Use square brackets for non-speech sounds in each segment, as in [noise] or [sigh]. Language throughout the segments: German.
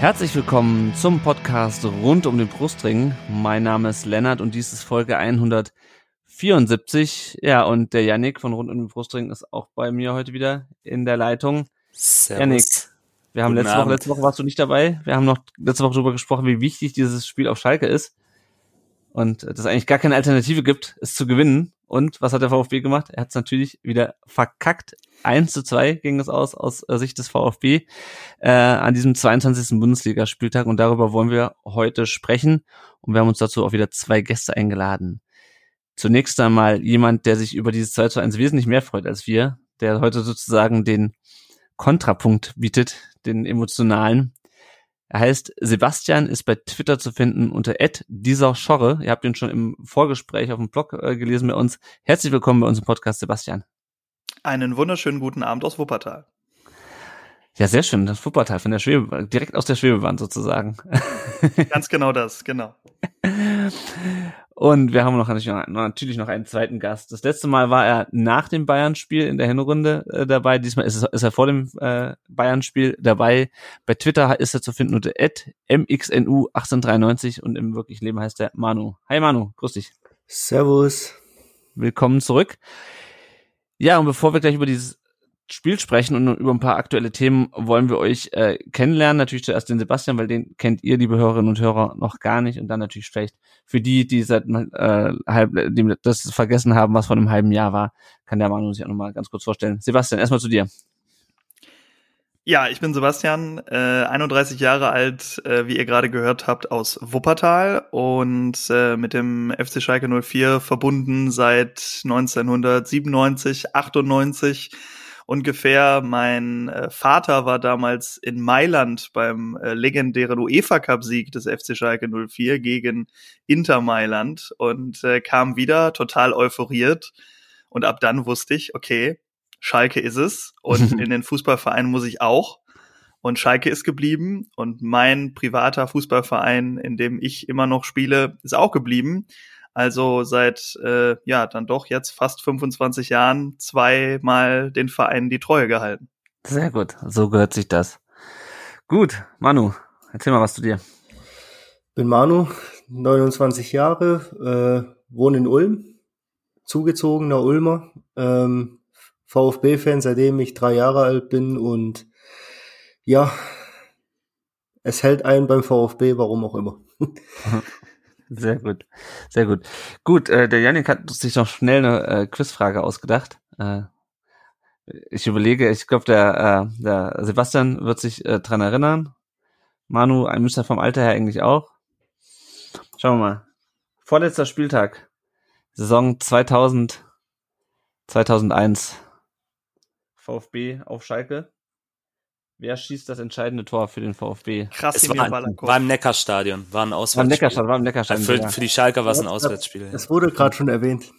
Herzlich willkommen zum Podcast rund um den Brustring. Mein Name ist Lennart und dies ist Folge 174. Ja, und der Yannick von rund um den Brustring ist auch bei mir heute wieder in der Leitung. Servus. Yannick, wir haben Guten letzte Woche, Abend. letzte Woche warst du nicht dabei. Wir haben noch letzte Woche darüber gesprochen, wie wichtig dieses Spiel auf Schalke ist. Und dass es eigentlich gar keine Alternative gibt, es zu gewinnen. Und was hat der VfB gemacht? Er hat es natürlich wieder verkackt. 1 zu 2 ging es aus, aus äh, Sicht des VfB, äh, an diesem 22. Bundesligaspieltag. Und darüber wollen wir heute sprechen. Und wir haben uns dazu auch wieder zwei Gäste eingeladen. Zunächst einmal jemand, der sich über dieses 2 zu 1 wesentlich mehr freut als wir, der heute sozusagen den Kontrapunkt bietet, den emotionalen. Er heißt Sebastian, ist bei Twitter zu finden unter dieser Schorre. Ihr habt ihn schon im Vorgespräch auf dem Blog äh, gelesen bei uns. Herzlich willkommen bei unserem Podcast, Sebastian. Einen wunderschönen guten Abend aus Wuppertal. Ja, sehr schön. Das Wuppertal von der Schwebe, direkt aus der Schwebebahn sozusagen. Ganz genau das, genau. [laughs] Und wir haben noch natürlich noch, einen zweiten Gast. Das letzte Mal war er nach dem Bayern-Spiel in der Hinrunde äh, dabei. Diesmal ist, es, ist er vor dem äh, Bayern-Spiel dabei. Bei Twitter ist er zu finden unter mxnu1893 und im wirklichen Leben heißt er Manu. Hi Manu, grüß dich. Servus. Willkommen zurück. Ja, und bevor wir gleich über dieses Spiel sprechen und über ein paar aktuelle Themen, wollen wir euch äh, kennenlernen. Natürlich zuerst den Sebastian, weil den kennt ihr, liebe Hörerinnen und Hörer, noch gar nicht. Und dann natürlich vielleicht für die, die seit äh, halb, die das vergessen haben, was vor einem halben Jahr war, kann der Manu sich auch nochmal ganz kurz vorstellen. Sebastian, erstmal zu dir. Ja, ich bin Sebastian, äh, 31 Jahre alt, äh, wie ihr gerade gehört habt, aus Wuppertal und äh, mit dem FC Schalke 04 verbunden seit 1997, 98 ungefähr. Mein äh, Vater war damals in Mailand beim äh, legendären UEFA Cup Sieg des FC Schalke 04 gegen Inter Mailand und äh, kam wieder total euphoriert und ab dann wusste ich, okay, Schalke ist es und [laughs] in den Fußballverein muss ich auch. Und Schalke ist geblieben und mein privater Fußballverein, in dem ich immer noch spiele, ist auch geblieben. Also seit äh, ja dann doch jetzt fast 25 Jahren zweimal den Verein die Treue gehalten. Sehr gut, so gehört sich das. Gut, Manu, erzähl mal was zu dir. Bin Manu, 29 Jahre, äh, wohne in Ulm, zugezogener Ulmer, ähm, VfB-Fan, seitdem ich drei Jahre alt bin und ja, es hält einen beim VfB, warum auch immer. [laughs] Sehr gut, sehr gut. Gut, äh, der Janik hat sich noch schnell eine äh, Quizfrage ausgedacht. Äh, ich überlege, ich glaube, der, äh, der Sebastian wird sich äh, dran erinnern. Manu, ein müsste vom Alter her eigentlich auch. Schauen wir mal. Vorletzter Spieltag. Saison 2000, 2001. VfB auf Schalke. Wer schießt das entscheidende Tor für den VfB? Es Krasimir war, Balakov. war im Neckarstadion, war ein War im Auswärtsspiel. Neckarstadt, war im Neckarstadt. Für, ja. für die Schalker war es ein Auswärtsspiel. ja. Es wurde gerade schon erwähnt.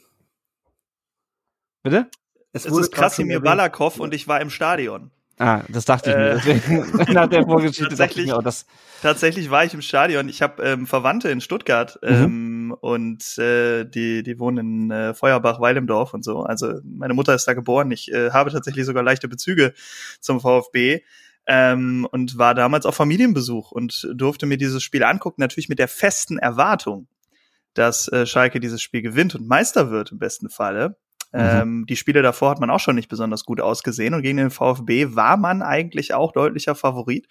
Bitte? es wurde ist Krasimir. Balakov und ich war im Stadion. Ah, das dachte ich mir. Äh, Deswegen, [laughs] nach der Vorgeschichte dachte ich tatsächlich- mir, oh, das, Tatsächlich war ich im Stadion. Ich habe ähm, Verwandte in Stuttgart ähm, und äh, die die wohnen in äh, Feuerbach, Weilendorf und so. Also meine Mutter ist da geboren. Ich äh, habe tatsächlich sogar leichte Bezüge zum VfB ähm, und war damals auf Familienbesuch und durfte mir dieses Spiel angucken. Natürlich mit der festen Erwartung, dass äh, Schalke dieses Spiel gewinnt und Meister wird im besten Falle. Ähm, die Spiele davor hat man auch schon nicht besonders gut ausgesehen und gegen den VfB war man eigentlich auch deutlicher Favorit.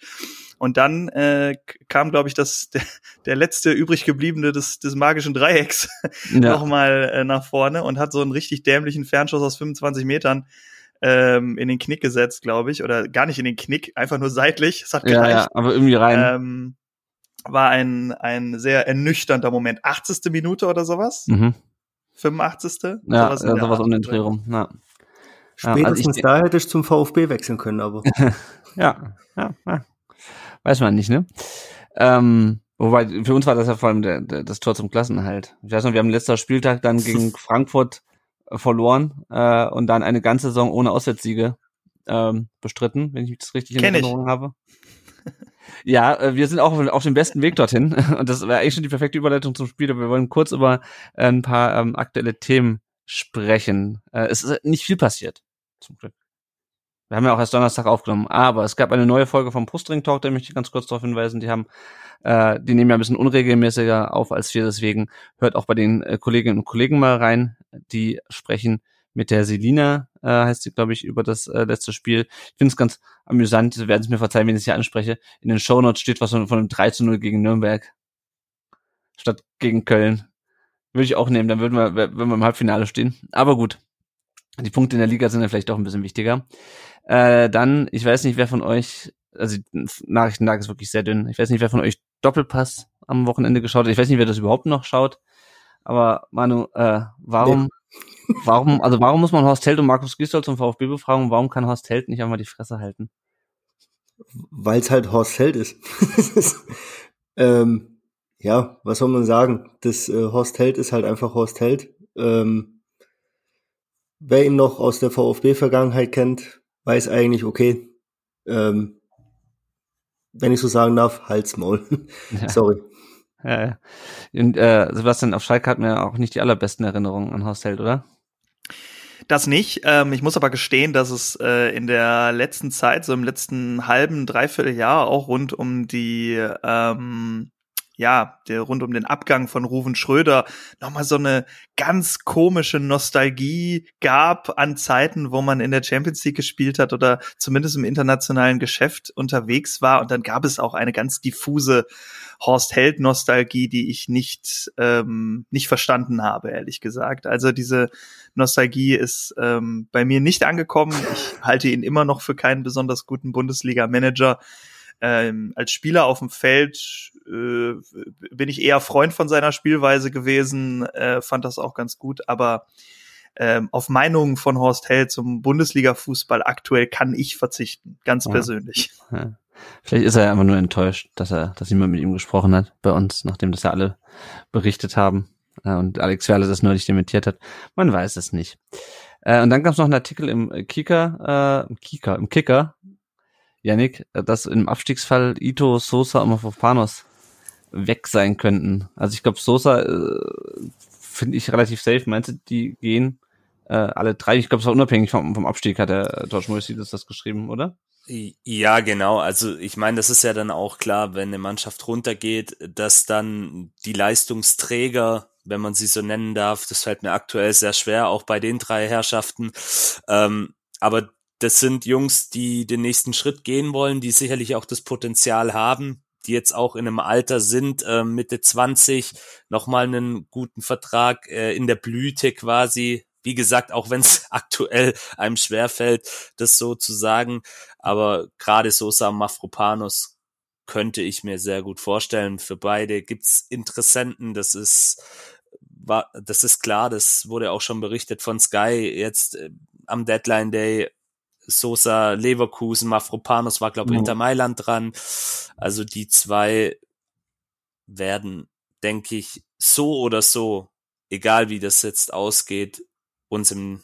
Und dann äh, kam, glaube ich, das der, der letzte übrig gebliebene des, des magischen Dreiecks ja. [laughs] nochmal äh, nach vorne und hat so einen richtig dämlichen Fernschuss aus 25 Metern ähm, in den Knick gesetzt, glaube ich, oder gar nicht in den Knick, einfach nur seitlich. Es hat ja, gereicht. ja, aber irgendwie rein. Ähm, war ein, ein sehr ernüchternder Moment. 80. Minute oder sowas? mhm. 85. Ja, sowas, der sowas um den Dreh rum. Ja, Ja, Spätestens also ich- da hätte ich zum VfB wechseln können, aber [laughs] ja, ja, ja. Weiß man nicht, ne? Ähm, Wobei, für uns war das ja vor allem der, der, das Tor zum Klassenhalt. Ich weiß noch, wir haben letzter Spieltag dann gegen [laughs] Frankfurt verloren äh, und dann eine ganze Saison ohne Auswärtssiege ähm, bestritten, wenn ich das richtig in Kenn ich. Erinnerung habe. [laughs] Ja, äh, wir sind auch auf dem besten Weg dorthin. [laughs] Und das wäre eigentlich schon die perfekte Überleitung zum Spiel. Aber wir wollen kurz über äh, ein paar ähm, aktuelle Themen sprechen. Äh, es ist nicht viel passiert, zum Glück. Wir haben ja auch erst Donnerstag aufgenommen, aber es gab eine neue Folge vom Brustring Talk, da möchte ich ganz kurz darauf hinweisen. Die haben, äh, die nehmen ja ein bisschen unregelmäßiger auf als wir, deswegen hört auch bei den äh, Kolleginnen und Kollegen mal rein. Die sprechen mit der Selina, äh, heißt sie, glaube ich, über das äh, letzte Spiel. Ich finde es ganz amüsant, Sie werden es mir verzeihen, wenn ich es hier anspreche. In den Shownotes steht was von, von einem 3 zu 0 gegen Nürnberg. Statt gegen Köln. Würde ich auch nehmen, dann würden wir, wenn wir im Halbfinale stehen. Aber gut. Die Punkte in der Liga sind ja vielleicht auch ein bisschen wichtiger. Äh, dann, ich weiß nicht, wer von euch, also Nachrichtenlage ist wirklich sehr dünn. Ich weiß nicht, wer von euch Doppelpass am Wochenende geschaut hat. Ich weiß nicht, wer das überhaupt noch schaut. Aber Manu, äh, warum, [laughs] warum, also warum muss man Horst Held und Markus Gisdol zum VfB befragen und warum kann Horst Held nicht einmal die Fresse halten? Weil es halt Horst Held ist. [laughs] ähm, ja, was soll man sagen? Das äh, Horst Held ist halt einfach Horst Held. Ähm, wer ihn noch aus der VfB-Vergangenheit kennt, weiß eigentlich, okay, ähm, wenn ich so sagen darf, Hals Maul. [laughs] Ja. Sorry. Ja, ja. Und äh, Sebastian, auf Schalke hat mir auch nicht die allerbesten Erinnerungen an Horst Held, oder? Das nicht. Ähm, ich muss aber gestehen, dass es äh, in der letzten Zeit, so im letzten halben, dreiviertel Jahr auch rund um die ähm, ja, der rund um den Abgang von Ruven Schröder nochmal so eine ganz komische Nostalgie gab an Zeiten, wo man in der Champions League gespielt hat oder zumindest im internationalen Geschäft unterwegs war. Und dann gab es auch eine ganz diffuse Horst Held Nostalgie, die ich nicht ähm, nicht verstanden habe, ehrlich gesagt. Also diese Nostalgie ist ähm, bei mir nicht angekommen. Ich halte ihn immer noch für keinen besonders guten Bundesliga-Manager ähm, als Spieler auf dem Feld äh, bin ich eher Freund von seiner Spielweise gewesen, äh, fand das auch ganz gut, aber ähm, auf Meinungen von Horst Held zum Bundesliga-Fußball aktuell kann ich verzichten, ganz Ja. persönlich. Ja. Vielleicht ist er ja einfach nur enttäuscht, dass er, dass niemand mit ihm gesprochen hat bei uns, nachdem das ja alle berichtet haben äh, und Alex Werle das neulich dementiert hat. Man weiß es nicht. Äh, und dann gab es noch einen Artikel im Kicker, äh, im Kicker, im Kicker, Yannick, äh, dass im Abstiegsfall Ito, Sosa und Mafropanos weg sein könnten. Also ich glaube, Sosa äh, finde ich relativ safe. Meinst du, die gehen äh, alle drei? Ich glaube, es war unabhängig vom, vom Abstieg, hat der George Morrissey das geschrieben, oder? Ja, genau. Also ich meine, das ist ja dann auch klar, wenn eine Mannschaft runtergeht, dass dann die Leistungsträger, wenn man sie so nennen darf, das fällt mir aktuell sehr schwer, auch bei den drei Herrschaften. Ähm, aber das sind Jungs, die den nächsten Schritt gehen wollen, die sicherlich auch das Potenzial haben, die jetzt auch in einem Alter sind, äh, Mitte 20, nochmal einen guten Vertrag äh, in der Blüte quasi. Wie gesagt, auch wenn es [laughs] aktuell einem schwerfällt, das so zu sagen. Aber gerade Sosa Mafropanos könnte ich mir sehr gut vorstellen. Für beide gibt's Interessenten. Das ist, war, das ist klar. Das wurde auch schon berichtet von Sky jetzt äh, am Deadline Day. Sosa, Leverkusen, Mafropanos war, glaube ich, Mhm. Inter Mailand dran. Also die zwei werden, denke ich, so oder so, egal wie das jetzt ausgeht, uns im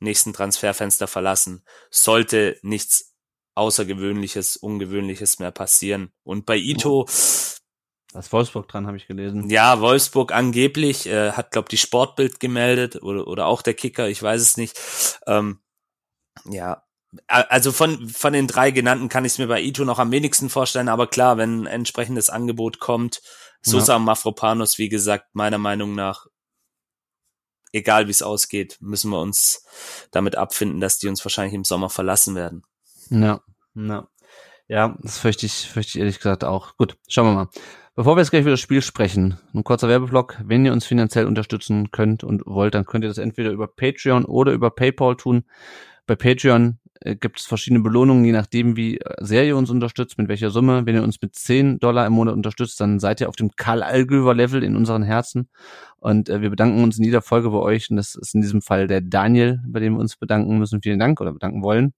nächsten Transferfenster verlassen. Sollte nichts Außergewöhnliches, Ungewöhnliches mehr passieren. Und bei Ito, Da ist Wolfsburg dran, habe ich gelesen. ja, Wolfsburg angeblich, äh, hat, glaube die Sportbild gemeldet oder, oder auch der Kicker, ich weiß es nicht. Ähm, ja, also von, von den drei genannten kann ich es mir bei Ito noch am wenigsten vorstellen, aber klar, wenn ein entsprechendes Angebot kommt, Sosa und Mafropanos, wie gesagt, meiner Meinung nach, egal wie es ausgeht, müssen wir uns damit abfinden, dass die uns wahrscheinlich im Sommer verlassen werden. Ja, ja. Ja, das fürchte ich, fürchte ich ehrlich gesagt auch. Gut, schauen wir mal. Bevor wir jetzt gleich über das Spiel sprechen, ein kurzer Werbeblock. Wenn ihr uns finanziell unterstützen könnt und wollt, dann könnt ihr das entweder über Patreon oder über PayPal tun. Bei Patreon gibt es verschiedene Belohnungen, je nachdem, wie äh, sehr ihr uns unterstützt, mit welcher Summe. Wenn ihr uns mit 10 Dollar im Monat unterstützt, dann seid ihr auf dem Karl Allgöwer Level in unseren Herzen. Und äh, wir bedanken uns in jeder Folge bei euch. Und das ist in diesem Fall der Daniel, bei dem wir uns bedanken müssen. Vielen Dank oder bedanken wollen.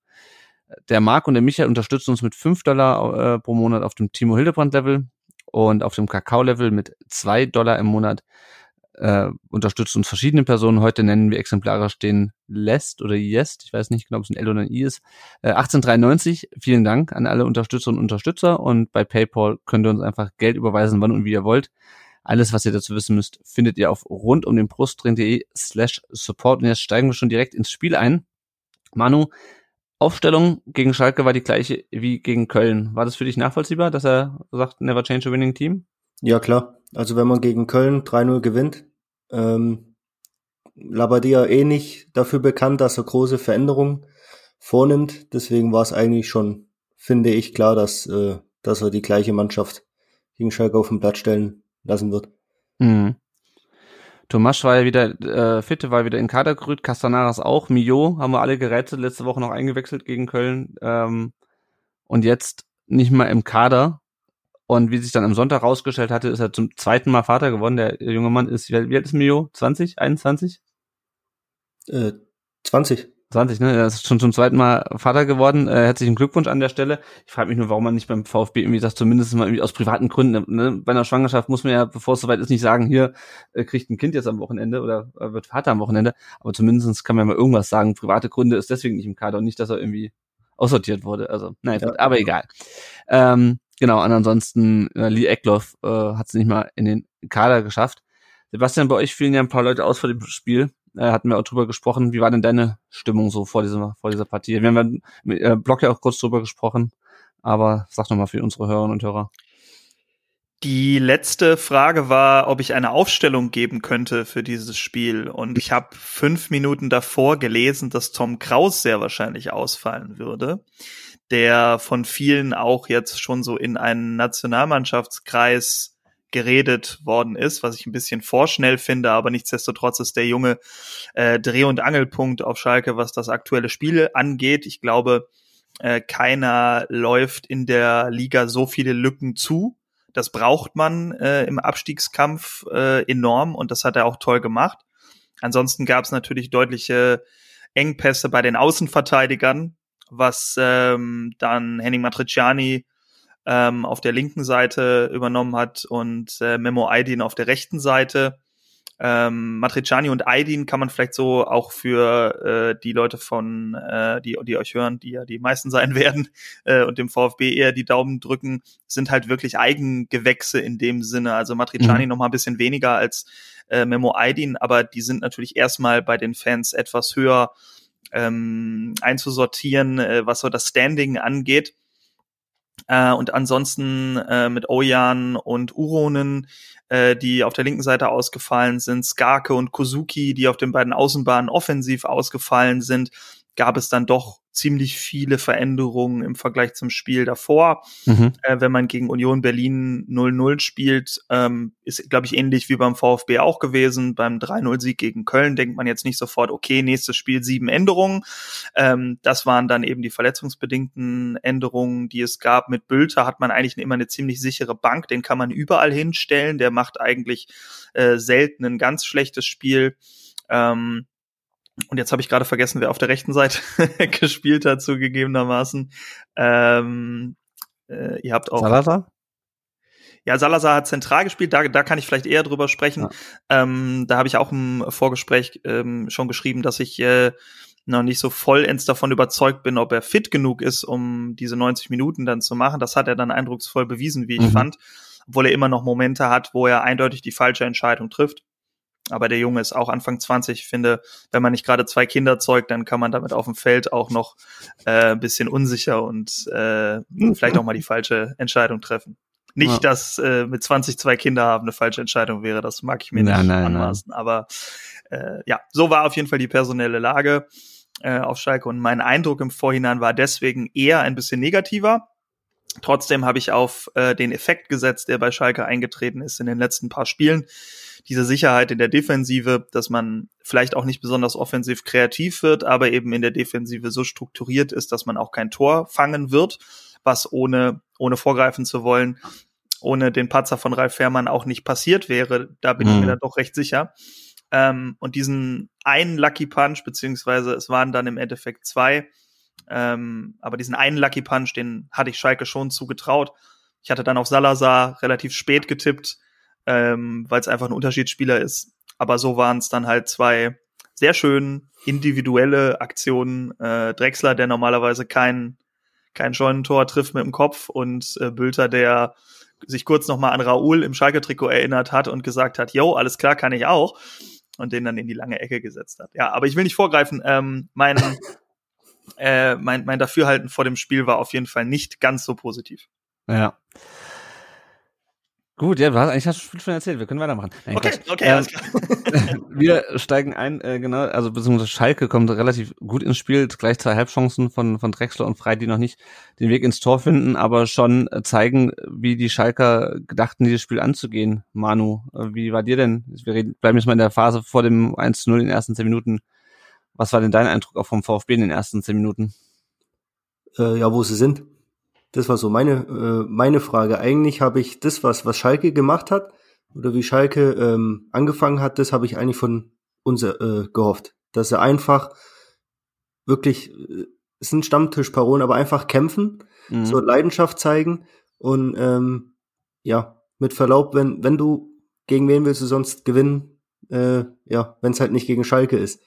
Der Marc und der Michael unterstützen uns mit 5 Dollar äh, pro Monat auf dem Timo Hildebrand Level. und auf dem Kakao-Level mit zwei Dollar im Monat äh, unterstützt uns verschiedene Personen. Heute nennen wir exemplarisch den Lest oder Jest, ich weiß nicht genau, ob es ein L oder ein I ist. Äh, 1893, vielen Dank an alle Unterstützerinnen und Unterstützer und bei PayPal könnt ihr uns einfach Geld überweisen, wann und wie ihr wollt. Alles, was ihr dazu wissen müsst, findet ihr auf rundumdenbrustring.de slash support. Und jetzt steigen wir schon direkt ins Spiel ein. Manu, Aufstellung gegen Schalke war die gleiche wie gegen Köln. War das für dich nachvollziehbar, dass er sagt, never change a winning team? Ja, klar. Also wenn man gegen Köln 3-0 gewinnt, ähm, Labadia eh nicht dafür bekannt, dass er große Veränderungen vornimmt. Deswegen war es eigentlich schon, finde ich, klar, dass, äh, dass er die gleiche Mannschaft gegen Schalke auf den Platz stellen lassen wird. Mhm. Tomasch war ja wieder äh, fit, war wieder in Kader gerührt, Castanaras auch, Mio haben wir alle gerettet, letzte Woche noch eingewechselt gegen Köln ähm, und jetzt nicht mal im Kader. Und wie sich dann am Sonntag rausgestellt hatte, ist er zum zweiten Mal Vater geworden. Der junge Mann ist, wie alt ist Mio? 20? 21? Äh, 20. 20, ne? Er ist schon zum zweiten Mal Vater geworden. Äh, herzlichen Glückwunsch an der Stelle. Ich frage mich nur, warum man nicht beim VfB irgendwie sagt, zumindest mal irgendwie aus privaten Gründen. Ne? Bei einer Schwangerschaft muss man ja, bevor es soweit ist, nicht sagen, hier äh, kriegt ein Kind jetzt am Wochenende oder äh, wird Vater am Wochenende. Aber zumindest kann man ja mal irgendwas sagen. Private Gründe ist deswegen nicht im Kader und nicht, dass er irgendwie aussortiert wurde. Also, nein, ja. aber egal. Ähm, genau, und ansonsten äh, Lee Eckloff äh, hat es nicht mal in den Kader geschafft. Sebastian, bei euch fielen ja ein paar Leute aus vor dem Spiel äh, hatten wir auch drüber gesprochen. Wie war denn deine Stimmung so vor dieser, vor dieser Partie? Wir haben ja äh, Blog ja auch kurz drüber gesprochen, aber sag noch mal für unsere Hörerinnen und Hörer. Die letzte Frage war, ob ich eine Aufstellung geben könnte für dieses Spiel. Und ich habe fünf Minuten davor gelesen, dass Tom Kraus sehr wahrscheinlich ausfallen würde, der von vielen auch jetzt schon so in einen Nationalmannschaftskreis geredet worden ist, was ich ein bisschen vorschnell finde, aber nichtsdestotrotz ist der junge äh, Dreh- und Angelpunkt auf Schalke, was das aktuelle Spiel angeht. Ich glaube, äh, keiner läuft in der Liga so viele Lücken zu. Das braucht man äh, im Abstiegskampf äh, enorm und das hat er auch toll gemacht. Ansonsten gab es natürlich deutliche Engpässe bei den Außenverteidigern, was ähm, dann Henning Matriciani ähm, auf der linken Seite übernommen hat und äh, Memo Aydin auf der rechten Seite. Ähm, Matriciani und Aydin kann man vielleicht so auch für äh, die Leute von, äh, die, die euch hören, die ja die meisten sein [laughs] werden, äh, und dem VfB eher die Daumen drücken, sind halt wirklich Eigengewächse in dem Sinne. Also Matriciani mhm. noch mal ein bisschen weniger als äh, Memo Aydin, aber die sind natürlich erstmal bei den Fans etwas höher ähm, einzusortieren, äh, was so das Standing angeht. Äh, und ansonsten äh, mit Ojan und Uronen, äh, die auf der linken Seite ausgefallen sind, Skarke und Kozuki, die auf den beiden Außenbahnen offensiv ausgefallen sind, gab es dann doch ziemlich viele Veränderungen im Vergleich zum Spiel davor. Mhm. Äh, wenn man gegen Union Berlin 0-0 spielt, ähm, ist, glaube ich, ähnlich wie beim VfB auch gewesen. Beim 3-0-Sieg gegen Köln denkt man jetzt nicht sofort, okay, nächstes Spiel sieben Änderungen. Ähm, das waren dann eben die verletzungsbedingten Änderungen, die es gab. Mit Bülter hat man eigentlich immer eine ziemlich sichere Bank, den kann man überall hinstellen. Der macht eigentlich äh, selten ein ganz schlechtes Spiel. Ähm, und jetzt habe ich gerade vergessen, wer auf der rechten Seite [laughs] gespielt hat, zugegebenermaßen. Ähm, äh, ihr habt auch. Salazar? Ja, Salazar hat zentral gespielt, da, da kann ich vielleicht eher drüber sprechen. Ja. Ähm, da habe ich auch im Vorgespräch ähm, schon geschrieben, dass ich äh, noch nicht so vollends davon überzeugt bin, ob er fit genug ist, um diese 90 Minuten dann zu machen. Das hat er dann eindrucksvoll bewiesen, wie ich mhm. fand, obwohl er immer noch Momente hat, wo er eindeutig die falsche Entscheidung trifft. Aber der Junge ist auch Anfang 20. Ich finde, wenn man nicht gerade zwei Kinder zeugt, dann kann man damit auf dem Feld auch noch äh, ein bisschen unsicher und äh, vielleicht auch mal die falsche Entscheidung treffen. Nicht, ja. dass äh, mit 20 zwei Kinder haben eine falsche Entscheidung wäre, das mag ich mir nein, nicht nein, anmaßen. Nein. Aber äh, ja, so war auf jeden Fall die personelle Lage äh, auf Schalke und mein Eindruck im Vorhinein war deswegen eher ein bisschen negativer. Trotzdem habe ich auf äh, den Effekt gesetzt, der bei Schalke eingetreten ist in den letzten paar Spielen diese Sicherheit in der Defensive, dass man vielleicht auch nicht besonders offensiv kreativ wird, aber eben in der Defensive so strukturiert ist, dass man auch kein Tor fangen wird, was ohne, ohne vorgreifen zu wollen, ohne den Patzer von Ralf Fährmann auch nicht passiert wäre. Da bin mhm. ich mir mhm. dann doch recht sicher. Ähm, und diesen einen Lucky Punch, beziehungsweise es waren dann im Endeffekt zwei, ähm, aber diesen einen Lucky Punch, den hatte ich Schalke schon zugetraut Ich hatte dann auf Salazar relativ spät getippt, ähm, weil es einfach ein Unterschiedsspieler ist. Aber so waren es dann halt zwei sehr schön individuelle Aktionen. Äh, Drexler, der normalerweise kein, kein Scheunentor trifft mit dem Kopf und äh, Bülter, der sich kurz nochmal an Raoul im Schalke-Trikot erinnert hat und gesagt hat, yo, alles klar, kann ich auch. Und den dann in die lange Ecke gesetzt hat. Ja, aber ich will nicht vorgreifen. Ähm, mein, äh, mein, mein Dafürhalten vor dem Spiel war auf jeden Fall nicht ganz so positiv. Ja. Gut, ja, du hast eigentlich hast du schon erzählt, wir können weitermachen. Nein, okay, Quatsch. okay, Ähm, alles klar. [laughs] wir steigen ein, äh, genau, also beziehungsweise Schalke kommt relativ gut ins Spiel, gleich zwei Halbchancen von, von Drexler und Frei, die noch nicht den Weg ins Tor finden, aber schon äh, zeigen, wie die Schalker gedachten, dieses Spiel anzugehen. Manu, äh, wie war dir denn? Wir reden, bleiben jetzt mal in der Phase vor dem 1-0 in den ersten zehn Minuten. Was war denn dein Eindruck auch vom VfB in den ersten zehn Minuten? äh, ja, wo sie sind. Das war so meine, äh, meine Frage. Eigentlich habe ich das, was, was Schalke gemacht hat, oder wie Schalke ähm, angefangen hat, das habe ich eigentlich von uns äh, gehofft. Dass sie einfach wirklich, äh, es sind Stammtischparolen, aber einfach kämpfen, Mhm. so Leidenschaft zeigen und ähm, ja, mit Verlaub, wenn, wenn du, gegen wen willst du sonst gewinnen? Äh, ja, wenn es halt nicht gegen Schalke ist.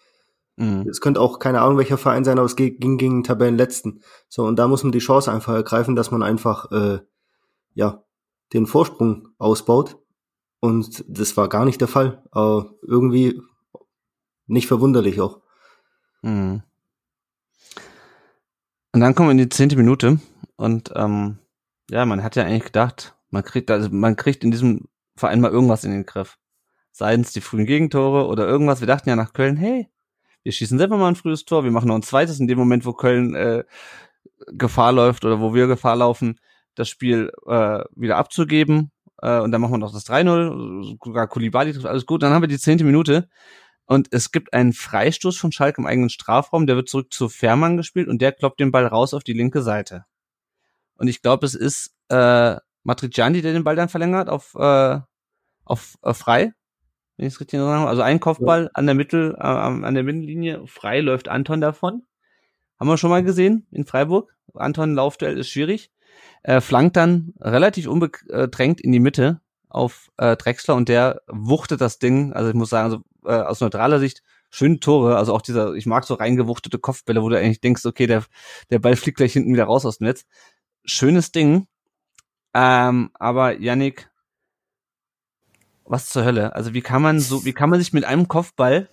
Mhm. Es könnte auch keine Ahnung welcher Verein sein, aber es ging gegen Tabellenletzten. So, und da muss man die Chance einfach ergreifen, dass man einfach, äh, ja, den Vorsprung ausbaut. Und das war gar nicht der Fall. Aber irgendwie nicht verwunderlich auch. Mhm. Und dann kommen wir in die zehnte Minute und ähm, ja, man hat ja eigentlich gedacht, man kriegt also man kriegt in diesem Verein mal irgendwas in den Griff. Seien es die frühen Gegentore oder irgendwas. Wir dachten ja nach Köln, hey, wir schießen selber mal ein frühes Tor, wir machen noch ein zweites in dem Moment, wo Köln äh, Gefahr läuft oder wo wir Gefahr laufen, das Spiel äh, wieder abzugeben. Äh, und dann machen wir noch das 3-0, sogar Kulibali trifft alles gut. Dann haben wir die zehnte Minute und es gibt einen Freistoß von Schalke im eigenen Strafraum, der wird zurück zu Fährmann gespielt und der kloppt den Ball raus auf die linke Seite. Und ich glaube, es ist äh, Matriciani, der den Ball dann verlängert auf, äh, auf äh, frei. Wenn ich es richtig in Erinnerung habe. Also ein Kopfball an der Mittel, äh, an der Mittellinie, frei läuft Anton davon. Haben wir schon mal gesehen in Freiburg. Anton Laufduell ist schwierig. Äh, flankt dann relativ unbedrängt in die Mitte auf äh, Drexler und der wuchtet das Ding. Also ich muss sagen, also, äh, aus neutraler Sicht schöne Tore. Also auch dieser, ich mag so reingewuchtete Kopfbälle, wo du eigentlich denkst, okay, der, der Ball fliegt gleich hinten wieder raus aus dem Netz. Schönes Ding. Ähm, aber Yannick, was zur Hölle? Also wie kann man so, wie kann man sich mit einem Kopfball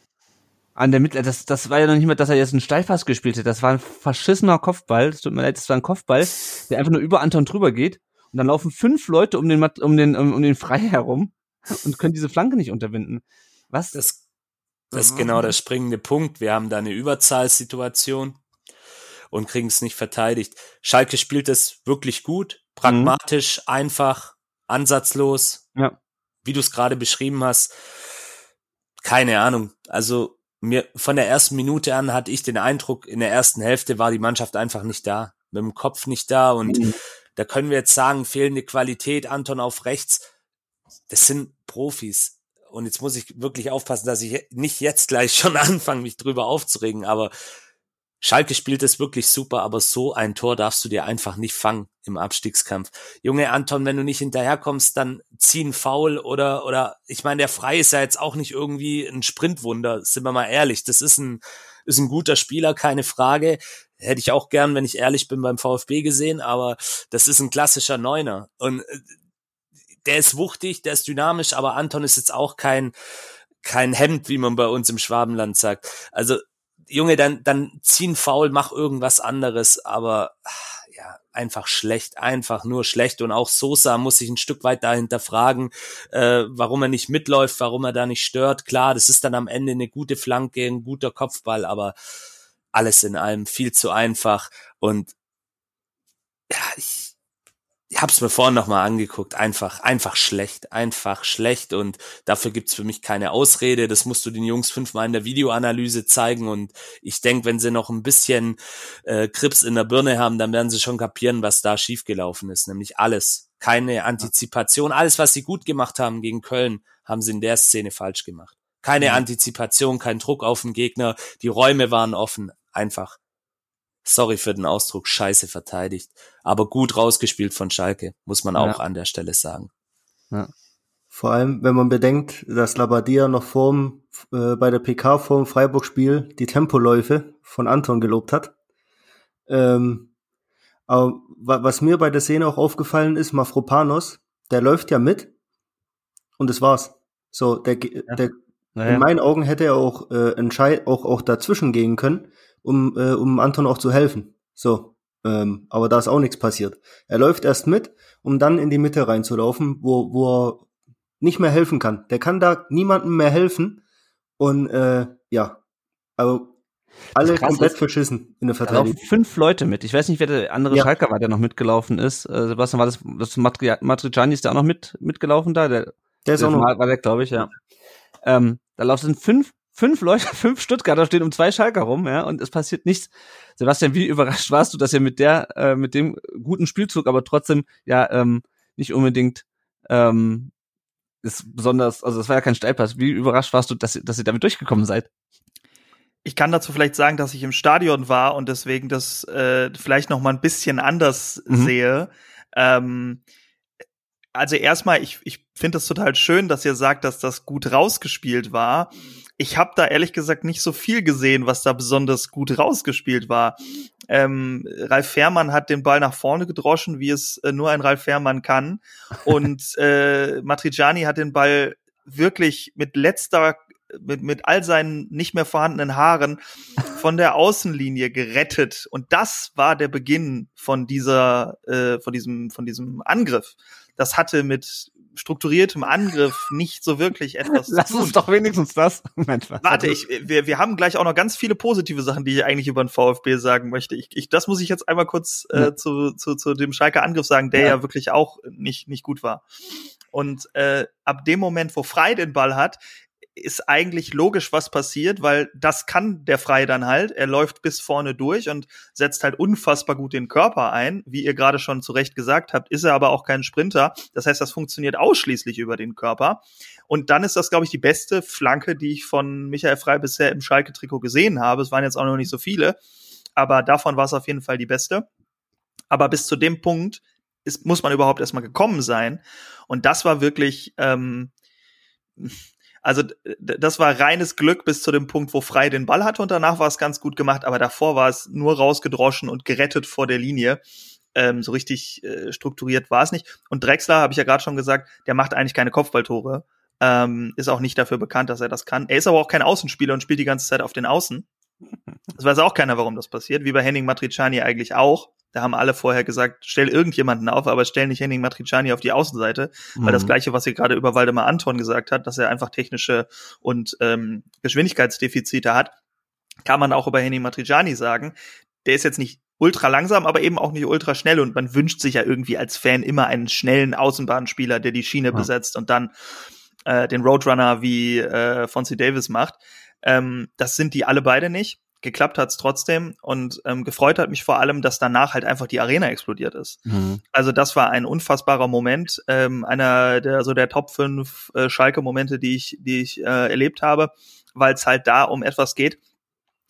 an der Mitte, das, das war ja noch nicht mal, dass er jetzt einen Steilpass gespielt hat. Das war ein verschissener Kopfball. Es tut mir leid, das war ein Kopfball, der einfach nur über Anton drüber geht. Und dann laufen fünf Leute um den, um den, um, um den Frei herum [laughs] und können diese Flanke nicht unterbinden. Was? Das, das ist genau der springende Punkt. Wir haben da eine Überzahlsituation und kriegen es nicht verteidigt. Schalke spielt es wirklich gut, pragmatisch, einfach, ansatzlos. Ja. Wie du es gerade beschrieben hast. Keine Ahnung. Also mir von der ersten Minute an hatte ich den Eindruck, in der ersten Hälfte war die Mannschaft einfach nicht da, mit dem Kopf nicht da und Mhm. da können wir jetzt sagen, fehlende Qualität, Anton auf rechts. Das sind Profis. Und jetzt muss ich wirklich aufpassen, dass ich nicht jetzt gleich schon [laughs] anfange, mich drüber aufzuregen. Aber Schalke spielt es wirklich super, aber so ein Tor darfst du dir einfach nicht fangen im Abstiegskampf. Junge Anton, wenn du nicht hinterherkommst, dann zieh einen Foul oder, oder, ich meine, der Frei ist ja jetzt auch nicht irgendwie ein Sprintwunder, sind wir mal ehrlich. Das ist ein, ist ein guter Spieler, keine Frage. Hätte ich auch gern, wenn ich ehrlich bin, beim VfB gesehen, aber das ist ein klassischer Neuner. Und äh, der ist wuchtig, der ist dynamisch, aber Anton ist jetzt auch kein, kein Hemd, wie man bei uns im Schwabenland sagt. Also, Junge, dann, dann zieh einen Foul, mach irgendwas anderes, aber ja, einfach schlecht, einfach nur schlecht. Und auch Sosa muss sich ein Stück weit dahinter fragen, äh, warum er nicht mitläuft, warum er da nicht stört. Klar, das ist dann am Ende eine gute Flanke, ein guter Kopfball, aber alles in allem viel zu einfach. Und ja, ich, ich hab's mir vorhin nochmal angeguckt. Einfach, einfach schlecht, einfach schlecht. Und dafür gibt's für mich keine Ausrede. Das musst du den Jungs fünfmal in der Videoanalyse zeigen. Und ich denk, wenn sie noch ein bisschen äh, Krips in der Birne haben, dann werden sie schon kapieren, was da schiefgelaufen ist. Nämlich alles. Keine Antizipation. Alles, was sie gut gemacht haben gegen Köln, haben sie in der Szene falsch gemacht. Keine Antizipation, kein Druck auf den Gegner. Die Räume waren offen. Einfach sorry für den Ausdruck, scheiße verteidigt. Aber gut rausgespielt von Schalke, muss man auch Ja. an der Stelle sagen. Vor allem, wenn man bedenkt, dass Labadia noch vorm, äh, bei der PK vorm Freiburg-Spiel die Tempoläufe von Anton gelobt hat. Ähm, aber wa was mir bei der Szene auch aufgefallen ist, Mafropanos, der läuft ja mit und das war's. So, der, ge- der in meinen Augen hätte er auch äh, entscheid auch auch dazwischen gehen können, um äh, um Anton auch zu helfen. So, ähm, aber da ist auch nichts passiert. Er läuft erst mit, um dann in die Mitte reinzulaufen, wo wo er nicht mehr helfen kann. Der kann da niemandem mehr helfen und äh, ja, also alle komplett ist, verschissen in der Da laufen Verteidigung. fünf Leute mit. Ich weiß nicht, wer der andere Ja. Schalker war, der noch mitgelaufen ist. Äh, Sebastian, war das, das Matri Matriciani ist da auch noch mit, mitgelaufen da? Der, Der ist auch noch war, war der, glaube ich, ja. Ähm, da laufen fünf, fünf Leute, [laughs] fünf Stuttgarter stehen um zwei Schalker rum, ja, und es passiert nichts. Sebastian, wie überrascht warst du, dass ihr mit der, äh, mit dem guten Spielzug, aber trotzdem ja ähm, nicht unbedingt ähm, ist besonders, also das war ja kein Steilpass. Wie überrascht warst du, dass, ihr- dass ihr damit durchgekommen seid? Ich kann dazu vielleicht sagen, dass ich im Stadion war und deswegen das äh, vielleicht noch mal ein bisschen anders Mhm. sehe. Ähm, also erstmal, ich, ich finde das total schön, dass ihr sagt, dass das gut rausgespielt war. Ich habe da ehrlich gesagt nicht so viel gesehen, was da besonders gut rausgespielt war. Ähm, Ralf Fährmann hat den Ball nach vorne gedroschen, wie es äh, nur ein Ralf Fährmann kann. Und [laughs] äh, Matriciani hat den Ball wirklich mit letzter, mit, mit all seinen nicht mehr vorhandenen Haaren von der Außenlinie gerettet. Und das war der Beginn von dieser, äh, von diesem, von diesem Angriff. Das hatte mit strukturiertem Angriff nicht so wirklich [laughs] etwas Lass uns doch wenigstens das. [laughs] Was? Warte, ich, wir, wir haben gleich auch noch ganz viele positive Sachen, die ich eigentlich über den VfB sagen möchte. Ich, ich, das muss ich jetzt einmal kurz äh, Ja. zu, zu, zu dem Schalker Angriff sagen, der Ja. ja, wirklich auch nicht, nicht gut war. Und äh, ab dem Moment, wo Frei den Ball hat, ist eigentlich logisch, was passiert, weil das kann der Frei dann halt. Er läuft bis vorne durch und setzt halt unfassbar gut den Körper ein. Wie ihr gerade schon zu Recht gesagt habt, ist er aber auch kein Sprinter. Das heißt, das funktioniert ausschließlich über den Körper. Und dann ist das, glaube ich, die beste Flanke, die ich von Michael Frei bisher im Schalke-Trikot gesehen habe. Es waren jetzt auch noch nicht so viele, aber davon war es auf jeden Fall die beste. Aber bis zu dem Punkt ist, muss man überhaupt erstmal gekommen sein. Und das war wirklich, ähm, also das war reines Glück bis zu dem Punkt, wo Frei den Ball hatte und danach war es ganz gut gemacht, aber davor war es nur rausgedroschen und gerettet vor der Linie. Ähm, so richtig äh, strukturiert war es nicht. Und Drexler, habe ich ja gerade schon gesagt, der macht eigentlich keine Kopfballtore. Ähm, ist auch nicht dafür bekannt, dass er das kann. Er ist aber auch kein Außenspieler und spielt die ganze Zeit auf den Außen. Das weiß auch keiner, warum das passiert, wie bei Henning Matriciani eigentlich auch. Da haben alle vorher gesagt, stell irgendjemanden auf, aber stell nicht Henning Matriciani auf die Außenseite, weil das Mhm. gleiche, was ihr gerade über Waldemar Anton gesagt hat, dass er einfach technische und ähm, Geschwindigkeitsdefizite hat, kann man auch über Henning Matriciani sagen. Der ist jetzt nicht ultra langsam, aber eben auch nicht ultra schnell und man wünscht sich ja irgendwie als Fan immer einen schnellen Außenbahnspieler, der die Schiene Ja. besetzt und dann äh, den Roadrunner wie äh, Fonzie Davis macht. Ähm, das sind die alle beide nicht. Geklappt hat's trotzdem und ähm, gefreut hat mich vor allem, dass danach halt einfach die Arena explodiert ist. Mhm. Also das war ein unfassbarer Moment, ähm, einer der so der Top 5 äh, Schalke-Momente, die ich, die ich äh, erlebt habe, weil es halt da um etwas geht,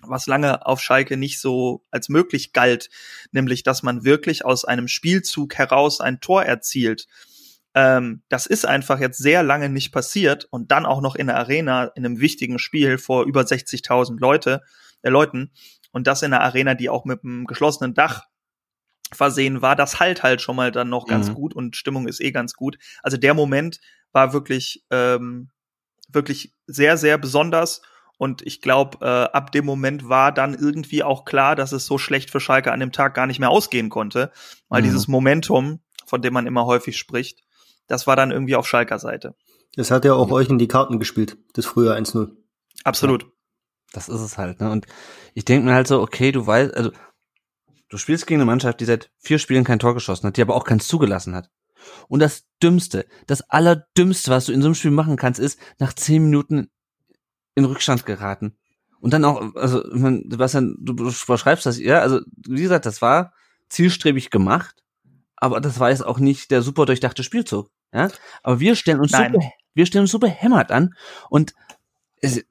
was lange auf Schalke nicht so als möglich galt, nämlich dass man wirklich aus einem Spielzug heraus ein Tor erzielt. Ähm, das ist einfach jetzt sehr lange nicht passiert und dann auch noch in der Arena in einem wichtigen Spiel vor über 60.000 Leute, äh, Leuten und das in einer Arena, die auch mit einem geschlossenen Dach versehen war, das halt halt schon mal dann noch ganz Mhm. gut und Stimmung ist eh ganz gut. Also der Moment war wirklich ähm, wirklich sehr sehr besonders und ich glaube äh, ab dem Moment war dann irgendwie auch klar, dass es so schlecht für Schalke an dem Tag gar nicht mehr ausgehen konnte, weil Mhm. dieses Momentum, von dem man immer häufig spricht, das war dann irgendwie auf Schalker Seite. Das hat ja auch euch in die Karten gespielt, das frühe 1-0. Absolut. Das ist es halt, ne? Und ich denke mir halt so, okay, du weißt, also du spielst gegen eine Mannschaft, die seit vier Spielen kein Tor geschossen hat, die aber auch keins zugelassen hat. Und das Dümmste, das Allerdümmste, was du in so einem Spiel machen kannst, ist nach zehn Minuten in Rückstand geraten. Und dann auch, also, ich Sebastian, du beschreibst das, ja, also, wie gesagt, das war zielstrebig gemacht, aber das war jetzt auch nicht der super durchdachte Spielzug, ja. Aber wir stellen uns Nein. so, wir stellen uns so behämmert an und es,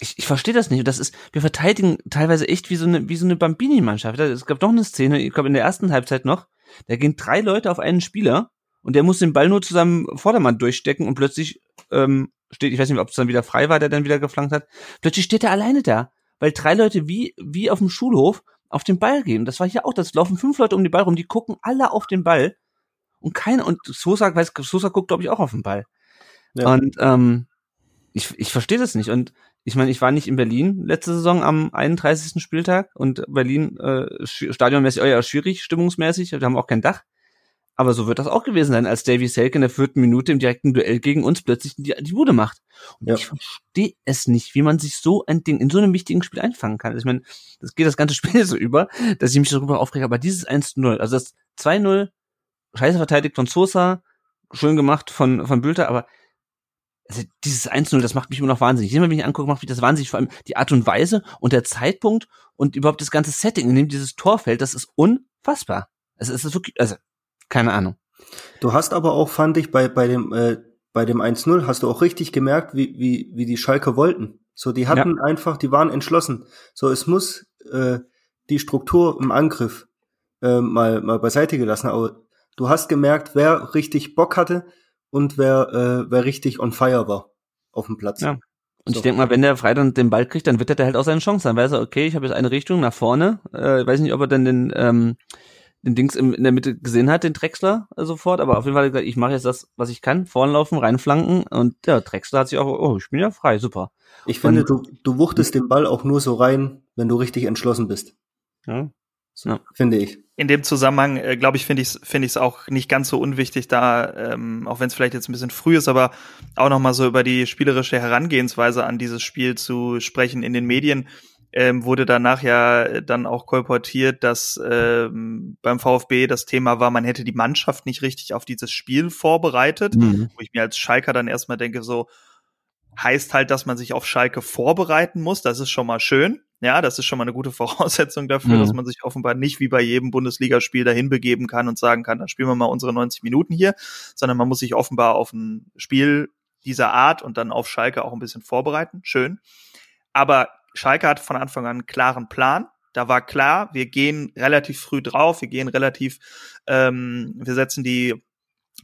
ich, ich verstehe das nicht. Das ist, wir verteidigen teilweise echt wie so eine, wie so eine Bambini-Mannschaft. Es gab noch eine Szene, ich glaube in der ersten Halbzeit noch, da gehen drei Leute auf einen Spieler und der muss den Ball nur zusammen Vordermann durchstecken und plötzlich ähm, steht, ich weiß nicht, ob es dann wieder frei war, der dann wieder geflankt hat. Plötzlich steht er alleine da, weil drei Leute wie, wie auf dem Schulhof auf den Ball gehen. Das war hier auch, das laufen fünf Leute um den Ball rum, die gucken alle auf den Ball und keiner, und Sosa, weiß, Sosa guckt, glaube ich, auch auf den Ball. Ja. Und ähm, ich, ich verstehe das nicht. Und ich meine, ich war nicht in Berlin letzte Saison am 31. Spieltag und Berlin äh, stadionmäßig, oh ja, schwierig, stimmungsmäßig, wir haben auch kein Dach. Aber so wird das auch gewesen sein, als Davy Selke in der vierten Minute im direkten Duell gegen uns plötzlich die, die Bude macht. Und ja. ich verstehe es nicht, wie man sich so ein Ding in so einem wichtigen Spiel einfangen kann. Also ich meine, das geht das ganze [laughs] Spiel so über, dass ich mich darüber aufrege, aber dieses 1-0, also das 2-0, scheiße verteidigt von Sosa, schön gemacht von, von Bülter, aber also dieses 1-0, das macht mich immer noch wahnsinnig. Immer wenn ich angucke, macht mich das wahnsinnig. Vor allem die Art und Weise und der Zeitpunkt und überhaupt das ganze Setting, in dem dieses Tor fällt, das ist unfassbar. Also es ist wirklich, also keine Ahnung. Du hast aber auch, fand ich, bei, bei dem, äh, bei dem 1-0 hast du auch richtig gemerkt, wie, wie, wie die Schalke wollten. So, die hatten ja. einfach, die waren entschlossen. So, es muss äh, die Struktur im Angriff äh, mal, mal beiseite gelassen. Aber du hast gemerkt, wer richtig Bock hatte, und wer, äh, wer richtig on fire war auf dem Platz. Ja. Und so. ich denke mal, wenn der Freitag den Ball kriegt, dann wird er halt auch seine Chance. Dann weiß er, okay, ich habe jetzt eine Richtung nach vorne. Äh, weiß nicht, ob er dann den, ähm, den Dings im, in der Mitte gesehen hat, den Drexler äh, sofort, aber auf jeden Fall gesagt, ich mache jetzt das, was ich kann, vorn laufen, reinflanken und der Drexler hat sich auch, oh, ich bin ja frei, super. Ich finde, und, du, du wuchtest den Ball auch nur so rein, wenn du richtig entschlossen bist. Ja. So, ja. Finde ich in dem Zusammenhang, äh, glaube ich, finde ich es finde ich auch nicht ganz so unwichtig, da, ähm, auch wenn es vielleicht jetzt ein bisschen früh ist, aber auch noch mal so über die spielerische Herangehensweise an dieses Spiel zu sprechen. In den Medien ähm, wurde danach ja dann auch kolportiert, dass ähm, beim VfB das Thema war, man hätte die Mannschaft nicht richtig auf dieses Spiel vorbereitet, mhm. wo ich mir als Schalker dann erstmal denke, so heißt halt, dass man sich auf Schalke vorbereiten muss. Das ist schon mal schön. Ja, das ist schon mal eine gute [laughs] Voraussetzung dafür, mhm. dass man sich offenbar nicht wie bei jedem Bundesligaspiel dahin begeben kann und sagen kann, dann spielen wir mal unsere 90 Minuten hier, sondern man muss sich offenbar auf ein Spiel dieser Art und dann auf Schalke auch ein bisschen vorbereiten. Schön. Aber Schalke hat von Anfang an einen klaren Plan. Da war klar, wir gehen relativ früh drauf, wir gehen relativ, ähm, wir setzen die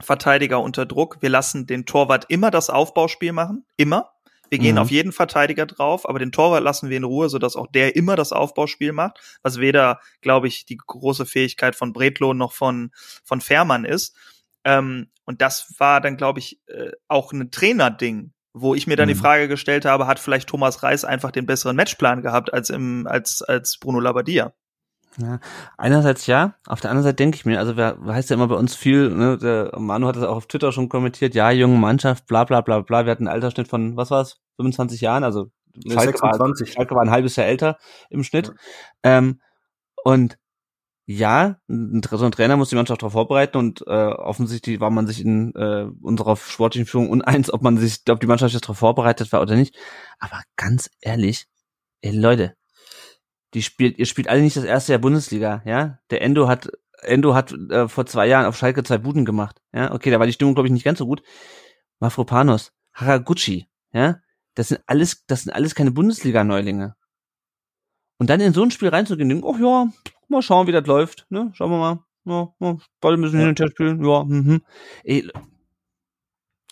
Verteidiger unter Druck. Wir lassen den Torwart immer das Aufbauspiel machen, immer. Wir gehen mhm. auf jeden Verteidiger drauf, aber den Torwart lassen wir in Ruhe, sodass auch der immer das Aufbauspiel macht, was weder, glaube ich, die große Fähigkeit von Bretloh noch von, von Fährmann ist. Ähm, und das war dann, glaube ich, äh, auch ein Trainerding, wo ich mir dann mhm. die Frage gestellt habe, hat vielleicht Thomas Reis einfach den besseren Matchplan gehabt als im, als, als Bruno Labbadia? Ja, einerseits ja, auf der anderen Seite denke ich mir, also wer heißt ja immer bei uns viel, ne, der Manu hat das auch auf Twitter schon kommentiert, ja, junge Mannschaft, bla bla bla bla, wir hatten einen Altersschnitt von, was war's, 25 Jahren, also Schalke, 26. War, Schalke war ein halbes Jahr älter im Schnitt. Ja. Ähm, und ja, so ein Trainer muss die Mannschaft darauf vorbereiten und äh, offensichtlich war man sich in äh, unserer sportlichen Führung uneins, ob man sich, ob die Mannschaft jetzt darauf vorbereitet war oder nicht. Aber ganz ehrlich, ey Leute, die spielt, ihr spielt alle nicht das erste Jahr Bundesliga, ja? Der Endo hat, Endo hat äh, vor zwei Jahren auf Schalke zwei Buden gemacht, ja? Okay, da war die Stimmung, glaube ich, nicht ganz so gut. Mafropanos, Haraguchi, ja? Das sind alles, das sind alles keine Bundesliga-Neulinge. Und dann in so ein Spiel reinzugehen, denken, oh ja, mal schauen, wie das läuft, ne? Schauen wir mal. Ja, ja, Ball müssen ja. hin und her spielen, ja, mhm. Ey,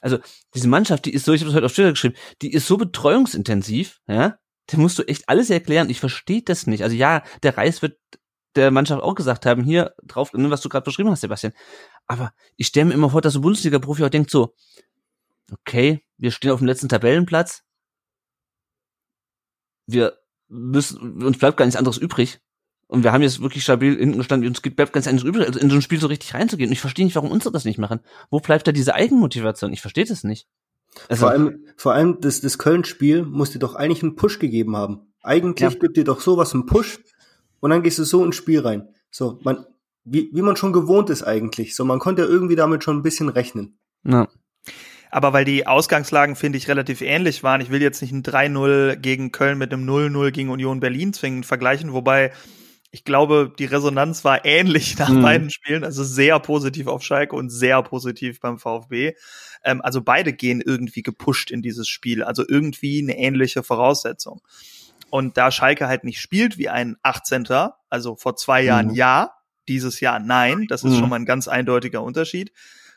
also diese Mannschaft, die ist so, ich habe das heute auf Twitter geschrieben, die ist so betreuungsintensiv, ja, der musst du echt alles erklären. Ich verstehe das nicht. Also ja, der Reis wird der Mannschaft auch gesagt haben, hier drauf, ne, was du gerade beschrieben hast, Sebastian. Aber ich stelle mir immer vor, dass ein Bundesliga-Profi auch denkt so, okay, wir stehen auf dem letzten Tabellenplatz. Wir müssen, uns bleibt gar nichts anderes übrig. Und wir haben jetzt wirklich stabil hinten gestanden, uns bleibt ganz anderes übrig, also in so ein Spiel so richtig reinzugehen. Und ich verstehe nicht, warum unsere das nicht machen. Wo bleibt da diese Eigenmotivation? Ich verstehe das nicht. Also, vor allem, vor allem das, das Köln-Spiel muss dir doch eigentlich einen Push gegeben haben. Eigentlich ja. gibt dir doch sowas einen Push und dann gehst du so ins Spiel rein. So, man, wie, wie man schon gewohnt ist eigentlich. So, man konnte ja irgendwie damit schon ein bisschen rechnen. Ja. Aber weil die Ausgangslagen, finde ich, relativ ähnlich waren, ich will jetzt nicht ein 3-0 gegen Köln mit einem 0-0 gegen Union Berlin zwingend vergleichen, wobei ich glaube, die Resonanz war ähnlich nach Mhm. beiden Spielen, also sehr positiv auf Schalke und sehr positiv beim VfB. Ähm, also beide gehen irgendwie gepusht in dieses Spiel, also irgendwie eine ähnliche Voraussetzung. Und da Schalke halt nicht spielt wie ein 18. Also vor zwei Jahren Mhm. ja, dieses Jahr nein, das ist Mhm. schon mal ein ganz eindeutiger Unterschied.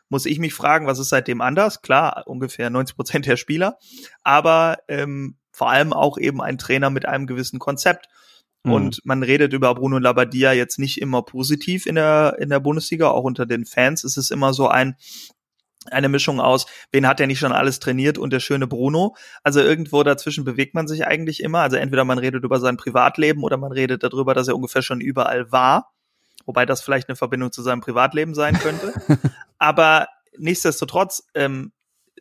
Muss ich mich fragen, was ist seitdem anders? Klar, ungefähr 90 Prozent der Spieler, aber ähm, vor allem auch eben ein Trainer mit einem gewissen Konzept. Mhm. Und man redet über Bruno Labbadia jetzt nicht immer positiv in der, in der Bundesliga, auch unter den Fans ist es immer so ein, eine Mischung aus, wen hat er nicht schon alles trainiert und der schöne Bruno. Also irgendwo dazwischen bewegt man sich eigentlich immer. Also entweder man redet über sein Privatleben oder man redet darüber, dass er ungefähr schon überall war. Wobei das vielleicht eine Verbindung zu seinem Privatleben sein könnte. [laughs] Aber nichtsdestotrotz, ähm,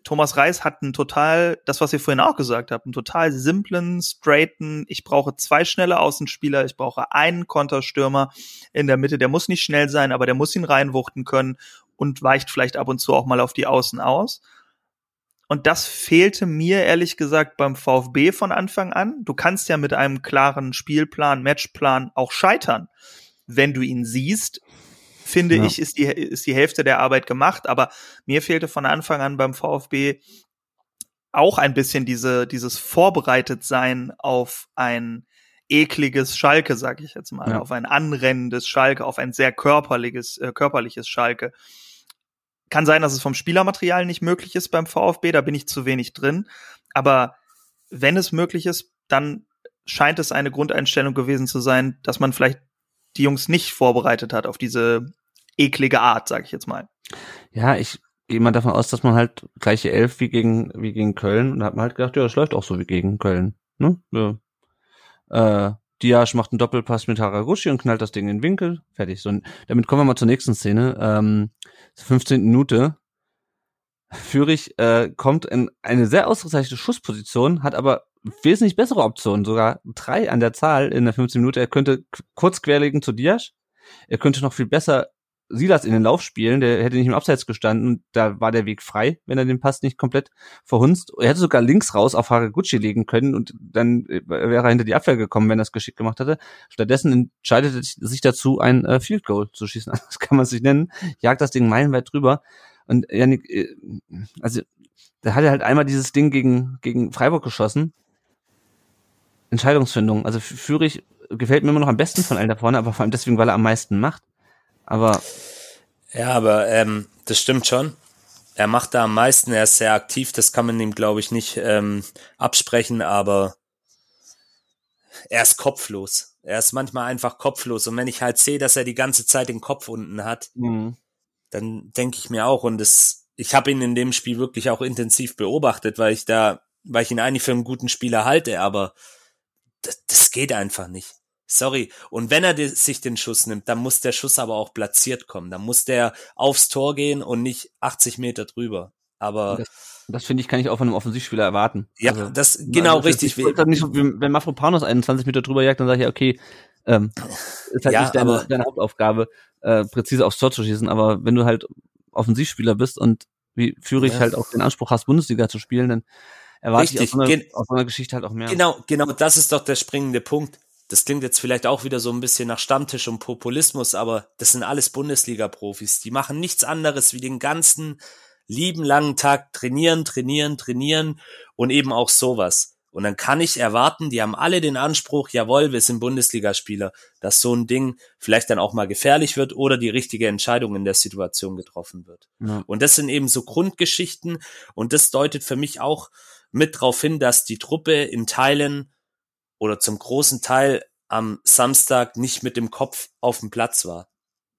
Thomas Reis hat einen total, das was ihr vorhin auch gesagt habt, einen total simplen, straighten, ich brauche zwei schnelle Außenspieler, ich brauche einen Konterstürmer in der Mitte, der muss nicht schnell sein, aber der muss ihn reinwuchten können und weicht vielleicht ab und zu auch mal auf die Außen aus. Und das fehlte mir ehrlich gesagt beim VfB von Anfang an. Du kannst ja mit einem klaren Spielplan, Matchplan auch scheitern. Wenn du ihn siehst, finde Ja. ich, ist die, ist die Hälfte der Arbeit gemacht. Aber mir fehlte von Anfang an beim VfB auch ein bisschen diese, dieses Vorbereitetsein auf ein ekliges Schalke, sag ich jetzt mal, Ja. auf ein anrennendes Schalke, auf ein sehr körperliches, äh, körperliches Schalke. Kann sein, dass es vom Spielermaterial nicht möglich ist beim VfB, da bin ich zu wenig drin. Aber wenn es möglich ist, dann scheint es eine Grundeinstellung gewesen zu sein, dass man vielleicht die Jungs nicht vorbereitet hat auf diese eklige Art, sag ich jetzt mal. Ja, ich gehe mal davon aus, dass man halt gleiche Elf wie gegen, wie gegen Köln und hat man halt gedacht, ja, das läuft auch so wie gegen Köln. Ne? Ja. Äh, Diasch macht einen Doppelpass mit Haraguchi und knallt das Ding in den Winkel. Fertig. So, damit kommen wir mal zur nächsten Szene. Ähm, 15. Minute. Führig äh, kommt in eine sehr ausgezeichnete Schussposition, hat aber wesentlich bessere Optionen, sogar drei an der Zahl in der 15 Minute. Er könnte kurz querlegen zu Diasch. Er könnte noch viel besser Silas in den Lauf spielen, der hätte nicht im Abseits gestanden da war der Weg frei, wenn er den Pass nicht komplett verhunzt. Er hätte sogar links raus auf Haraguchi legen können und dann äh, wäre er hinter die Abwehr gekommen, wenn er es geschickt gemacht hätte. Stattdessen entscheidet er sich dazu, ein äh, Field Goal zu schießen. [laughs] Das kann man sich nennen. Jagt das Ding meilenweit drüber. Und Janik, äh, also da hat er halt einmal dieses Ding gegen, gegen Freiburg geschossen. Entscheidungsfindung. Also Führig gefällt mir immer noch am besten von allen da vorne, aber vor allem deswegen, weil er am meisten macht. Aber Ja, aber ähm, das stimmt schon. Er macht da am meisten, er ist sehr aktiv, das kann man ihm, glaube ich, nicht ähm, absprechen, aber er ist kopflos. Er ist manchmal einfach kopflos. Und wenn ich halt sehe, dass er die ganze Zeit den Kopf unten hat, dann denke ich mir auch, und das, ich habe ihn in dem Spiel wirklich auch intensiv beobachtet, weil ich da, weil ich ihn eigentlich für einen guten Spieler halte, aber das, das geht einfach nicht. Sorry. Und wenn er sich den Schuss nimmt, dann muss der Schuss aber auch platziert kommen. Dann muss der aufs Tor gehen und nicht 80 Meter drüber. Aber Das, das finde ich, kann ich auch von einem Offensivspieler erwarten. ja, Also, das genau also, richtig. Ich, ich, nicht, wenn Mafropanos 21 Meter drüber jagt, dann sage ich, okay, ähm, ist halt Ja, nicht deine, aber- deine Hauptaufgabe, äh, präzise aufs Tor zu schießen, aber wenn du halt Offensivspieler bist und wie Führig Ja. halt auch den Anspruch hast, Bundesliga zu spielen, dann erwarte ich Richtig, aus so, einer, aus so einer Geschichte halt auch mehr. Genau, genau, das ist doch der springende Punkt. Das klingt jetzt vielleicht auch wieder so ein bisschen nach Stammtisch und Populismus, aber das sind alles Bundesliga-Profis. Die machen nichts anderes wie den ganzen lieben langen Tag trainieren, trainieren, trainieren und eben auch sowas. Und dann kann ich erwarten, die haben alle den Anspruch, jawohl, wir sind Bundesligaspieler, dass so ein Ding vielleicht dann auch mal gefährlich wird oder die richtige Entscheidung in der Situation getroffen wird. Ja. Und das sind eben so Grundgeschichten und das deutet für mich auch mit darauf hin, dass die Truppe in Teilen oder zum großen Teil am Samstag nicht mit dem Kopf auf dem Platz war.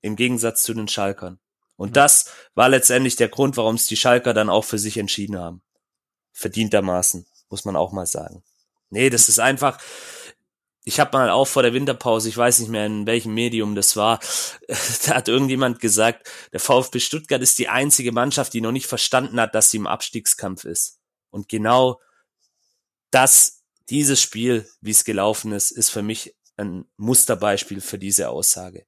Im Gegensatz zu den Schalkern. Und das war letztendlich der Grund, warum es die Schalker dann auch für sich entschieden haben. Verdientermaßen, muss man auch mal sagen. Nee, das ist einfach, ich habe mal auch vor der Winterpause, ich weiß nicht mehr in welchem Medium das war, [laughs] da hat irgendjemand gesagt, der VfB Stuttgart ist die einzige Mannschaft, die noch nicht verstanden hat, dass sie im Abstiegskampf ist. Und genau das, dieses Spiel, wie es gelaufen ist, ist für mich ein Musterbeispiel für diese Aussage.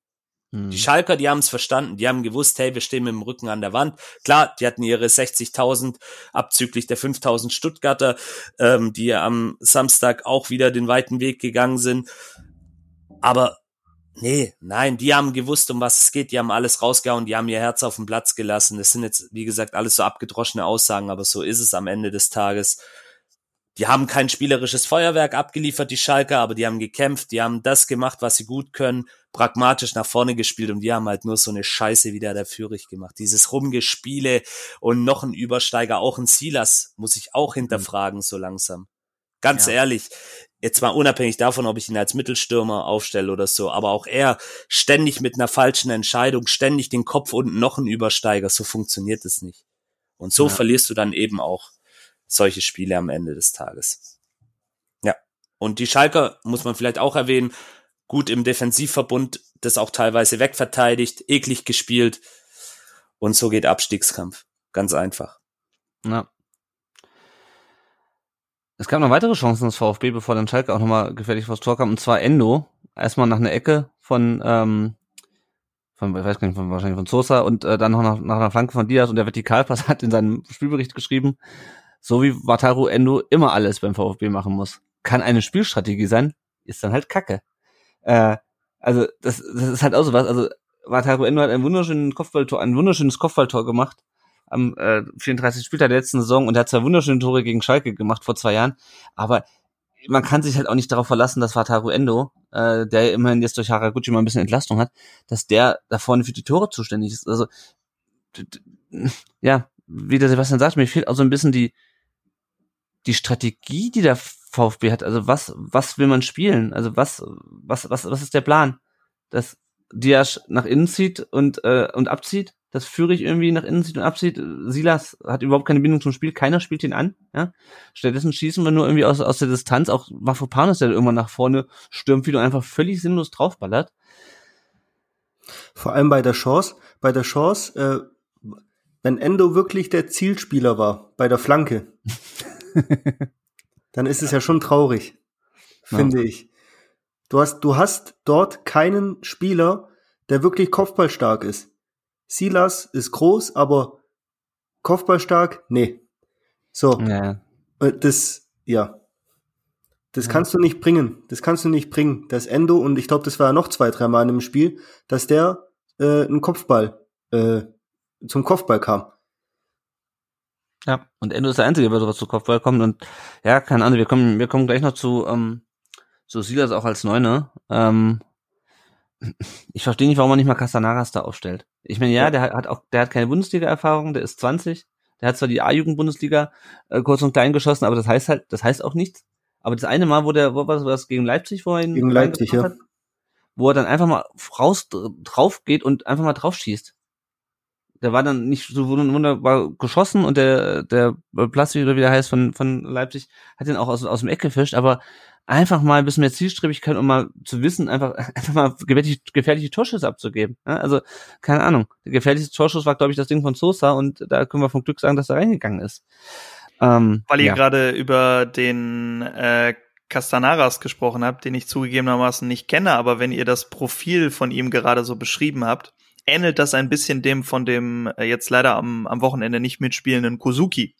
Hm. Die Schalker, die haben es verstanden, die haben gewusst, hey, wir stehen mit dem Rücken an der Wand. Klar, die hatten ihre 60.000 abzüglich der 5.000 Stuttgarter, ähm, die am Samstag auch wieder den weiten Weg gegangen sind. Aber Nee, nein, die haben gewusst, um was es geht, die haben alles rausgehauen, die haben ihr Herz auf den Platz gelassen. Das sind jetzt, wie gesagt, alles so abgedroschene Aussagen, aber so ist es am Ende des Tages. Die haben kein spielerisches Feuerwerk abgeliefert, die Schalker, aber die haben gekämpft, die haben das gemacht, was sie gut können, pragmatisch nach vorne gespielt und die haben halt nur so eine Scheiße wieder der Führig gemacht. Dieses Rumgespiele und noch ein Übersteiger, auch ein Silas, muss ich auch hinterfragen, so langsam. Ganz ja. ehrlich, jetzt mal unabhängig davon, ob ich ihn als Mittelstürmer aufstelle oder so, aber auch er ständig mit einer falschen Entscheidung, ständig den Kopf unten noch ein Übersteiger, so funktioniert es nicht. Und so ja. verlierst du dann eben auch solche Spiele am Ende des Tages. Ja. Und die Schalker muss man vielleicht auch erwähnen, gut im Defensivverbund, das auch teilweise wegverteidigt, eklig gespielt. Und so geht Abstiegskampf. Ganz einfach. Ja. Es gab noch weitere Chancen des VfB, bevor dann Schalke auch nochmal gefährlich vors Tor kam, und zwar Endo. Erstmal nach einer Ecke von, ähm, von, ich weiß gar nicht, von, wahrscheinlich von Sosa und äh, dann noch nach, nach einer Flanke von Diaz und der Vertikalpass [laughs] hat in seinem Spielbericht geschrieben, so wie Wataru Endo immer alles beim VfB machen muss. Kann eine Spielstrategie sein, ist dann halt Kacke. Äh, also das, das ist halt auch so was. Also Wataru Endo hat ein wunderschönes Kopfballtor, ein wunderschönes Kopfballtor gemacht am äh, 34. Spieltag der letzten Saison und er hat zwei wunderschöne Tore gegen Schalke gemacht vor zwei Jahren. Aber man kann sich halt auch nicht darauf verlassen, dass Wataru Endo, äh, der immerhin jetzt durch Haraguchi mal ein bisschen Entlastung hat, dass der da vorne für die Tore zuständig ist. Also ja, wie der Sebastian sagt, mir fehlt auch so ein bisschen die die Strategie, die der VfB hat. Also was was will man spielen? Also was was was was ist der Plan? Dass Diaz nach innen zieht und äh, und abzieht dass Fürich irgendwie nach innen zieht und abzieht. Silas hat überhaupt keine Bindung zum Spiel, keiner spielt ihn an. Ja? Stattdessen schießen wir nur irgendwie aus, aus der Distanz, auch Mafropanos, der irgendwann nach vorne stürmt, wie du einfach völlig sinnlos draufballert. Vor allem bei der Chance, bei der Chance, äh, wenn Endo wirklich der Zielspieler war, bei der Flanke, [laughs] dann ist es ja schon traurig, finde ja. ich. Du hast, du hast dort keinen Spieler, der wirklich kopfballstark ist. Silas ist groß, aber Kopfballstark? Nee. So. Ja. Äh, das, ja. Das ja. kannst du nicht bringen. Das kannst du nicht bringen. Das Endo, und ich glaube, das war ja noch zwei, drei Mal in dem Spiel, dass der äh, einen Kopfball, äh, zum Kopfball kam. Ja, und Endo ist der Einzige, der sowas zu Kopfball kommt. Und ja, keine Ahnung, wir kommen, wir kommen gleich noch zu, ähm, zu Silas auch als Neuner. Ähm, ich verstehe nicht, warum man nicht mal Castanaras da aufstellt. Ich meine, ja, ja, der hat auch, der hat keine Bundesliga-Erfahrung, der ist 20, der hat zwar die A-Jugend-Bundesliga äh, kurz und klein geschossen, aber das heißt halt, das heißt auch nichts. Aber das eine Mal, wo der, wo war das gegen Leipzig, ihn gegen Leipzig, ja. hat, wo er dann einfach mal raus drauf geht und einfach mal drauf schießt. Der war dann nicht so wunderbar geschossen und der der Plastik oder wie der heißt von von Leipzig hat den auch aus aus dem Eck gefischt, aber einfach mal ein bisschen mehr Zielstrebigkeit, um mal zu wissen, einfach, [laughs] einfach mal gefährliche, gefährliche Torschüsse abzugeben. Ja, also, keine Ahnung. Der gefährlichste Torschuss war, glaube ich, das Ding von Sosa und da können wir vom Glück sagen, dass er reingegangen ist. Ähm, Weil ihr ja. gerade über den äh, Castanaras gesprochen habt, den ich zugegebenermaßen nicht kenne, aber wenn ihr das Profil von ihm gerade so beschrieben habt, ähnelt das ein bisschen dem von dem äh, jetzt leider am, am Wochenende nicht mitspielenden Kozuki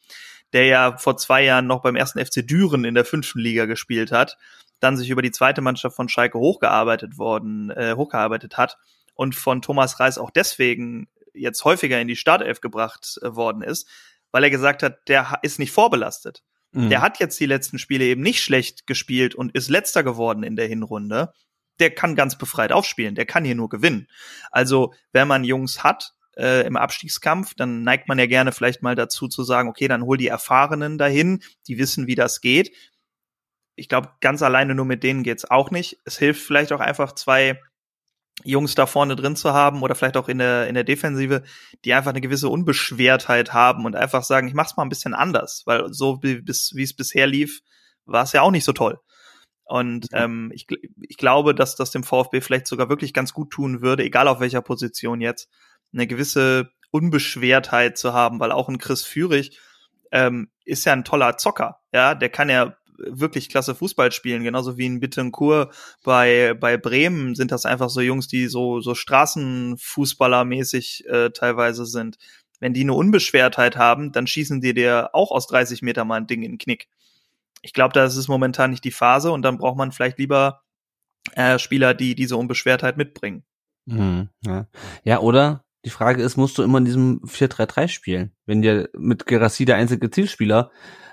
der ja vor zwei Jahren noch beim ersten FC Düren in der fünften Liga gespielt hat, dann sich über die zweite Mannschaft von Schalke hochgearbeitet worden, äh, hochgearbeitet hat und von Thomas Reis auch deswegen jetzt häufiger in die Startelf gebracht äh, worden ist, weil er gesagt hat, der ist nicht vorbelastet. Mhm. Der hat jetzt die letzten Spiele eben nicht schlecht gespielt und ist letzter geworden in der Hinrunde. Der kann ganz befreit aufspielen, der kann hier nur gewinnen. Also, wenn man Jungs hat, äh, im Abstiegskampf, dann neigt man ja gerne vielleicht mal dazu zu sagen, okay, dann hol die Erfahrenen dahin, die wissen, wie das geht. Ich glaube, ganz alleine nur mit denen geht's auch nicht. Es hilft vielleicht auch einfach zwei Jungs da vorne drin zu haben oder vielleicht auch in der, in der Defensive, die einfach eine gewisse Unbeschwertheit haben und einfach sagen, ich mach's mal ein bisschen anders, weil so wie, bis, wie es bisher lief, war es ja auch nicht so toll. Und ähm, ich, ich glaube, dass das dem VfB vielleicht sogar wirklich ganz gut tun würde, egal auf welcher Position jetzt, eine gewisse Unbeschwertheit zu haben, weil auch ein Chris Führig ähm, ist ja ein toller Zocker, ja, der kann ja wirklich klasse Fußball spielen, genauso wie in Bittencourt bei bei Bremen sind das einfach so Jungs, die so so Straßenfußballermäßig äh, teilweise sind. Wenn die eine Unbeschwertheit haben, dann schießen die dir auch aus 30 Meter mal ein Ding in den Knick. Ich glaube, da ist es momentan nicht die Phase und dann braucht man vielleicht lieber äh, Spieler, die diese Unbeschwertheit mitbringen. Mhm, ja. ja, oder die Frage ist, musst du immer in diesem 4-3-3 spielen? Wenn dir mit Gerassi der einzige Zielspieler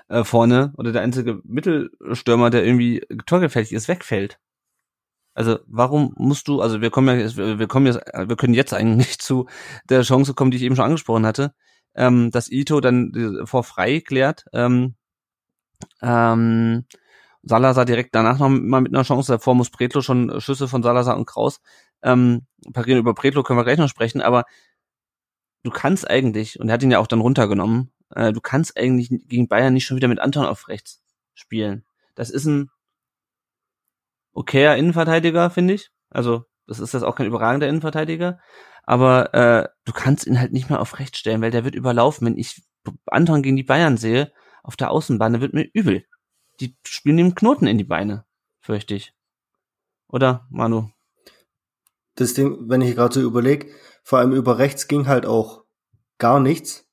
äh, vorne oder der einzige Mittelstürmer, der irgendwie torgefällig ist, wegfällt. Also warum musst du, also wir kommen ja, wir kommen jetzt, wir können jetzt eigentlich [laughs] zu der Chance kommen, die ich eben schon angesprochen hatte, ähm, dass Ito dann vor frei klärt, ähm, ähm, Salazar direkt danach noch mal mit einer Chance, davor muss Pretlo schon Schüsse von Salazar und Kraus ähm, parieren. Über Pretlo können wir gleich noch sprechen, aber du kannst eigentlich, und er hat ihn ja auch dann runtergenommen, äh, du kannst eigentlich gegen Bayern nicht schon wieder mit Anton auf rechts spielen. Das ist ein okayer Innenverteidiger, finde ich. Also, das ist jetzt auch kein überragender Innenverteidiger. Aber äh, du kannst ihn halt nicht mehr auf rechts stellen, weil der wird überlaufen. Wenn ich Anton gegen die Bayern sehe, auf der Außenbahn, dann wird mir übel. Die spielen ihm Knoten in die Beine, fürchte ich. Oder, Manu? Das Ding, wenn ich gerade so überlege, vor allem über rechts ging halt auch gar nichts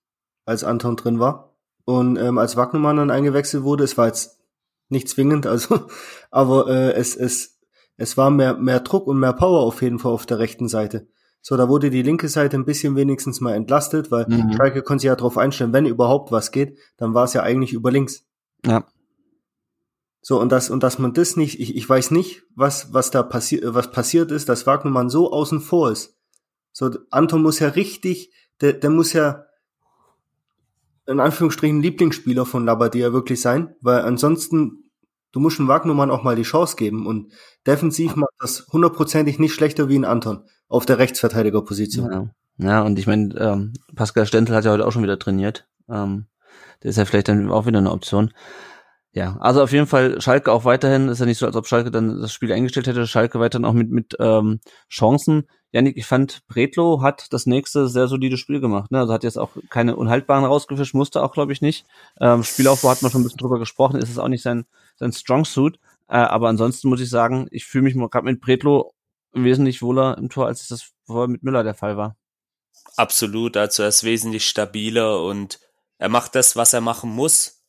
als Anton drin war. Und ähm, als Wagnermann dann eingewechselt wurde, es war jetzt nicht zwingend, also, [laughs] aber äh, es, es, es war mehr, mehr Druck und mehr Power auf jeden Fall auf der rechten Seite. So, da wurde die linke Seite ein bisschen wenigstens mal entlastet, weil mhm. Schalke konnte sich ja darauf einstellen, wenn überhaupt was geht, dann war es ja eigentlich über links. Ja. So, und das, und dass man das nicht, ich, ich weiß nicht, was, was da passiert, was passiert ist, dass Wagnermann so außen vor ist. So, Anton muss ja richtig, der, der muss ja, in Anführungsstrichen Lieblingsspieler von Labadia wirklich sein, weil ansonsten, du musst dem Wagnermann auch mal die Chance geben und defensiv macht das hundertprozentig nicht schlechter wie ein Anton auf der Rechtsverteidigerposition. Ja, ja und ich meine, ähm, Pascal Stentel hat ja heute auch schon wieder trainiert. Ähm, der ist ja vielleicht dann auch wieder eine Option. Ja, also auf jeden Fall Schalke auch weiterhin, ist ja nicht so, als ob Schalke dann das Spiel eingestellt hätte, Schalke weiterhin auch mit, mit ähm, Chancen. Janik, ich fand, Bretlo hat das nächste sehr solide Spiel gemacht. Ne? Also hat jetzt auch keine Unhaltbaren rausgefischt, musste auch, glaube ich, nicht. Ähm, Spielaufbau hat man schon ein bisschen drüber gesprochen, ist es auch nicht sein, sein Strong Suit. Äh, aber ansonsten muss ich sagen, ich fühle mich gerade mit Bretlo wesentlich wohler im Tor, als das vorher mit Müller der Fall war. Absolut, also er ist wesentlich stabiler und er macht das, was er machen muss.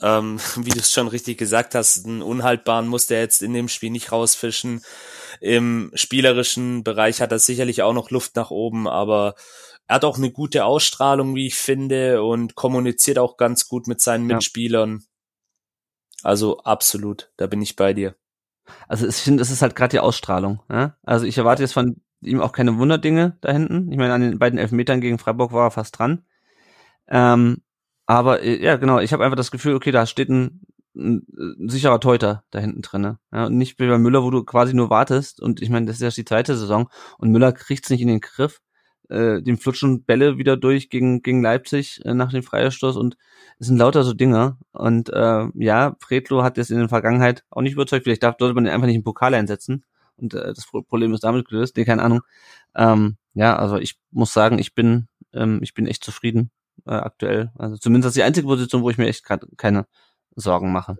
Ähm, [laughs] wie du es schon richtig gesagt hast, einen unhaltbaren muss der jetzt in dem Spiel nicht rausfischen. Im spielerischen Bereich hat er sicherlich auch noch Luft nach oben, aber er hat auch eine gute Ausstrahlung, wie ich finde, und kommuniziert auch ganz gut mit seinen ja. Mitspielern. Also absolut, da bin ich bei dir. Also ich finde, es ist halt gerade die Ausstrahlung. Ja? Also ich erwarte jetzt von ihm auch keine Wunderdinge da hinten. Ich meine, an den beiden Elfmetern gegen Freiburg war er fast dran. Ähm, aber äh, ja, genau, ich habe einfach das Gefühl, okay, da steht ein, ein, ein sicherer Teuter da hinten drinne. Ja, und nicht wie bei Müller, wo du quasi nur wartest. Und ich meine, das ist ja die zweite Saison und Müller kriegt's nicht in den Griff. Äh, dem flutschen Bälle wieder durch gegen, gegen Leipzig äh, nach dem Freistoß und es sind lauter so Dinger. Und äh, ja, Fredlo hat jetzt in der Vergangenheit auch nicht überzeugt. Vielleicht darf, sollte man den einfach nicht im Pokal einsetzen. Und äh, das Problem ist damit gelöst. Nee, keine Ahnung. Ähm, ja, also ich muss sagen, ich bin, ähm, ich bin echt zufrieden äh, aktuell. Also zumindest das ist die einzige Position, wo ich mir echt gerade keine Sorgen mache.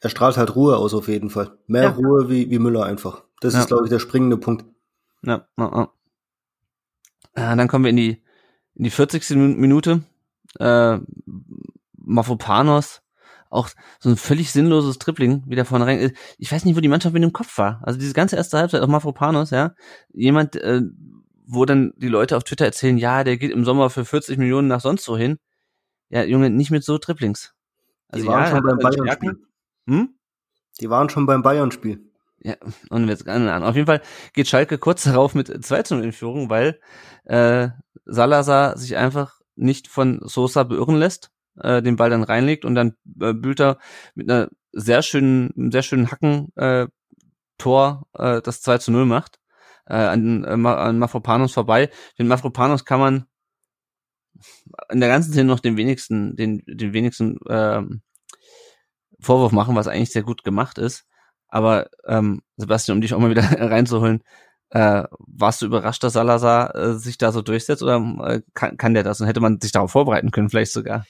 Er strahlt halt Ruhe aus auf jeden Fall. Mehr ja. Ruhe wie, wie Müller einfach. Das ja. ist, glaube ich, der springende Punkt. Ja, ja, ja. Äh, dann kommen wir in die, in die 40. Minute. Äh, Mafropanos, auch so ein völlig sinnloses Tripling wieder vorne rein. Ich weiß nicht, wo die Mannschaft mit dem Kopf war. Also diese ganze erste Halbzeit, auch Mafropanos, ja. Jemand, äh, wo dann die Leute auf Twitter erzählen, ja, der geht im Sommer für 40 Millionen nach sonst wo hin. Ja, Junge, nicht mit so Triplings. Also die waren ja, schon beim Bayern-Spiel. Hm? Die waren schon beim Bayern-Spiel. Ja, und jetzt an. Auf jeden Fall geht Schalke kurz [laughs] darauf mit 2 zu 0 in Führung, weil äh, Salazar sich einfach nicht von Sosa beirren lässt, äh, den Ball dann reinlegt und dann äh, Bülter mit einer sehr schönen, sehr schönen Hacken äh, Tor äh, das 2 zu 0 macht äh, an, äh, an Mafropanos vorbei. Den Mafropanos kann man in der ganzen Szene noch den wenigsten, den, den wenigsten ähm, Vorwurf machen, was eigentlich sehr gut gemacht ist. Aber ähm, Sebastian, um dich auch mal wieder [laughs] reinzuholen, äh, warst du überrascht, dass Salazar äh, sich da so durchsetzt oder äh, kann, kann der das und hätte man sich darauf vorbereiten können, vielleicht sogar?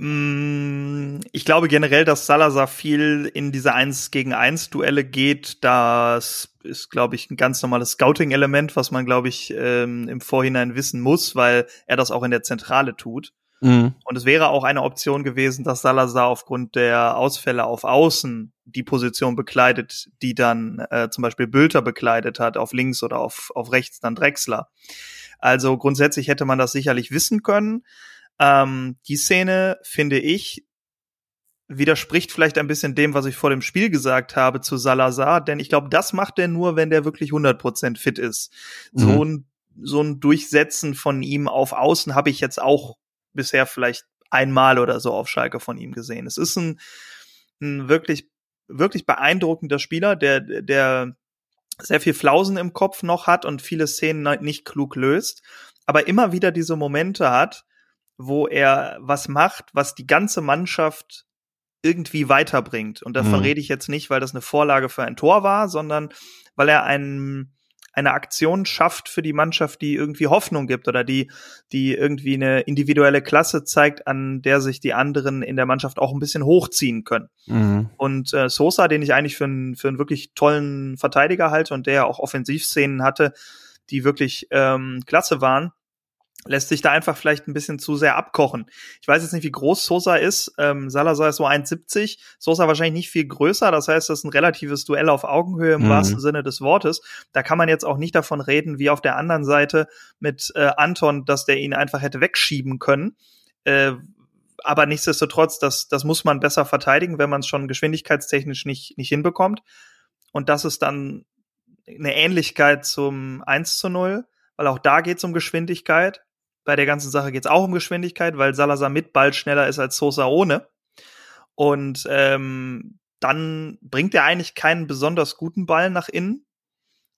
Mm, ich glaube generell, dass Salazar viel in diese 1 gegen 1 Duelle geht. Das ist, glaube ich, ein ganz normales Scouting-Element, was man, glaube ich, ähm, im Vorhinein wissen muss, weil er das auch in der Zentrale tut. Mhm. Und es wäre auch eine Option gewesen, dass Salazar aufgrund der Ausfälle auf Außen die Position bekleidet, die dann äh, zum Beispiel Bülter bekleidet hat, auf links oder auf, auf rechts dann Drexler. Also grundsätzlich hätte man das sicherlich wissen können. Ähm, die Szene, finde ich, widerspricht vielleicht ein bisschen dem, was ich vor dem Spiel gesagt habe zu Salazar, denn ich glaube, das macht er nur, wenn der wirklich 100% fit ist. Mhm. So ein so ein Durchsetzen von ihm auf Außen habe ich jetzt auch bisher vielleicht einmal oder so auf Schalke von ihm gesehen. Es ist ein, ein wirklich wirklich beeindruckender Spieler, der der sehr viel Flausen im Kopf noch hat und viele Szenen nicht klug löst, aber immer wieder diese Momente hat, wo er was macht, was die ganze Mannschaft irgendwie weiterbringt. Und da Mhm. verrede ich jetzt nicht, weil das eine Vorlage für ein Tor war, sondern weil er einen, eine Aktion schafft für die Mannschaft, die irgendwie Hoffnung gibt oder die, die irgendwie eine individuelle Klasse zeigt, an der sich die anderen in der Mannschaft auch ein bisschen hochziehen können. Mhm. Und äh, Sosa, den ich eigentlich für einen, für einen wirklich tollen Verteidiger halte und der ja auch Offensivszenen hatte, die wirklich ähm, klasse waren, lässt sich da einfach vielleicht ein bisschen zu sehr abkochen. Ich weiß jetzt nicht, wie groß Sosa ist. Ähm, Salazar ist so 1,70, Sosa wahrscheinlich nicht viel größer. Das heißt, das ist ein relatives Duell auf Augenhöhe im Mhm. wahrsten Sinne des Wortes. Da kann man jetzt auch nicht davon reden, wie auf der anderen Seite mit äh, Anton, dass der ihn einfach hätte wegschieben können. Äh, aber nichtsdestotrotz, das, das muss man besser verteidigen, wenn man es schon geschwindigkeitstechnisch nicht, nicht hinbekommt. Und das ist dann eine Ähnlichkeit zum 1 zu 0, weil auch da geht es um Geschwindigkeit. Bei der ganzen Sache geht es auch um Geschwindigkeit, weil Salazar mit Ball schneller ist als Sosa ohne. Und ähm, dann bringt er eigentlich keinen besonders guten Ball nach innen.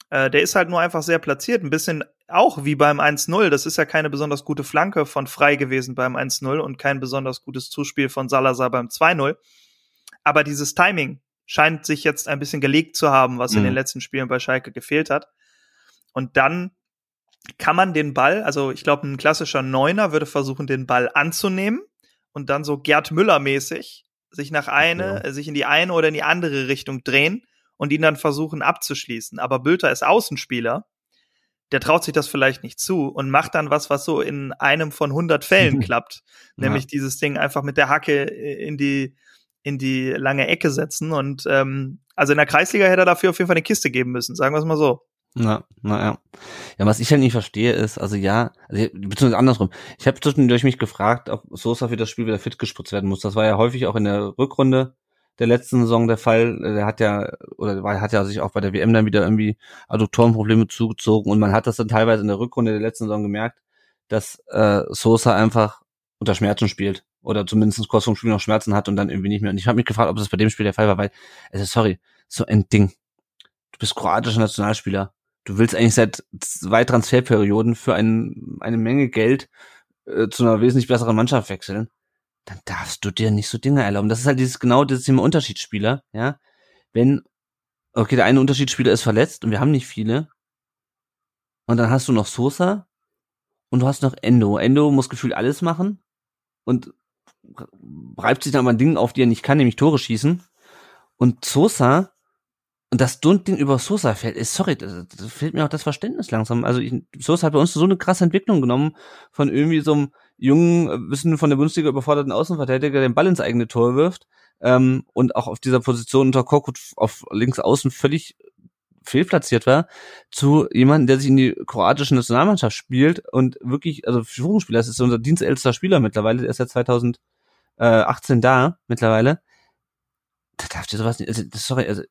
Äh, der ist halt nur einfach sehr platziert. Ein bisschen auch wie beim 1-0. Das ist ja keine besonders gute Flanke von Frei gewesen beim 1-0 und kein besonders gutes Zuspiel von Salazar beim 2-0. Aber dieses Timing scheint sich jetzt ein bisschen gelegt zu haben, was in Mhm. den letzten Spielen bei Schalke gefehlt hat. Und dann kann man den Ball, also ich glaube, ein klassischer Neuner würde versuchen, den Ball anzunehmen und dann so Gerd Müller-mäßig sich nach eine, äh, sich in die eine oder in die andere Richtung drehen und ihn dann versuchen abzuschließen. Aber Bülter ist Außenspieler, der traut sich das vielleicht nicht zu und macht dann was, was so in einem von 100 Fällen [laughs] klappt, nämlich dieses Ding einfach mit der Hacke in die in die lange Ecke setzen und ähm, also in der Kreisliga hätte er dafür auf jeden Fall eine Kiste geben müssen, sagen wir es mal so. Na, na ja. Ja, was ich halt nicht verstehe ist, also ja, also, beziehungsweise andersrum. Ich habe zwischendurch mich gefragt, ob Sosa für das Spiel wieder fit gespritzt werden muss. Das war ja häufig auch in der Rückrunde der letzten Saison der Fall. Der hat ja, oder war, hat ja sich auch bei der WM dann wieder irgendwie Adduktorenprobleme zugezogen und man hat das dann teilweise in der Rückrunde der letzten Saison gemerkt, dass äh, Sosa einfach unter Schmerzen spielt oder zumindest kurz vorm Spiel noch Schmerzen hat und dann irgendwie nicht mehr. Und ich habe mich gefragt, ob das bei dem Spiel der Fall war, weil, also sorry, so ein Ding. Du bist kroatischer Nationalspieler. Du willst eigentlich seit zwei Transferperioden für ein, eine Menge Geld äh, zu einer wesentlich besseren Mannschaft wechseln. Dann darfst du dir nicht so Dinge erlauben. Das ist halt dieses genau dieses Thema Unterschiedsspieler, ja. Wenn, okay, der eine Unterschiedsspieler ist verletzt und wir haben nicht viele. Und dann hast du noch Sosa und du hast noch Endo. Endo muss gefühlt alles machen und reibt sich dann mal Dinge auf, die er nicht kann, nämlich Tore schießen. Und Sosa, und das Ding über Sosa fällt, ist, sorry, das, das fehlt mir auch das Verständnis langsam. Also ich, Sosa hat bei uns so eine krasse Entwicklung genommen von irgendwie so einem jungen, äh, bisschen von der Bundesliga überforderten Außenverteidiger, den Ball ins eigene Tor wirft ähm, und auch auf dieser Position unter Korkut auf links außen völlig fehlplatziert war, zu jemandem, der sich in die kroatische Nationalmannschaft spielt und wirklich, also Führungsspieler, das ist unser dienstältester Spieler mittlerweile, der ist ja 2018 da mittlerweile. Da darf dir sowas nicht, also, sorry, also,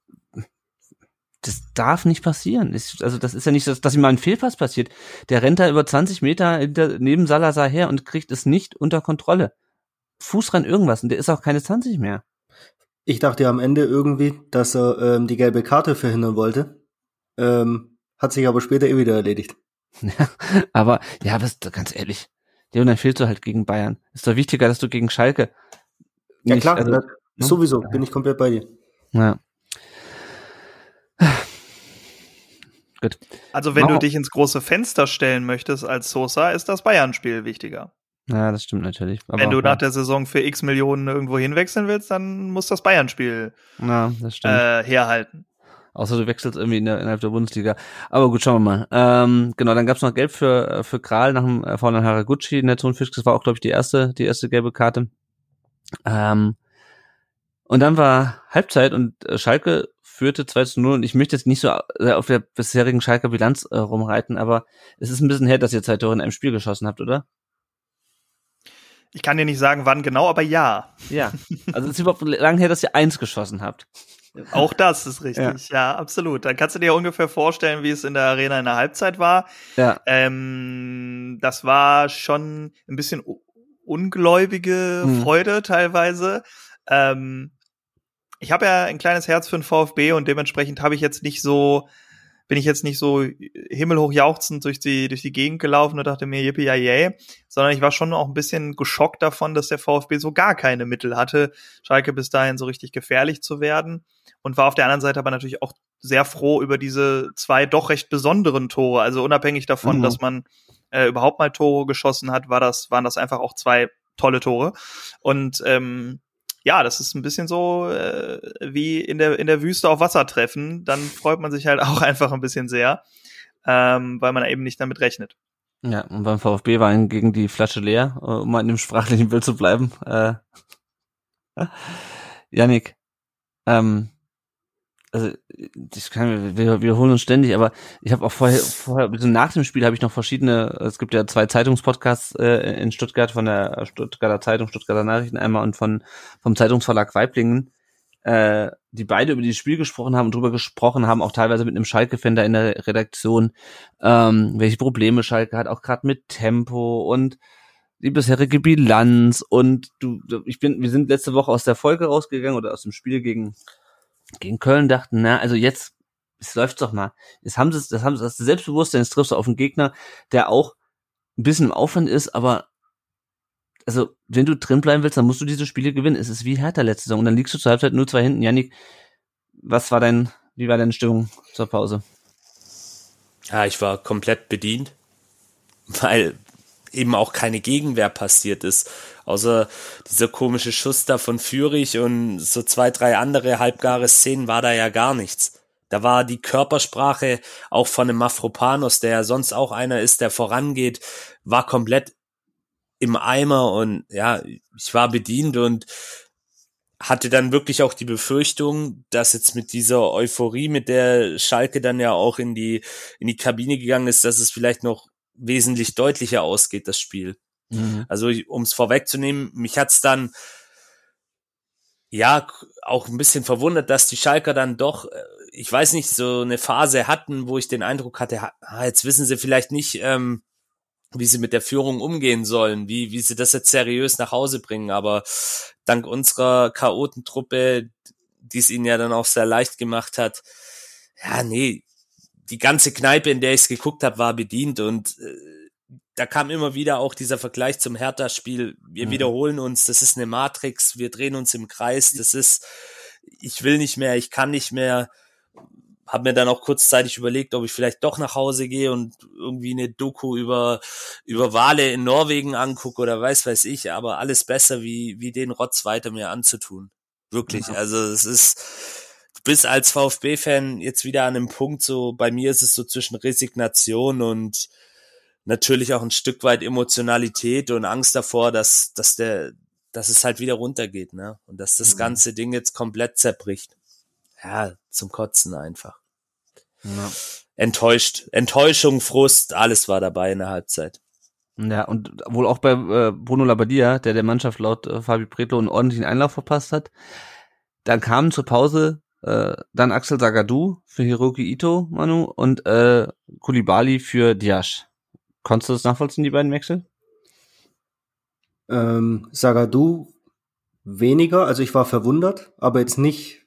das darf nicht passieren. Ich, also das ist ja nicht, dass, dass ihm mal ein Fehlpass passiert. Der rennt da über 20 Meter hinter, neben Salazar her und kriegt es nicht unter Kontrolle. Fuß ran irgendwas und der ist auch keine 20 mehr. Ich dachte ja am Ende irgendwie, dass er ähm, die gelbe Karte verhindern wollte. Ähm, hat sich aber später eh wieder erledigt. [laughs] Ja, aber ja, aber ist, ganz ehrlich, der dann fehlst du halt gegen Bayern. Ist doch wichtiger, dass du gegen Schalke. Ja nicht- klar, also, na, ne? sowieso, bin ich komplett bei dir. Ja. Gut. Also wenn Mach- du dich ins große Fenster stellen möchtest als Sosa, ist das Bayern-Spiel wichtiger. Ja, das stimmt natürlich. Aber, wenn du nach ja, der Saison für x Millionen irgendwo hinwechseln willst, dann muss das Bayern-Spiel ja, äh, herhalten. Außer du wechselst irgendwie in der, innerhalb der Bundesliga. Aber gut, schauen wir mal. Ähm, genau, dann gab's noch Gelb für, für Kral nach dem äh, vorne Haraguchi in der Thunfisch. Das war auch, glaube ich, die erste, die erste gelbe Karte. Ähm, und dann war Halbzeit und äh, Schalke führte 2 zu 0 und ich möchte jetzt nicht so äh, auf der bisherigen Schalker Bilanz äh, rumreiten, aber es ist ein bisschen her, dass ihr zwei Tore in einem Spiel geschossen habt, oder? Ich kann dir nicht sagen, wann genau, aber ja. Ja. Also es ist überhaupt lang her, dass ihr eins geschossen habt. Auch das ist richtig, ja. ja. absolut. Dann kannst du dir ungefähr vorstellen, wie es in der Arena in der Halbzeit war. Ja. Ähm, das war schon ein bisschen ungläubige hm. Freude teilweise. Ähm, ich habe ja ein kleines Herz für den VfB und dementsprechend habe ich jetzt nicht so bin ich jetzt nicht so himmelhoch jauchzend durch die, durch die Gegend gelaufen und dachte mir, yippie, yay, sondern ich war schon auch ein bisschen geschockt davon, dass der VfB so gar keine Mittel hatte, Schalke bis dahin so richtig gefährlich zu werden und war auf der anderen Seite aber natürlich auch sehr froh über diese zwei doch recht besonderen Tore. Also unabhängig davon, mhm. dass man äh, überhaupt mal Tore geschossen hat, war das, waren das einfach auch zwei tolle Tore. Und ähm, ja, das ist ein bisschen so äh, wie in der, in der Wüste auf Wasser treffen. Dann freut man sich halt [laughs] auch einfach ein bisschen sehr, ähm, weil man eben nicht damit rechnet. Ja, und beim VfB war gegen die Flasche leer, äh, um mal in dem sprachlichen Bild zu bleiben. Äh, [laughs] Janik, ähm, also ich kann, wir wiederholen uns ständig, aber ich habe auch vorher, vorher, nach dem Spiel habe ich noch verschiedene, es gibt ja zwei Zeitungspodcasts äh, in Stuttgart von der Stuttgarter Zeitung, Stuttgarter Nachrichten einmal und von vom Zeitungsverlag Weiblingen, äh, die beide über dieses Spiel gesprochen haben und drüber gesprochen haben, auch teilweise mit einem Schalke-Fan da in der Redaktion, ähm, welche Probleme Schalke hat, auch gerade mit Tempo und die bisherige Bilanz und du, ich bin, wir sind letzte Woche aus der Folge rausgegangen oder aus dem Spiel gegen gegen Köln dachten, na, also jetzt, es läuft doch mal. Jetzt haben sie das haben sie das Selbstbewusstsein, jetzt triffst du auf einen Gegner, der auch ein bisschen im Aufwand ist, aber also, wenn du drin bleiben willst, dann musst du diese Spiele gewinnen. Es ist wie Hertha letzte Saison. Und dann liegst du zur Halbzeit nur zwei hinten. Janik, was war dein, wie war deine Stimmung zur Pause? Ja, ich war komplett bedient, weil eben auch keine Gegenwehr passiert ist. Außer dieser komische Schuss da von Fürich und so zwei, drei andere halbgare Szenen war da ja gar nichts. Da war die Körpersprache auch von einem Mafropanos, der ja sonst auch einer ist, der vorangeht, war komplett im Eimer und ja, ich war bedient und hatte dann wirklich auch die Befürchtung, dass jetzt mit dieser Euphorie, mit der Schalke dann ja auch in die, in die Kabine gegangen ist, dass es vielleicht noch wesentlich deutlicher ausgeht, das Spiel. Mhm. Also, um es vorwegzunehmen, mich hat's dann ja auch ein bisschen verwundert, dass die Schalker dann doch, äh, ich weiß nicht, so eine Phase hatten, wo ich den Eindruck hatte, ah, jetzt wissen sie vielleicht nicht, ähm, wie sie mit der Führung umgehen sollen, wie, wie sie das jetzt seriös nach Hause bringen. Aber dank unserer Chaotentruppe, die es ihnen ja dann auch sehr leicht gemacht hat, ja, nee, die ganze Kneipe, in der ich es geguckt habe, war bedient und äh, da kam immer wieder auch dieser Vergleich zum Hertha-Spiel. Wir mhm. wiederholen uns, das ist eine Matrix, wir drehen uns im Kreis, das ist, ich will nicht mehr, ich kann nicht mehr. Hab mir dann auch kurzzeitig überlegt, ob ich vielleicht doch nach Hause gehe und irgendwie eine Doku über, über Wale in Norwegen angucke oder weiß weiß ich, aber alles besser, wie, wie den Rotz weiter mir anzutun. Wirklich. Ja. Also es ist, bist als VfB-Fan jetzt wieder an einem Punkt, so bei mir ist es so zwischen Resignation und natürlich auch ein Stück weit Emotionalität und Angst davor, dass, dass der, dass es halt wieder runtergeht, ne? Und dass das mhm. ganze Ding jetzt komplett zerbricht. Ja, zum Kotzen einfach. Ja. Enttäuscht, Enttäuschung, Frust, alles war dabei in der Halbzeit. Ja, und wohl auch bei äh, Bruno Labbadia, der der Mannschaft laut äh, Fabi Pretlo einen ordentlichen Einlauf verpasst hat. Dann kamen zur Pause äh, dann Axel Sagadou für Hiroki Ito, Manu, und äh, Kulibali für Diash. Konntest du das nachvollziehen, die beiden Wechsel? Ähm, Sagadou weniger, also ich war verwundert, aber jetzt nicht,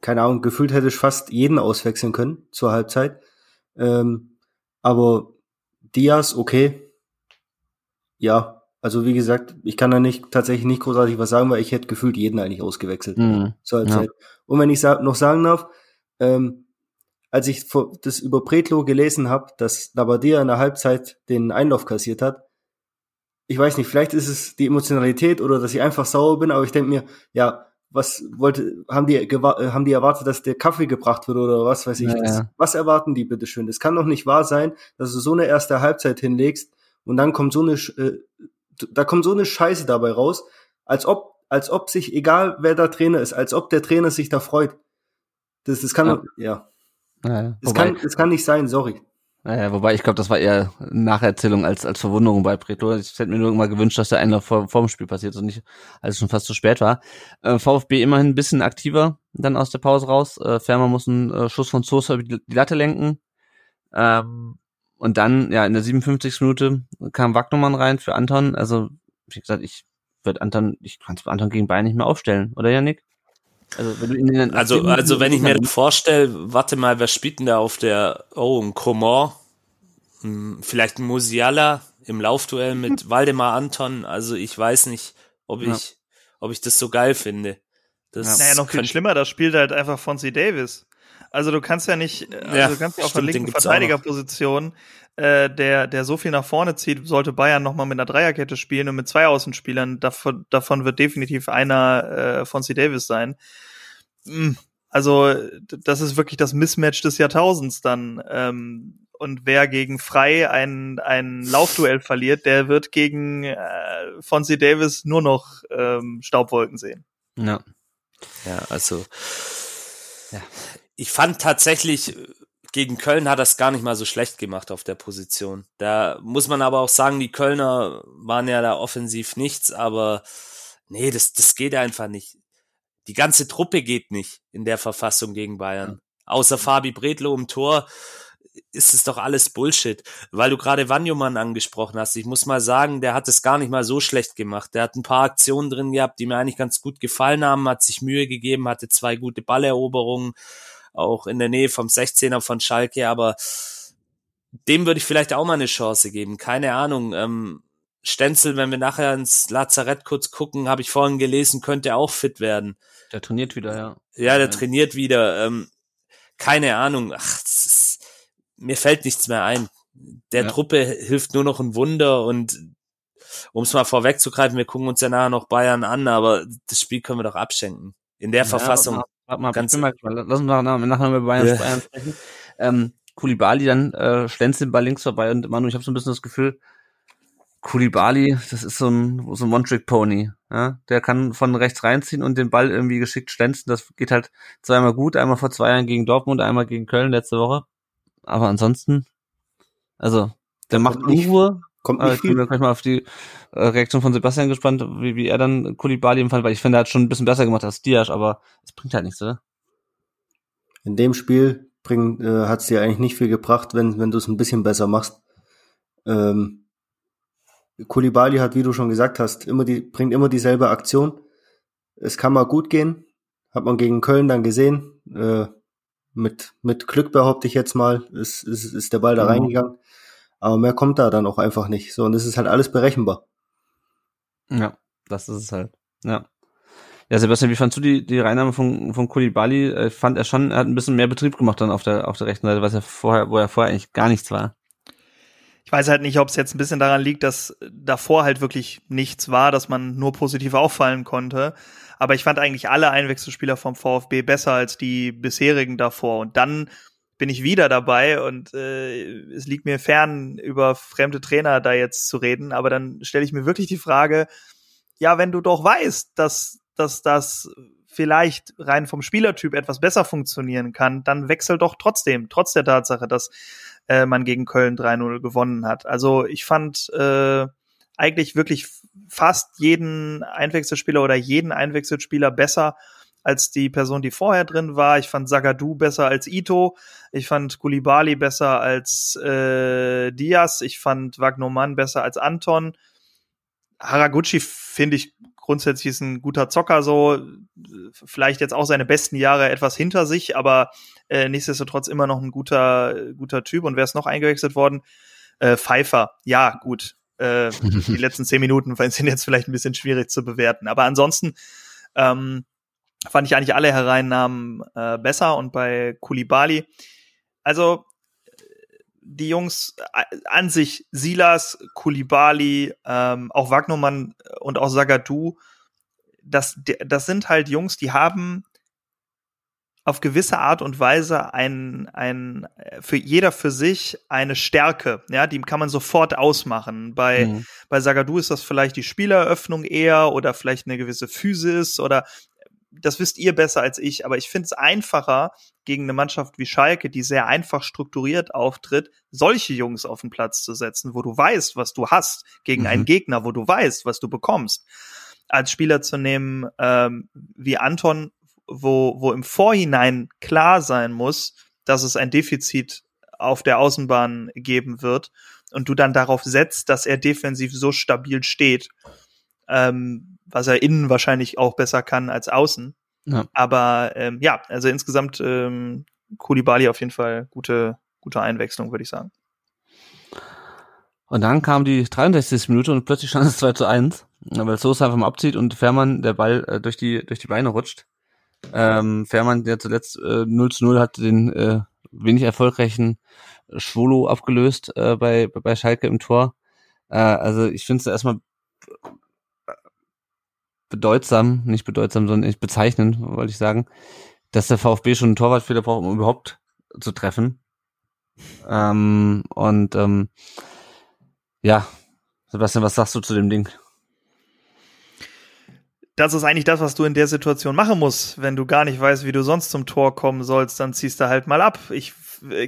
keine Ahnung, gefühlt hätte ich fast jeden auswechseln können zur Halbzeit. Ähm, aber Diaz, okay. Ja, also wie gesagt, ich kann da nicht tatsächlich nicht großartig was sagen, weil ich hätte gefühlt jeden eigentlich ausgewechselt mhm. zur Halbzeit. Ja. Und wenn ich sa noch sagen darf, ähm, als ich das über Pretlo gelesen habe, dass Labadia in der Halbzeit den Einlauf kassiert hat, ich weiß nicht, vielleicht ist es die Emotionalität oder dass ich einfach sauer bin, aber ich denke mir, ja, was wollte, haben die, haben die erwartet, dass der Kaffee gebracht wird oder was weiß ich. Ja, das, was erwarten die bitte schön? Das kann doch nicht wahr sein, dass du so eine erste Halbzeit hinlegst und dann kommt so eine, äh, da kommt so eine Scheiße dabei raus, als ob, als ob sich, egal wer da Trainer ist, als ob der Trainer sich da freut. Das, das kann, Ja. doch- ja. Naja, wobei, kann, das kann nicht sein, sorry. naja, wobei ich glaube, das war eher Nacherzählung als, als Verwunderung bei Bretlo. Ich hätte mir nur immer gewünscht, dass der eine vor, vor dem Spiel passiert und nicht, als es schon fast zu spät war. Äh, VfB immerhin ein bisschen aktiver dann aus der Pause raus. Äh, Fermer muss einen äh, Schuss von Sosa über die, die Latte lenken. Ähm, und dann, ja, in der 57. Minute kam Wagnermann rein für Anton. Also, wie gesagt, ich würde Anton, ich kann Anton gegen Bayern nicht mehr aufstellen, oder Janik? Also, wenn du ihn in den Also, also wenn ich mir das vorstelle, warte mal, wer spielt denn da auf der, oh, ein Coman, Hm, vielleicht ein Musiala im Laufduell [laughs] mit Waldemar Anton, also ich weiß nicht, ob Ja. ich, ob ich das so geil finde. Das Naja, noch viel schlimmer, das spielt halt einfach Fonzie Davis. Also du kannst ja nicht, also Ja, du kannst ja auf der stimmt, den linken. Verteidigerposition, äh, der, der so viel nach vorne zieht, sollte Bayern nochmal mit einer Dreierkette spielen und mit zwei Außenspielern. Davon, davon wird definitiv einer äh, Fonzie Davis sein. Mm, Also, das ist wirklich das Mismatch des Jahrtausends dann. Ähm, und wer gegen Frei ein, ein Laufduell verliert, der wird gegen äh, Fonzie Davis nur noch ähm, Staubwolken sehen. Ja. Ja, also. Ja. Ich fand tatsächlich, gegen Köln hat er es gar nicht mal so schlecht gemacht auf der Position. Da muss man aber auch sagen, die Kölner waren ja da offensiv nichts, aber nee, das, das geht einfach nicht. Die ganze Truppe geht nicht in der Verfassung gegen Bayern. Außer Fabi Bredlo im Tor ist es doch alles Bullshit. Weil du gerade Wanjomann angesprochen hast. Ich muss mal sagen, der hat es gar nicht mal so schlecht gemacht. Der hat ein paar Aktionen drin gehabt, die mir eigentlich ganz gut gefallen haben, hat sich Mühe gegeben, hatte zwei gute Balleroberungen, auch in der Nähe vom 16er von Schalke, aber dem würde ich vielleicht auch mal eine Chance geben. Keine Ahnung. Ähm, Stenzel, wenn wir nachher ins Lazarett kurz gucken, habe ich vorhin gelesen, könnte auch fit werden. Der trainiert wieder, ja. Ja, der Ja. trainiert wieder. Ähm, keine Ahnung. Ach, ist, mir fällt nichts mehr ein. Der Ja. Truppe hilft nur noch ein Wunder und um es mal vorwegzugreifen, wir gucken uns ja nachher noch Bayern an, aber das Spiel können wir doch abschenken. In der Verfassung. Warte mal, Ganz- ich bin mal gespannt. Lass uns nachher, nachher mal über Bayern, Ja. Sprechen. Ähm, Kulibali dann äh, schlänzt den Ball links vorbei und Manu, ich habe so ein bisschen das Gefühl, Kulibali, das ist so ein, so ein One-Trick-Pony. Ja? Der kann von rechts reinziehen und den Ball irgendwie geschickt schlänzen. Das geht halt zweimal gut, einmal vor zwei Jahren gegen Dortmund, einmal gegen Köln letzte Woche. Aber ansonsten, also, der macht kommt nicht- Aber nicht ich bin viel. gleich mal auf die äh, Reaktion von Sebastian gespannt, wie, wie er dann Kulibali empfand, weil ich finde, er hat schon ein bisschen besser gemacht als Diaz, aber es bringt halt nichts, oder? In dem Spiel bringt, äh, hat es dir eigentlich nicht viel gebracht, wenn, wenn du es ein bisschen besser machst. Ähm, Kulibali hat, wie du schon gesagt hast, immer die, bringt immer dieselbe Aktion. Es kann mal gut gehen. Hat man gegen Köln dann gesehen. Äh, mit, mit Glück behaupte ich jetzt mal, ist, ist, ist der Ball da Genau. reingegangen. Aber mehr kommt da dann auch einfach nicht. So, und es ist halt alles berechenbar. Ja, das ist es halt. Ja. Ja, Sebastian, wie fandst du die, die Reinnahme von, von Kulibali? Äh, fand er schon, er hat ein bisschen mehr Betrieb gemacht dann auf der, auf der rechten Seite, was er vorher, wo er vorher eigentlich gar nichts war. Ich weiß halt nicht, ob es jetzt ein bisschen daran liegt, dass davor halt wirklich nichts war, dass man nur positiv auffallen konnte. Aber ich fand eigentlich alle Einwechselspieler vom VfB besser als die bisherigen davor. Und dann bin ich wieder dabei und äh, es liegt mir fern, über fremde Trainer da jetzt zu reden. Aber dann stelle ich mir wirklich die Frage, ja, wenn du doch weißt, dass, dass das vielleicht rein vom Spielertyp etwas besser funktionieren kann, dann wechsel doch trotzdem, trotz der Tatsache, dass äh, man gegen Köln 3-0 gewonnen hat. Also ich fand äh, eigentlich wirklich fast jeden Einwechselspieler oder jeden Einwechselspieler besser als die Person, die vorher drin war. Ich fand Sagadu besser als Ito. Ich fand Kulibali besser als äh, Diaz. Ich fand Wagnoman besser als Anton. Haraguchi finde ich grundsätzlich ist ein guter Zocker so, vielleicht jetzt auch seine besten Jahre etwas hinter sich, aber äh, nichtsdestotrotz immer noch ein guter guter Typ. Und wer ist noch eingewechselt worden? Äh, Pfeiffer. Ja, gut. Äh, die [laughs] letzten zehn Minuten sind jetzt vielleicht ein bisschen schwierig zu bewerten, aber ansonsten ähm, fand ich eigentlich alle Hereinnahmen äh, besser und bei Kulibali. Also die Jungs äh, an sich, Silas, Kulibali, ähm, auch Wagnermann und auch Sagadu, das, das sind halt Jungs, die haben auf gewisse Art und Weise ein, ein, für jeder für sich eine Stärke, ja, die kann man sofort ausmachen. Bei, mhm. bei Sagadu ist das vielleicht die Spieleröffnung eher oder vielleicht eine gewisse Physis oder das wisst ihr besser als ich, aber ich finde es einfacher, gegen eine Mannschaft wie Schalke, die sehr einfach strukturiert auftritt, solche Jungs auf den Platz zu setzen, wo du weißt, was du hast, gegen mhm. einen Gegner, wo du weißt, was du bekommst. Als Spieler zu nehmen ähm, wie Anton, wo, wo im Vorhinein klar sein muss, dass es ein Defizit auf der Außenbahn geben wird und du dann darauf setzt, dass er defensiv so stabil steht, ähm, was er innen wahrscheinlich auch besser kann als außen. Ja. Aber ähm, ja, also insgesamt ähm, Kulibali auf jeden Fall gute, gute Einwechslung, würde ich sagen. Und dann kam die 63. Minute und plötzlich stand es [laughs] 2 zu 1, weil Sosa einfach mal abzieht und Fährmann der Ball äh, durch die durch die Beine rutscht. Ähm, Fährmann, der zuletzt äh, 0 zu 0 hat den äh, wenig erfolgreichen Schwolo abgelöst äh, bei, bei Schalke im Tor. Äh, also ich finde es erstmal bedeutsam, nicht bedeutsam, sondern nicht bezeichnend, wollte ich sagen, dass der VfB schon einen Torwartfehler braucht, um überhaupt zu treffen. Ähm, und ähm, ja, Sebastian, was sagst du zu dem Ding? das ist eigentlich das, was du in der Situation machen musst. Wenn du gar nicht weißt, wie du sonst zum Tor kommen sollst, dann ziehst du halt mal ab. Ich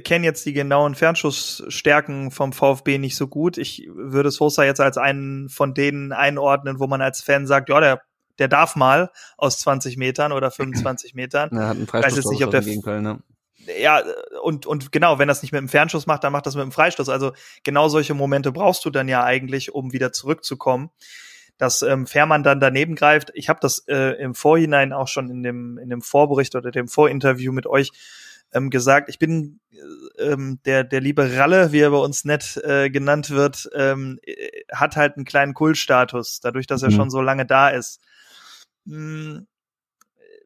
kenne jetzt die genauen Fernschussstärken vom VfB nicht so gut. Ich würde Sosa jetzt als einen von denen einordnen, wo man als Fan sagt, ja, der, der darf mal aus 20 Metern oder 25 Metern. Er hat einen Freistoß Weiß jetzt nicht, ob der gegen Köln, ne? ja, und, und genau, wenn das nicht mit dem Fernschuss macht, dann macht das mit dem Freistoß. Also genau solche Momente brauchst du dann ja eigentlich, um wieder zurückzukommen dass ähm, Fährmann dann daneben greift. Ich habe das äh, im Vorhinein auch schon in dem, in dem Vorbericht oder dem Vorinterview mit euch ähm, gesagt. Ich bin äh, ähm, der, der liebe Ralle, wie er bei uns nett äh, genannt wird, ähm, äh, hat halt einen kleinen Kultstatus, dadurch, dass er mhm. schon so lange da ist. Hm,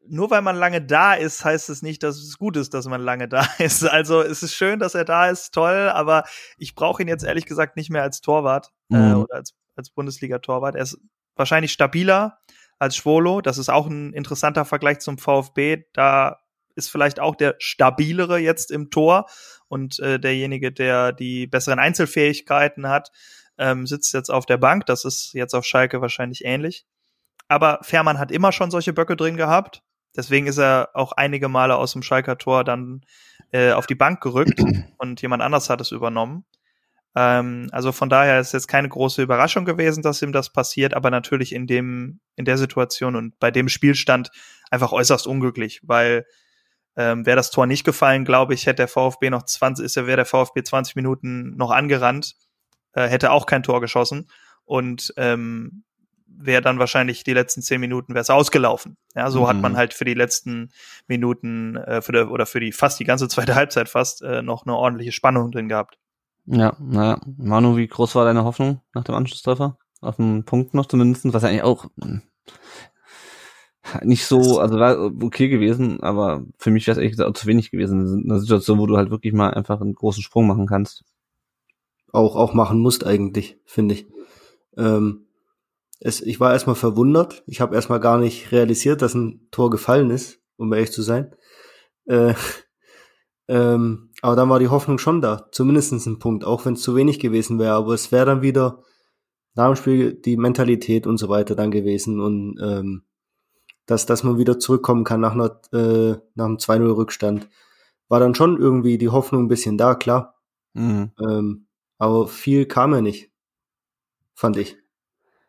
nur weil man lange da ist, heißt es nicht, dass es gut ist, dass man lange da [laughs] ist. Also es ist schön, dass er da ist, toll, aber ich brauche ihn jetzt ehrlich gesagt nicht mehr als Torwart äh, mhm. äh, oder als als Bundesliga-Torwart. Er ist wahrscheinlich stabiler als Schwolo. Das ist auch ein interessanter Vergleich zum VfB. Da ist vielleicht auch der stabilere jetzt im Tor und äh, derjenige, der die besseren Einzelfähigkeiten hat, ähm, sitzt jetzt auf der Bank. Das ist jetzt auf Schalke wahrscheinlich ähnlich. Aber Fährmann hat immer schon solche Böcke drin gehabt. Deswegen ist er auch einige Male aus dem Schalker Tor dann äh, auf die Bank gerückt [clears throat] und jemand anders hat es übernommen. Ähm, also von daher ist jetzt keine große Überraschung gewesen, dass ihm das passiert, aber natürlich in dem, in der Situation und bei dem Spielstand einfach äußerst unglücklich, weil ähm, wäre das Tor nicht gefallen, glaube ich, hätte der VfB noch 20, ist ja, wäre der VfB 20 Minuten noch angerannt, äh, hätte auch kein Tor geschossen und ähm, wäre dann wahrscheinlich die letzten zehn Minuten wäre es ausgelaufen. Ja, so mhm. hat man halt für die letzten Minuten äh, für die, oder für die fast die ganze [laughs] zweite Halbzeit fast äh, noch eine ordentliche Spannung drin gehabt. Ja, naja. Manu, wie groß war deine Hoffnung nach dem Anschlusstreffer? Auf den Punkt noch zumindest, was ja eigentlich auch hm, [laughs] nicht so, also war okay gewesen, aber für mich wäre es ehrlich gesagt auch zu wenig gewesen. Eine Situation, wo du halt wirklich mal einfach einen großen Sprung machen kannst. Auch, auch machen musst eigentlich, finde ich. Ähm, es, ich war erstmal verwundert. Ich habe erstmal gar nicht realisiert, dass ein Tor gefallen ist, um ehrlich zu sein. Äh, [laughs] ähm, aber dann war die Hoffnung schon da, zumindestens ein Punkt, auch wenn es zu wenig gewesen wäre. Aber es wäre dann wieder nach dem Spiel die Mentalität und so weiter dann gewesen und ähm, dass, dass man wieder zurückkommen kann nach, einer, äh, nach einem 2-0-Rückstand. War dann schon irgendwie die Hoffnung ein bisschen da, klar. Mhm. Ähm, aber viel kam ja nicht, fand ich.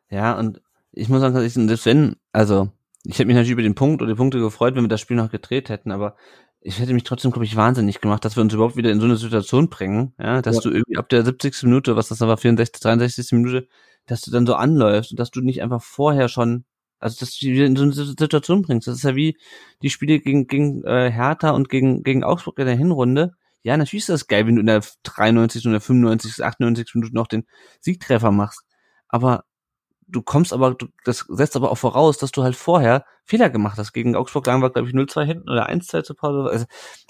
Ja, und ich muss sagen, dass ich, selbst wenn, also ich hätte mich natürlich über den Punkt oder die Punkte gefreut, wenn wir das Spiel noch gedreht hätten, aber ich hätte mich trotzdem, glaube ich, wahnsinnig gemacht, dass wir uns überhaupt wieder in so eine Situation bringen, ja, dass ja. du irgendwie ab der 70. Minute, was das dann war, 64, 63. Minute, dass du dann so anläufst und dass du nicht einfach vorher schon, also dass du wieder in so eine Situation bringst. Das ist ja wie die Spiele gegen, gegen äh, Hertha und gegen, gegen Augsburg in der Hinrunde. Ja, natürlich ist das geil, wenn du in der 93. und der 95. 98. Minute noch den Siegtreffer machst. Aber du kommst aber, du, das setzt aber auch voraus, dass du halt vorher Fehler gemacht hast. Gegen Augsburg lagen wir, glaube ich, 0-2 hinten oder 1-2 zur Pause. Also,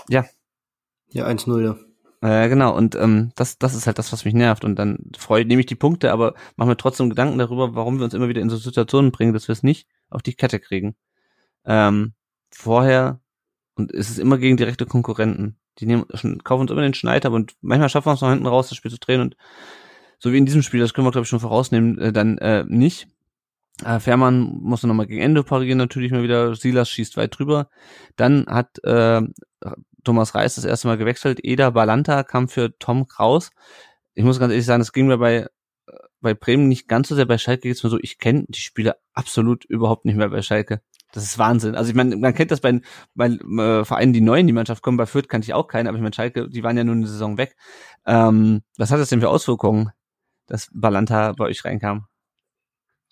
ja. Ja, 1-0, ja. Äh, genau, und ähm, das, das ist halt das, was mich nervt. Und dann freue nehme ich die Punkte, aber mache mir trotzdem Gedanken darüber, warum wir uns immer wieder in so Situationen bringen, dass wir es nicht auf die Kette kriegen. Ähm, vorher, und es ist immer gegen direkte Konkurrenten. Die nehmen, kaufen uns immer den Schneid ab und manchmal schaffen wir es noch hinten raus, das Spiel zu drehen und so wie in diesem Spiel, das können wir glaube ich schon vorausnehmen, äh, dann äh, nicht. Äh, Fährmann musste nochmal gegen Ende parieren, natürlich mal wieder. Silas schießt weit drüber. Dann hat äh, Thomas Reis das erste Mal gewechselt. Eda Balanta kam für Tom Kraus. Ich muss ganz ehrlich sagen, das ging mir bei bei Bremen nicht ganz so sehr. Bei Schalke geht's mir so, ich kenne die Spieler absolut überhaupt nicht mehr bei Schalke. Das ist Wahnsinn. Also ich meine, man kennt das bei, bei äh, Vereinen, die neu in die Mannschaft kommen. Bei Fürth kannte ich auch keinen, aber ich meine, Schalke, die waren ja nur eine Saison weg. Ähm, was hat das denn für Auswirkungen, dass Balanta bei euch reinkam?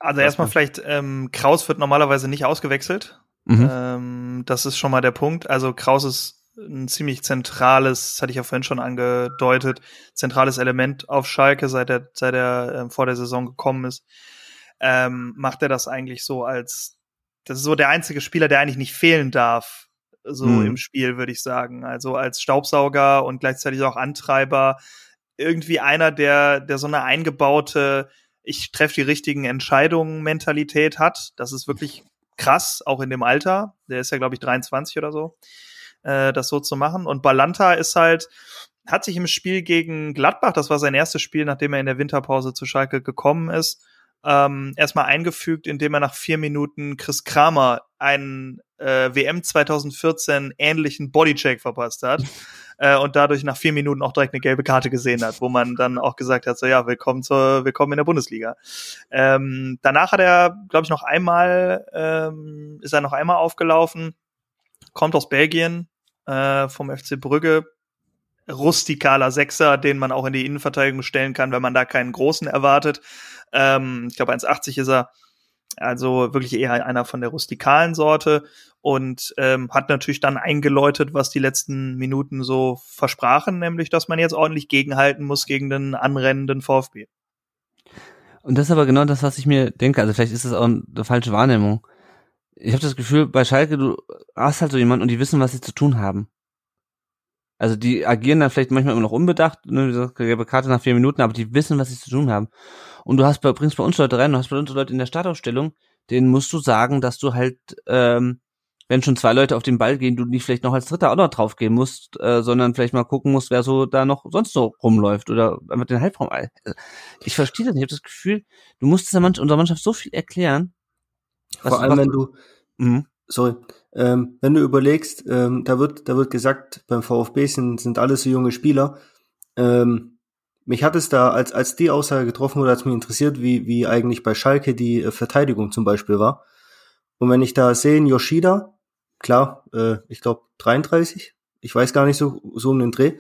Also erstmal vielleicht, ähm, Kraus wird normalerweise nicht ausgewechselt. Mhm. Ähm, das ist schon mal der Punkt. Also Kraus ist ein ziemlich zentrales, das hatte ich ja vorhin schon angedeutet, zentrales Element auf Schalke, seit er, seit er äh, vor der Saison gekommen ist. Ähm, macht er das eigentlich so als, das ist so der einzige Spieler, der eigentlich nicht fehlen darf, so mhm. im Spiel, würde ich sagen. Also als Staubsauger und gleichzeitig auch Antreiber. Irgendwie einer, der, der so eine eingebaute, ich treffe die richtigen Entscheidungen Mentalität hat. Das ist wirklich krass, auch in dem Alter. Der ist ja, glaube ich, 23 oder so äh, das so zu machen. Und Balanta ist halt, hat sich im Spiel gegen Gladbach, das war sein erstes Spiel, nachdem er in der Winterpause zu Schalke gekommen ist, ähm, erstmal eingefügt, indem er nach vier Minuten Chris Kramer einen äh, WM 2014 ähnlichen Bodycheck verpasst hat [laughs] äh, und dadurch nach vier Minuten auch direkt eine gelbe Karte gesehen hat, wo man dann auch gesagt hat, so ja, willkommen zur, willkommen in der Bundesliga. Ähm, danach hat er, glaube ich, noch einmal, ähm, ist er noch einmal aufgelaufen, kommt aus Belgien, äh, vom FC Brügge. Rustikaler Sechser, den man auch in die Innenverteidigung stellen kann, wenn man da keinen großen erwartet. Ähm, ich glaube, 1,80 ist er. Also wirklich eher einer von der rustikalen Sorte und ähm, hat natürlich dann eingeläutet, was die letzten Minuten so versprachen, nämlich, dass man jetzt ordentlich gegenhalten muss gegen den anrennenden VfB. Und das ist aber genau das, was ich mir denke. Also vielleicht ist das auch eine falsche Wahrnehmung ich habe das Gefühl, bei Schalke, du hast halt so jemanden und die wissen, was sie zu tun haben. Also die agieren dann vielleicht manchmal immer noch unbedacht, ne, gelbe Karte nach vier Minuten, aber die wissen, was sie zu tun haben. Und du hast bei, bringst bei uns Leute rein, du hast bei uns Leute in der Startaufstellung, denen musst du sagen, dass du halt, ähm, wenn schon zwei Leute auf den Ball gehen, du nicht vielleicht noch als Dritter auch noch draufgehen musst, äh, sondern vielleicht mal gucken musst, wer so da noch sonst so rumläuft oder einfach den Halbraum. Ich verstehe das nicht. Ich habe das Gefühl, du musst dieser Mannschaft, unserer Mannschaft so viel erklären, Vor allem, wenn du, mhm. sorry, ähm, wenn du überlegst, ähm, da wird, da wird gesagt, beim VfB sind, sind alles so junge Spieler. Ähm, mich hat es da, als, als die Aussage getroffen wurde, als mich interessiert, wie, wie eigentlich bei Schalke die äh, Verteidigung zum Beispiel war. Und wenn ich da sehe, Yoshida, klar, äh, ich glaube 33, ich weiß gar nicht so, so um den Dreh.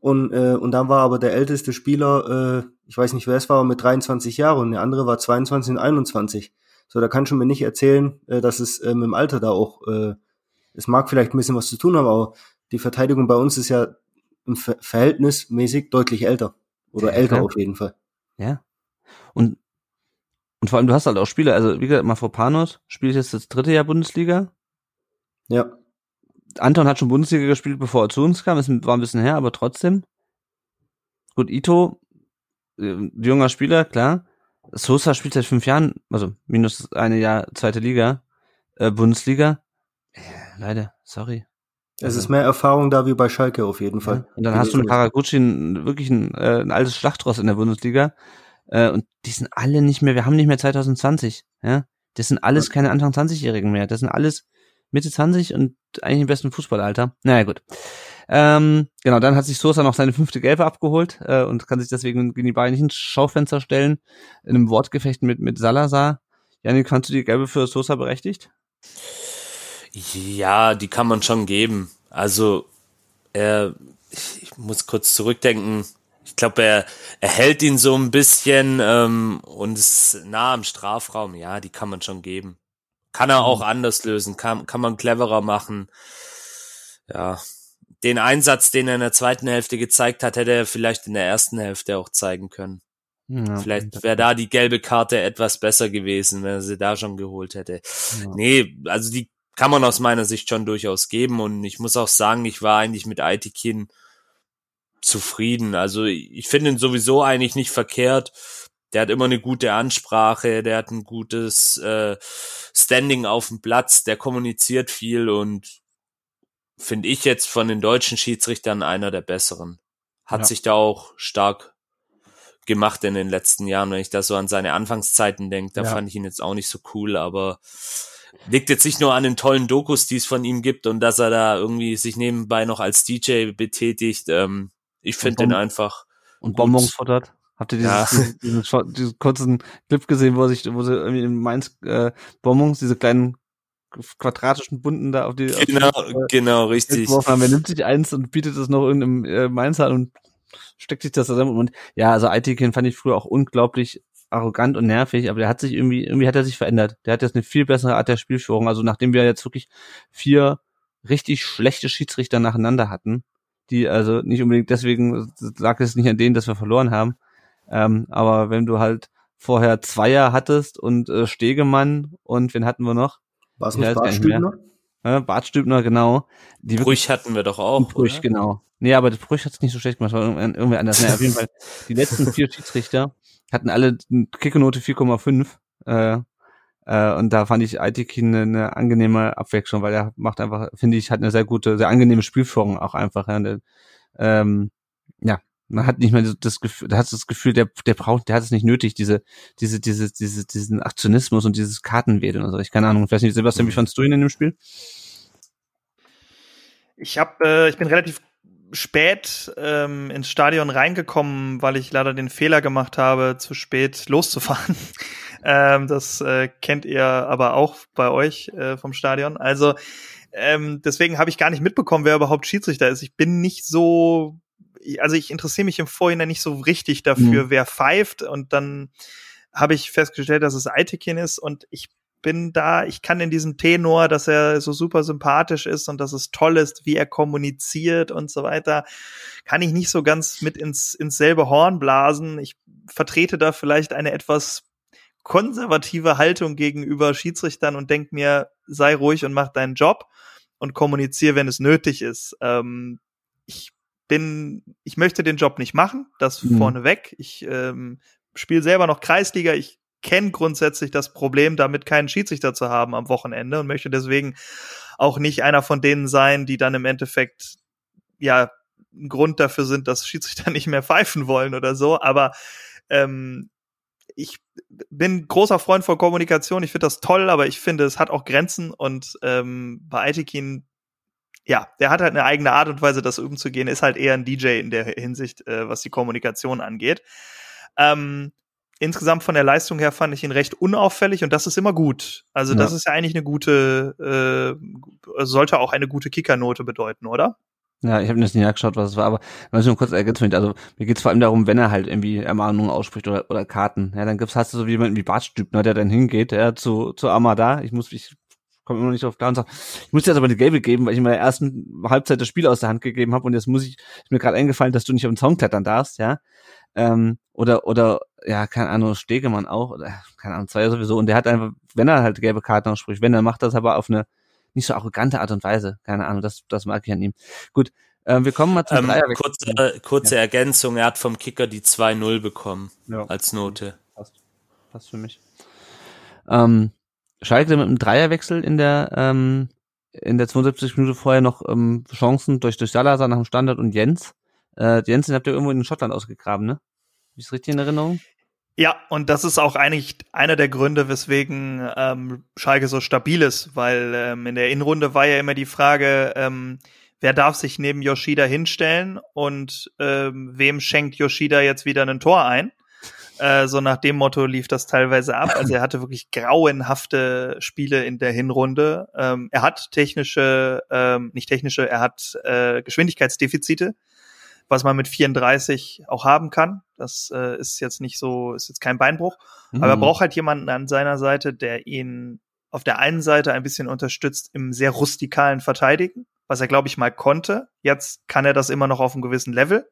Und, äh, und dann war aber der älteste Spieler, äh, ich weiß nicht wer es war, mit 23 Jahren und der andere war 22 und 21. So, da kannst du mir nicht erzählen, äh, dass es ähm, im Alter da auch, äh, es mag vielleicht ein bisschen was zu tun haben, aber die Verteidigung bei uns ist ja im Ver Verhältnismäßig deutlich älter. Oder ja, älter klar. auf jeden Fall. Ja. Und, und vor allem, du hast halt auch Spieler, also wie gesagt, Mafropanos spielt jetzt das dritte Jahr Bundesliga. Ja. Anton hat schon Bundesliga gespielt, bevor er zu uns kam, es war ein bisschen her, aber trotzdem. Gut, Ito, äh, junger Spieler, klar. Sosa spielt seit fünf Jahren, also minus eine Jahr zweite Liga, äh, Bundesliga. Äh, leider, sorry. Es also, ist mehr Erfahrung da wie bei Schalke auf jeden Fall. Ja. Und dann hast du einen Haraguchi, wirklich ein, äh, ein altes Schlachtross in der Bundesliga. Äh, und die sind alle nicht mehr, wir haben nicht mehr 2020. Ja? Das sind alles keine Anfang 20-Jährigen mehr. Das sind alles Mitte 20 und eigentlich im besten Fußballalter. Naja, gut. Ähm, genau, dann hat sich Sosa noch seine fünfte Gelbe abgeholt äh, und kann sich deswegen gegen die Bayern nicht ins Schaufenster stellen. In einem Wortgefecht mit, mit Salazar. Janik, kannst du die Gelbe für Sosa berechtigt? Ja, die kann man schon geben. Also, er, ich muss kurz zurückdenken. Ich glaube, er, er hält ihn so ein bisschen ähm, und ist nah am Strafraum. Ja, die kann man schon geben. Kann er auch anders lösen, kann, kann man cleverer machen. Ja, den Einsatz, den er in der zweiten Hälfte gezeigt hat, hätte er vielleicht in der ersten Hälfte auch zeigen können. Ja, vielleicht wäre da die gelbe Karte etwas besser gewesen, wenn er sie da schon geholt hätte. Ja. Nee, also die kann man aus meiner Sicht schon durchaus geben und ich muss auch sagen, ich war eigentlich mit Aitikin zufrieden. Also ich finde ihn sowieso eigentlich nicht verkehrt. der hat immer eine gute Ansprache, der hat ein gutes äh, Standing auf dem Platz, der kommuniziert viel und finde ich jetzt von den deutschen Schiedsrichtern einer der besseren. Hat Ja. sich da auch stark gemacht in den letzten Jahren. Wenn ich da so an seine Anfangszeiten denke, da Ja. fand ich ihn jetzt auch nicht so cool, aber liegt jetzt nicht nur an den tollen Dokus, die es von ihm gibt und dass er da irgendwie sich nebenbei noch als DJ betätigt. Ähm, ich finde den einfach Und. Bonbons futtert. Habt ihr dieses, Ja. diesen, diesen, Shot- diesen kurzen Clip gesehen, wo er sich, wo sie irgendwie in Mainz äh, Bonbons, diese kleinen quadratischen Bunten da auf die, auf die genau, äh, genau richtig. haben. Er nimmt sich eins und bietet es noch irgendeinem äh, Mainzer an und steckt sich das zusammen. Und ja, also Aitikin fand ich früher auch unglaublich arrogant und nervig, aber der hat sich irgendwie, irgendwie hat er sich verändert. Der hat jetzt eine viel bessere Art der Spielführung. Also nachdem wir jetzt wirklich vier richtig schlechte Schiedsrichter nacheinander hatten, die also nicht unbedingt deswegen lag es nicht an denen, dass wir verloren haben. Ähm, aber wenn du halt vorher Zweier hattest und äh, Stegemann und wen hatten wir noch? War es Ja, nicht mehr. Bartstübner? Äh, Bart Stübner, genau. Die Brüch hatten wir doch auch. Brüch, oder? genau. Nee, aber der Brüch hat es nicht so schlecht gemacht, war irgendwer irgendwer anders. Naja, auf jeden Fall, die letzten vier Schiedsrichter hatten alle eine Kickernote 4,5. Äh, äh, und da fand ich Aitikin eine, eine angenehme Abwechslung, weil er macht einfach, finde ich, hat eine sehr gute, sehr angenehme Spielführung auch einfach. Ja, Und der, ähm, ja man hat nicht mehr so das Gefühl, da hat das Gefühl, der, der braucht, der hat es nicht nötig, diese, diese, diese, diese, diesen Aktionismus und dieses Kartenwedeln und so. Ich keine Ahnung, ich weiß nicht, Sebastian, wie fandst du ihn in dem Spiel? Ich hab, äh, ich bin relativ spät ähm, ins Stadion reingekommen, weil ich leider den Fehler gemacht habe, zu spät loszufahren. [laughs] ähm, das äh, kennt ihr aber auch bei euch äh, vom Stadion. Also ähm, deswegen habe ich gar nicht mitbekommen, wer überhaupt Schiedsrichter ist. Ich bin nicht so, also ich interessiere mich im Vorhinein nicht so richtig dafür, Mhm. wer pfeift. Und dann habe ich festgestellt, dass es Aitekin ist und ich bin da, ich kann in diesem Tenor, dass er so super sympathisch ist und dass es toll ist, wie er kommuniziert und so weiter, kann ich nicht so ganz mit ins, ins selbe Horn blasen. Ich vertrete da vielleicht eine etwas konservative Haltung gegenüber Schiedsrichtern und denk mir, sei ruhig und mach deinen Job und kommuniziere, wenn es nötig ist. Ähm, ich bin, ich möchte den Job nicht machen, das Mhm. vorneweg. Ich ähm, spiele selber noch Kreisliga. Ich kenne grundsätzlich das Problem, damit keinen Schiedsrichter zu haben am Wochenende und möchte deswegen auch nicht einer von denen sein, die dann im Endeffekt ja ein Grund dafür sind, dass Schiedsrichter [laughs] nicht mehr pfeifen wollen oder so. Aber ähm, ich bin großer Freund von Kommunikation. Ich finde das toll, aber ich finde, es hat auch Grenzen und ähm, bei Aitikin ja, der hat halt eine eigene Art und Weise, das umzugehen, ist halt eher ein DJ in der Hinsicht, äh, was die Kommunikation angeht. Ähm, insgesamt von der Leistung her fand ich ihn recht unauffällig und das ist immer gut. Also das Ja. ist ja eigentlich eine gute, äh, sollte auch eine gute Kickernote bedeuten, oder? Ja, ich habe mir das nicht angeschaut, was es war, aber wenn ich nur kurz ergänzen Also mir geht's vor allem darum, wenn er halt irgendwie Ermahnungen ausspricht oder, oder Karten. Ja, dann gibt's hast du so jemanden wie Bart Stübner, der dann hingeht, ja, zu, zu Amada. Ich muss, ich komme immer noch nicht drauf klar und sag, ich muss dir jetzt aber eine gelbe geben, weil ich in meiner ersten Halbzeit das Spiel aus der Hand gegeben habe und jetzt muss ich, ist mir gerade eingefallen, dass du nicht auf den Zaun klettern darfst, ja. Ähm, oder, oder, ja, keine Ahnung, Stegemann auch, oder, keine Ahnung, zwei sowieso. Und der hat einfach, wenn er halt gelbe Karten ausspricht, wenn, dann macht das aber auf eine nicht so arrogante Art und Weise. Keine Ahnung, das, das mag ich an ihm. Gut, ähm, wir kommen mal zum Ähm, Dreierwechsel. kurze kurze Ergänzung, er hat vom Kicker die 2-0 bekommen Ja. als Note. Passt. Passt für mich. Ähm, Schalke mit einem Dreierwechsel in der, ähm, in der 72 Minute vorher noch ähm, Chancen durch, durch Salazar nach dem Standard und Jens. Äh, Jens, den habt ihr irgendwo in Schottland ausgegraben, ne? Hab ich's richtig in Erinnerung? Ja, und das ist auch eigentlich einer der Gründe, weswegen ähm, Schalke so stabil ist, weil ähm, in der Innenrunde war ja immer die Frage, ähm, wer darf sich neben Yoshida hinstellen und ähm, wem schenkt Yoshida jetzt wieder ein Tor ein? Äh, so nach dem Motto lief das teilweise ab. Also er hatte wirklich grauenhafte Spiele in der Hinrunde. Ähm, er hat technische, ähm, nicht technische, er hat äh, Geschwindigkeitsdefizite, was man mit 34 auch haben kann. Das äh, ist jetzt nicht so, ist jetzt kein Beinbruch. Aber er Mhm. braucht halt jemanden an seiner Seite, der ihn auf der einen Seite ein bisschen unterstützt im sehr rustikalen Verteidigen, was er, glaube ich, mal konnte. Jetzt kann er das immer noch auf einem gewissen Level.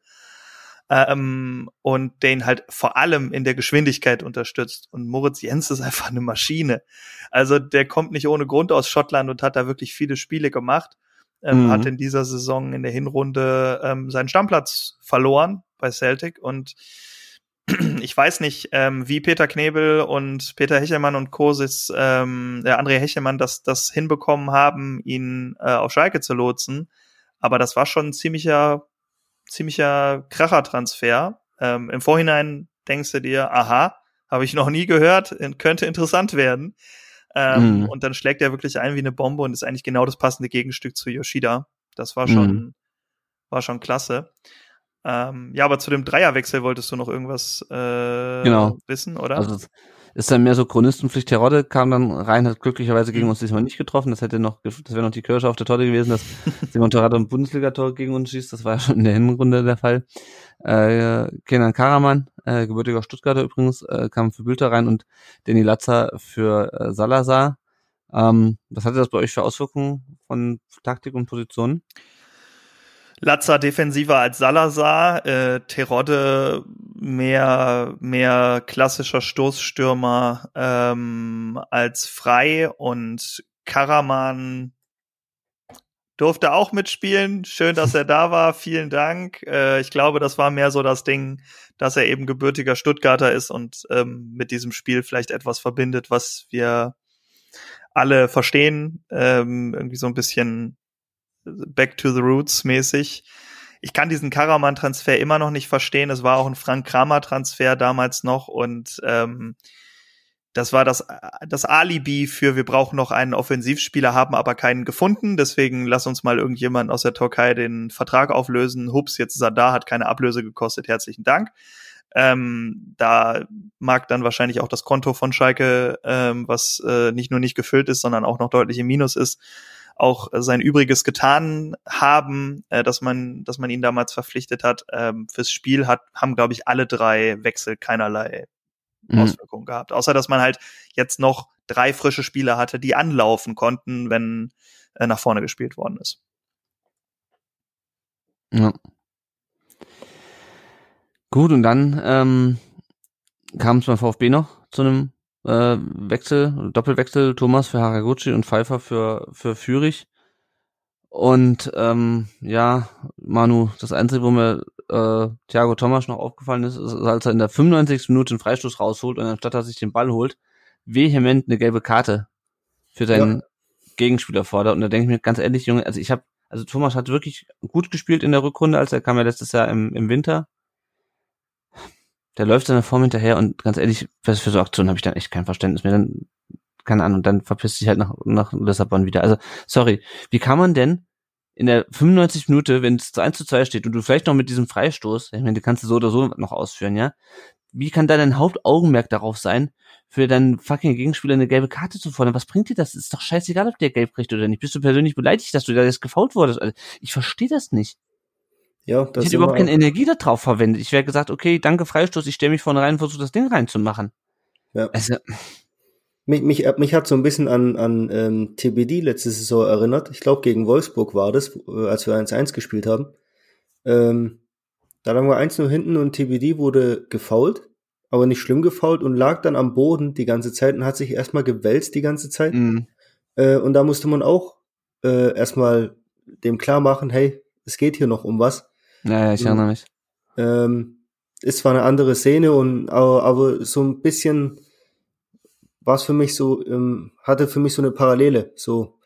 Ähm, und den halt vor allem in der Geschwindigkeit unterstützt. Und Moritz Jens ist einfach eine Maschine. Also der kommt nicht ohne Grund aus Schottland und hat da wirklich viele Spiele gemacht. Ähm, Mhm. Hat in dieser Saison in der Hinrunde ähm, seinen Stammplatz verloren bei Celtic und [clears throat] ich weiß nicht, ähm, wie Peter Knebel und Peter Hechelmann und Kosis, ähm, der André Hechelmann, das, das hinbekommen haben, ihn äh, auf Schalke zu lotsen. Aber das war schon ein ziemlicher, ziemlicher Kracher-Transfer. Ähm, Im Vorhinein denkst du dir, aha, habe ich noch nie gehört, könnte interessant werden. Ähm, mhm. Und dann schlägt er wirklich ein wie eine Bombe und ist eigentlich genau das passende Gegenstück zu Yoshida. Das war schon, mhm. war schon klasse. Ähm, ja, aber zu dem Dreierwechsel wolltest du noch irgendwas äh, genau. wissen, oder? Also ist dann mehr so Chronistenpflicht. Terodde kam dann rein, hat glücklicherweise gegen mhm. uns diesmal nicht getroffen. Das hätte noch, das wäre noch die Kirsche auf der Torte gewesen, dass [laughs] Simon Terodde ein Bundesligator gegen uns schießt. Das war ja schon in der Hinrunde der Fall. Äh, Kenan Karaman, äh, gebürtiger Stuttgarter übrigens, äh, kam für Bülter rein und Danny Latzer für äh, Salazar. Ähm, was hatte das bei euch für Auswirkungen von Taktik und Positionen? Latza defensiver als Salazar, äh, Terodde mehr mehr klassischer Stoßstürmer ähm, als Frei und Karaman durfte auch mitspielen. Schön, dass er da war. [laughs] Vielen Dank. Äh, ich glaube, das war mehr so das Ding, dass er eben gebürtiger Stuttgarter ist und ähm, mit diesem Spiel vielleicht etwas verbindet, was wir alle verstehen. Ähm, irgendwie so ein bisschen Back to the Roots mäßig. Ich kann diesen Karaman-Transfer immer noch nicht verstehen. Es war auch ein Frank Kramer-Transfer damals noch und ähm, das war das, das Alibi für wir brauchen noch einen Offensivspieler, haben aber keinen gefunden. Deswegen lass uns mal irgendjemand aus der Türkei den Vertrag auflösen. Hups, jetzt ist er da, hat keine Ablöse gekostet. Herzlichen Dank. Ähm, da mag dann wahrscheinlich auch das Konto von Schalke, ähm, was äh, nicht nur nicht gefüllt ist, sondern auch noch deutlich im Minus ist, auch sein Übriges getan haben, äh, dass man, dass man ihn damals verpflichtet hat. Ähm, fürs Spiel hat, haben, glaube ich, alle drei Wechsel keinerlei mhm. Auswirkungen gehabt. Außer dass man halt jetzt noch drei frische Spieler hatte, die anlaufen konnten, wenn äh, nach vorne gespielt worden ist. Ja. Gut, und dann ähm, kam es beim VfB noch zu einem äh, Wechsel, Doppelwechsel, Thomas für Haraguchi und Pfeiffer für, für Fürich. Und ähm, ja, Manu, das Einzige, wo mir äh, Thiago Thomas noch aufgefallen ist, ist, als er in der 95. Minute einen Freistoß rausholt und anstatt dass er sich den Ball holt, vehement eine gelbe Karte für seinen ja. Gegenspieler fordert. Und da denke ich mir ganz ehrlich, Junge, also ich habe, also Thomas hat wirklich gut gespielt in der Rückrunde, als er kam ja letztes Jahr im, im Winter der läuft seiner Form hinterher und ganz ehrlich, für, für so Aktionen habe ich dann echt kein Verständnis mehr. Dann, keine Ahnung, dann verpisst sich halt nach, nach Lissabon wieder. Also, sorry, wie kann man denn in der 95 Minute, wenn es zu 1 zu 2 steht und du vielleicht noch mit diesem Freistoß, ich meine, die kannst du so oder so noch ausführen, ja? Wie kann da dein Hauptaugenmerk darauf sein, für deinen fucking Gegenspieler eine gelbe Karte zu fordern? Was bringt dir das? Ist doch scheißegal, ob der gelb kriegt oder nicht. Bist du persönlich beleidigt, dass du da jetzt gefault wurdest? Also, ich verstehe das nicht. Ja, das ich hätte überhaupt keine Energie darauf verwendet. Ich wäre gesagt, okay, danke Freistoß, ich stelle mich vorne rein und versuche das Ding reinzumachen. Ja. Also, mich, mich, mich hat so ein bisschen an, an ähm, TBD letzte Saison erinnert. Ich glaube, gegen Wolfsburg war das, äh, als wir 1-1 gespielt haben. Ähm, da lagen wir 1-0 hinten und TBD wurde gefault, aber nicht schlimm gefault und lag dann am Boden die ganze Zeit und hat sich erstmal gewälzt die ganze Zeit. Mhm. Äh, und da musste man auch äh, erstmal dem klar machen, hey, es geht hier noch um was. Ja, ich erinnere mich. Ähm, ist zwar eine andere Szene und aber, aber so ein bisschen war es für mich so, ähm, hatte für mich so eine Parallele. So,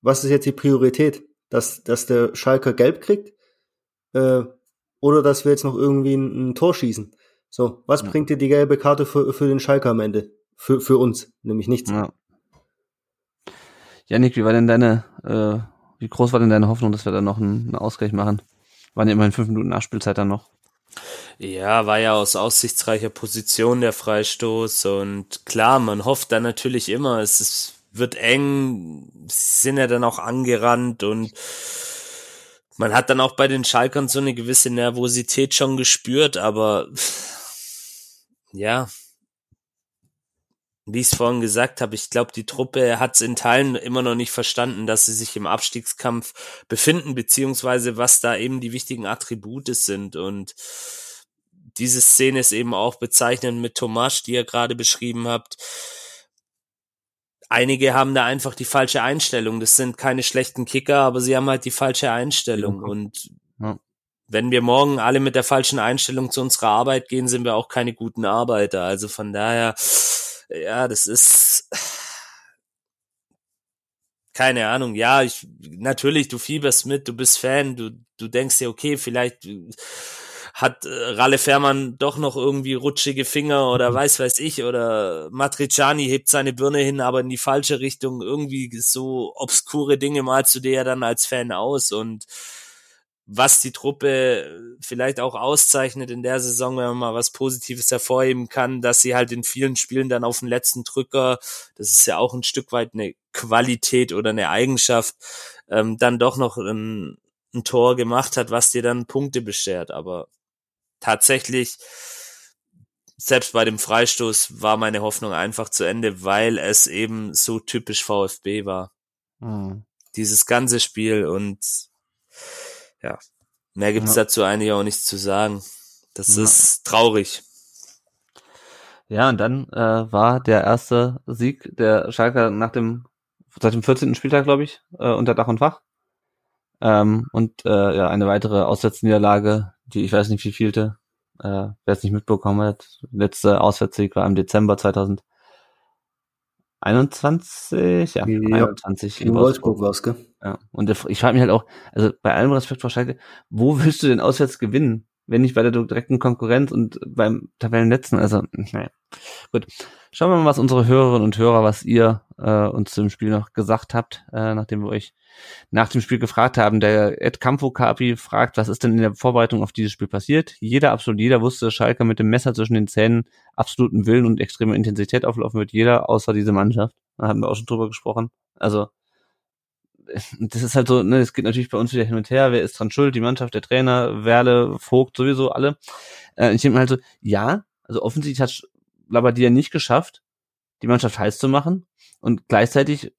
was ist jetzt die Priorität? Dass, dass der Schalker gelb kriegt? Äh, oder dass wir jetzt noch irgendwie ein, ein Tor schießen? So, was ja. bringt dir die gelbe Karte für, für den Schalker am Ende? Für, für uns, nämlich nichts. Ja. Janik, wie war denn deine, äh, wie groß war denn deine Hoffnung, dass wir da noch einen, einen Ausgleich machen? Waren ja immerhin fünf Minuten Nachspielzeit dann noch. Ja, war ja aus aussichtsreicher Position der Freistoß und klar, man hofft dann natürlich immer, es ist, wird eng, sind ja dann auch angerannt und man hat dann auch bei den Schalkern so eine gewisse Nervosität schon gespürt, aber ja, wie ich es vorhin gesagt habe, ich glaube, die Truppe hat es in Teilen immer noch nicht verstanden, dass sie sich im Abstiegskampf befinden, beziehungsweise was da eben die wichtigen Attribute sind. Und diese Szene ist eben auch bezeichnend mit Tomasch, die ihr gerade beschrieben habt. Einige haben da einfach die falsche Einstellung. Das sind keine schlechten Kicker, aber sie haben halt die falsche Einstellung. Ja. Und ja wenn wir morgen alle mit der falschen Einstellung zu unserer Arbeit gehen, sind wir auch keine guten Arbeiter. Also von daher, ja, das ist keine Ahnung. Ja, ich natürlich, du fieberst mit, du bist Fan, du du denkst dir, okay, vielleicht hat äh, Ralle Fährmann doch noch irgendwie rutschige Finger oder mhm. weiß weiß ich oder Matriciani hebt seine Birne hin, aber in die falsche Richtung. Irgendwie so obskure Dinge malst du dir ja dann als Fan aus und was die Truppe vielleicht auch auszeichnet in der Saison, wenn man mal was Positives hervorheben kann, dass sie halt in vielen Spielen dann auf den letzten Drücker, das ist ja auch ein Stück weit eine Qualität oder eine Eigenschaft, ähm, dann doch noch ein, ein Tor gemacht hat, was dir dann Punkte beschert. Aber tatsächlich, selbst bei dem Freistoß war meine Hoffnung einfach zu Ende, weil es eben so typisch VfB war. Mhm. Dieses ganze Spiel und ja, mehr gibt's ja. dazu eigentlich auch nichts zu sagen. Das ja. ist traurig. Ja, und dann äh, war der erste Sieg der Schalker nach dem seit dem 14. Spieltag, glaube ich, äh, unter Dach und Fach. Ähm, und äh, ja, eine weitere Auswärtsniederlage, die ich weiß nicht wie vielte, äh, wer es nicht mitbekommen hat. Letzte Auswärtssieg war im Dezember 2021, ja, ja 21 in, in Wolfsburg war's, gell? Ja, und ich frage mich halt auch, also bei allem Respekt vor Schalke, wo willst du denn auswärts gewinnen, wenn nicht bei der direkten Konkurrenz und beim Tabellenletzten? Also, naja, gut. Schauen wir mal, was unsere Hörerinnen und Hörer, was ihr äh, uns zum Spiel noch gesagt habt, äh, nachdem wir euch nach dem Spiel gefragt haben. Der Ed Campo Capi fragt, was ist denn in der Vorbereitung auf dieses Spiel passiert? Jeder, absolut jeder wusste, dass Schalke mit dem Messer zwischen den Zähnen absoluten Willen und extreme Intensität auflaufen wird. Jeder, außer diese Mannschaft. Da haben wir auch schon drüber gesprochen. Also, das ist halt so, ne, es geht natürlich bei uns wieder hin und her. Wer ist dran schuld? Die Mannschaft, der Trainer, Werle, Vogt, sowieso alle. Äh, ich denke mir halt so, ja, also offensichtlich hat Labadia nicht geschafft, die Mannschaft heiß zu machen. Und gleichzeitig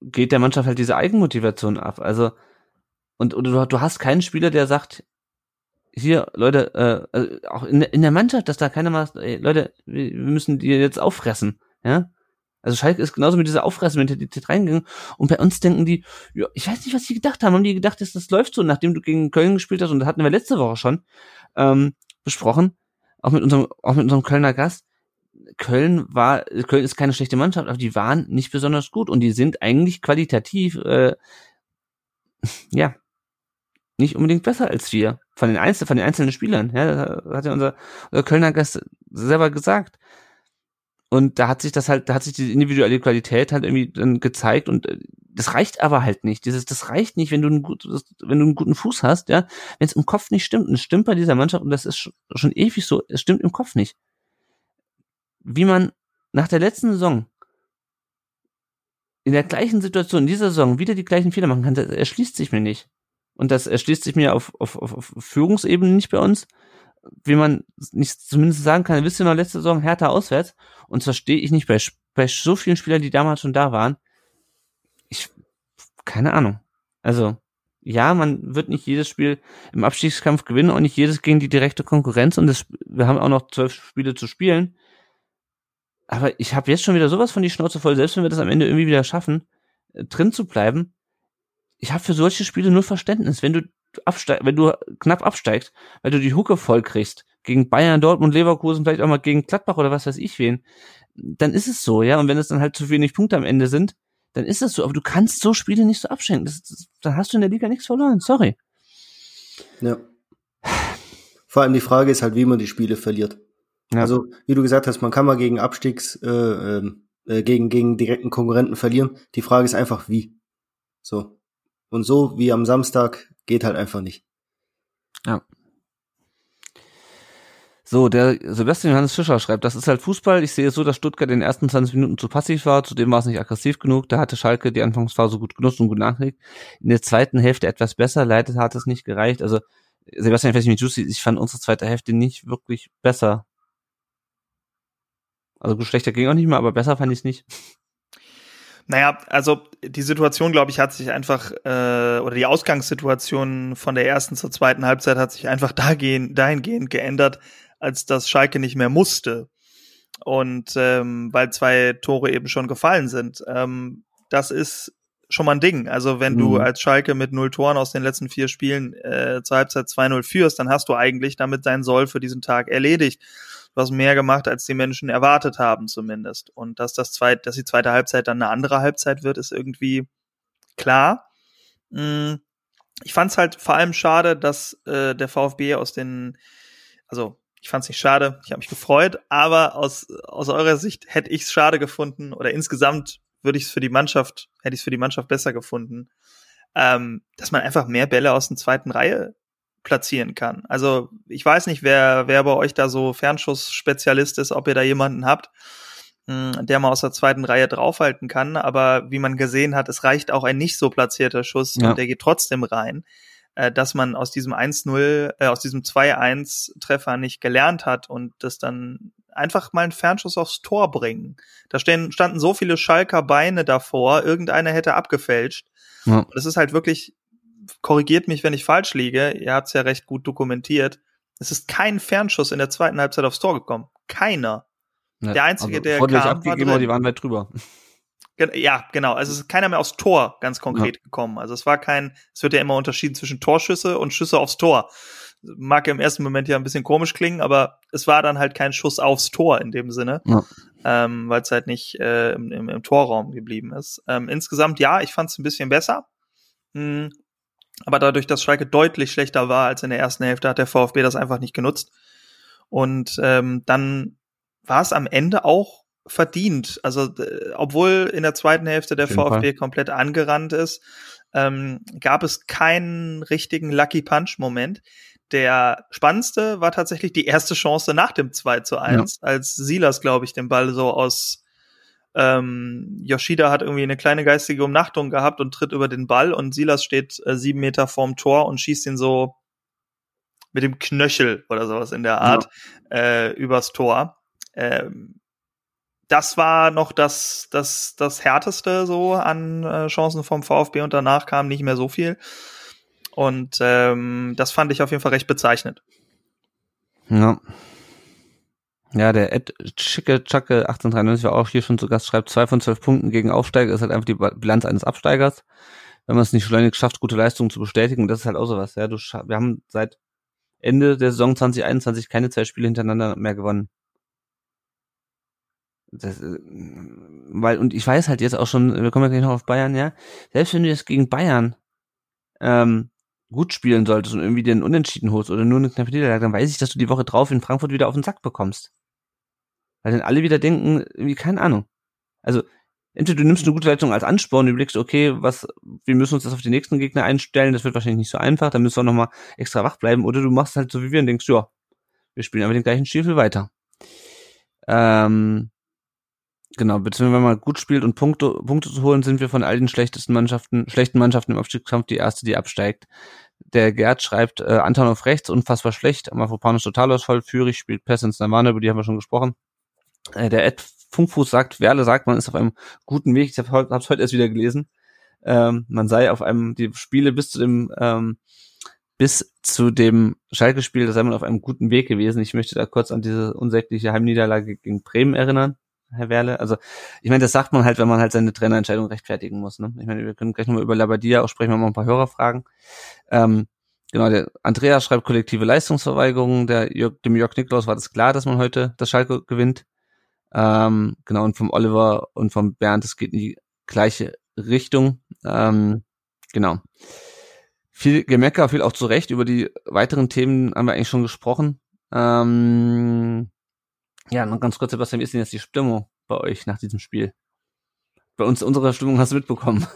geht der Mannschaft halt diese Eigenmotivation ab. Also, und, und du, du hast keinen Spieler, der sagt, hier, Leute, äh, also auch in, in der Mannschaft, dass da keiner mal, ey, Leute, wir, wir müssen die jetzt auffressen, ja. Also Schalke ist genauso mit dieser Auffressmentalität reingegangen und bei uns denken die, ja, ich weiß nicht, was die gedacht haben. Haben die gedacht, dass das läuft so, nachdem du gegen Köln gespielt hast und das hatten wir letzte Woche schon ähm, besprochen, auch mit unserem, auch mit unserem Kölner Gast. Köln war, Köln ist keine schlechte Mannschaft, aber die waren nicht besonders gut und die sind eigentlich qualitativ, äh, [laughs] ja, nicht unbedingt besser als wir. Von den einzelnen, von den einzelnen Spielern, ja, das hat ja unser, unser Kölner Gast selber gesagt. Und da hat sich das halt, da hat sich die individuelle Qualität halt irgendwie dann gezeigt und äh, das reicht aber halt nicht. Dieses, das reicht nicht, wenn du einen, gut, wenn du einen guten Fuß hast, ja, wenn es im Kopf nicht stimmt. Und es stimmt bei dieser Mannschaft und das ist schon ewig so, es stimmt im Kopf nicht wie man nach der letzten Saison in der gleichen Situation, in dieser Saison, wieder die gleichen Fehler machen kann, das erschließt sich mir nicht. Und das erschließt sich mir auf, auf, auf, Führungsebene nicht bei uns, wie man nicht zumindest sagen kann, wisst ihr noch, letzte Saison härter auswärts. Und zwar stehe ich nicht bei, bei so vielen Spielern, die damals schon da waren. Keine Ahnung. Also, ja, man wird nicht jedes Spiel im Abstiegskampf gewinnen und nicht jedes gegen die direkte Konkurrenz. Und das, wir haben auch noch zwölf Spiele zu spielen aber ich habe jetzt schon wieder sowas von die Schnauze voll, selbst wenn wir das am Ende irgendwie wieder schaffen, äh, drin zu bleiben. Ich habe für solche Spiele nur Verständnis, wenn du absteig, wenn du knapp absteigst, weil du die Hucke voll kriegst gegen Bayern, Dortmund, Leverkusen, vielleicht auch mal gegen Gladbach oder was weiß ich wen, dann ist es so, ja. Und wenn es dann halt zu wenig Punkte am Ende sind, dann ist es so. Aber du kannst so Spiele nicht so abschenken. Das, das, dann hast du in der Liga nichts verloren. Sorry. Ja. Vor allem die Frage ist halt, wie man die Spiele verliert. Ja. Also, wie du gesagt hast, man kann mal gegen Abstiegs, äh, ähm, äh, gegen, gegen direkten Konkurrenten verlieren. Die Frage ist einfach, wie. So. Und so wie am Samstag geht halt einfach nicht. Ja. So, der Sebastian Johannes Fischer schreibt, das ist halt Fußball. Ich sehe es so, dass Stuttgart in den ersten 20 Minuten zu passiv war. Zudem war es nicht aggressiv genug. Da hatte Schalke die Anfangsphase gut genutzt und gut nachgelegt. In der zweiten Hälfte etwas besser. Leider hat es nicht gereicht. Also, Sebastian, ich weiß nicht, Juicy, ich fand unsere zweite Hälfte nicht wirklich besser. Also schlechter ging auch nicht mehr, aber besser fand ich es nicht. Naja, also die Situation, glaube ich, hat sich einfach, äh, oder die Ausgangssituation von der ersten zur zweiten Halbzeit hat sich einfach dahingehend geändert, als dass Schalke nicht mehr musste. Und ähm, weil zwei Tore eben schon gefallen sind. Ähm, das ist schon mal ein Ding. Also wenn du Mhm. als Schalke mit null Toren aus den letzten vier Spielen äh, zur Halbzeit 2-0 führst, dann hast du eigentlich damit dein Soll für diesen Tag erledigt. Du hast mehr gemacht, als die Menschen erwartet haben, zumindest. Und dass das zweit, dass die zweite Halbzeit dann eine andere Halbzeit wird, ist irgendwie klar. Mm, Ich fand es halt vor allem schade, dass äh, der VfB aus den, also ich fand es nicht schade, ich habe mich gefreut, aber aus, aus eurer Sicht hätte ich es schade gefunden oder insgesamt würde ich es für die Mannschaft, hätte ich es für die Mannschaft besser gefunden, ähm, dass man einfach mehr Bälle aus der zweiten Reihe platzieren kann. Also ich weiß nicht, wer, wer bei euch da so Fernschussspezialist ist, ob ihr da jemanden habt, mh, der mal aus der zweiten Reihe draufhalten kann, aber wie man gesehen hat, es reicht auch ein nicht so platzierter Schuss Ja. und der geht trotzdem rein, äh, dass man aus diesem 1-0, äh, aus diesem 2-1-Treffer nicht gelernt hat und das dann einfach mal einen Fernschuss aufs Tor bringen. Da stehen, standen so viele Schalker Beine davor, irgendeiner hätte abgefälscht. Ja. Es ist halt wirklich, korrigiert mich, wenn ich falsch liege, ihr habt es ja recht gut dokumentiert. Es ist kein Fernschuss in der zweiten Halbzeit aufs Tor gekommen. Keiner. Ja, Der Einzige, der Freundlich kam, war aber die drin. waren weit drüber. Ja, genau. Also es ist keiner mehr aufs Tor ganz konkret gekommen. Also es war kein, es wird ja immer unterschieden zwischen Torschüsse und Schüsse aufs Tor. Mag ja im ersten Moment ja ein bisschen komisch klingen, aber es war dann halt kein Schuss aufs Tor in dem Sinne, Ja. ähm, weil es halt nicht äh, im, im, im Torraum geblieben ist. Ähm, insgesamt ja, ich fand es ein bisschen besser. Hm, aber dadurch, dass Schalke deutlich schlechter war als in der ersten Hälfte, hat der VfB das einfach nicht genutzt. Und ähm, dann war es am Ende auch verdient. Also obwohl in der zweiten Hälfte der VfB Fall. komplett angerannt ist, ähm, gab es keinen richtigen Lucky Punch Moment. Der spannendste war tatsächlich die erste Chance nach dem 2 zu 1, als Silas, glaube ich, den Ball so aus ähm, Yoshida hat irgendwie eine kleine geistige Umnachtung gehabt und tritt über den Ball und Silas steht äh, sieben Meter vorm Tor und schießt ihn so mit dem Knöchel oder sowas in der Art äh, übers Tor. Ähm, das war noch das, das, das härteste so an äh, Chancen vom VfB und danach kam nicht mehr so viel. Und ähm, das fand ich auf jeden Fall recht bezeichnend. Ja. Ja, der Ed Schicke Chacke 1893 war auch hier schon zu Gast, schreibt zwei von zwölf Punkten gegen Aufsteiger ist halt einfach die Bilanz eines Absteigers. Wenn man es nicht schleunig schafft, gute Leistungen zu bestätigen, das ist halt auch sowas. Ja, du wir haben seit Ende der Saison 2021 keine zwei Spiele hintereinander mehr gewonnen. Das, äh, weil, und ich weiß halt jetzt auch schon, wir kommen ja gleich noch auf Bayern, ja, selbst wenn du jetzt gegen Bayern ähm, gut spielen solltest und irgendwie den Unentschieden holst oder nur eine knappe Niederlage, dann weiß ich, dass du die Woche drauf in Frankfurt wieder auf den Sack bekommst. Weil dann alle wieder denken, irgendwie, keine Ahnung. Also, entweder du nimmst eine gute Leistung als Ansporn, du überlegst, okay, was, wir müssen uns das auf die nächsten Gegner einstellen, das wird wahrscheinlich nicht so einfach, dann müssen wir nochmal extra wach bleiben, oder du machst halt so wie wir und denkst, ja, wir spielen aber den gleichen Stiefel weiter. Ähm, genau, beziehungsweise wenn man gut spielt und Punkte, Punkte zu holen, sind wir von all den schlechtesten Mannschaften, schlechten Mannschaften im Abstiegskampf die erste, die absteigt. Der Gerd schreibt, äh, Anton auf rechts, unfassbar schlecht, Mafropanus Totalausfall, Führig spielt Pest ins Nirvana, über die haben wir schon gesprochen. Äh, der Ed Funkfuß sagt, Werle sagt, man ist auf einem guten Weg, ich habe heute, hab's heute erst wieder gelesen, ähm, man sei auf einem, die Spiele bis zu dem, ähm, bis zu dem Schalke-Spiel, da sei man auf einem guten Weg gewesen. Ich möchte da kurz an diese unsägliche Heimniederlage gegen Bremen erinnern, Herr Werle. Also, ich meine, das sagt man halt, wenn man halt seine Trainerentscheidung rechtfertigen muss. Ne? Ich meine, wir können gleich nochmal über Labadia auch sprechen, wir mal ein paar Hörerfragen. Ähm, genau, der Andreas schreibt kollektive Leistungsverweigerung. Der Jörg, dem Jörg Niklaus war das klar, dass man heute das Schalke gewinnt. Ähm, genau, und vom Oliver und vom Bernd, es geht in die gleiche Richtung. Ähm, genau. Viel Gemecker, viel auch zu Recht. Über die weiteren Themen haben wir eigentlich schon gesprochen. Ähm, ja, noch ganz kurz, Sebastian, wie ist denn jetzt die Stimmung bei euch nach diesem Spiel? Bei uns, unsere Stimmung hast du mitbekommen.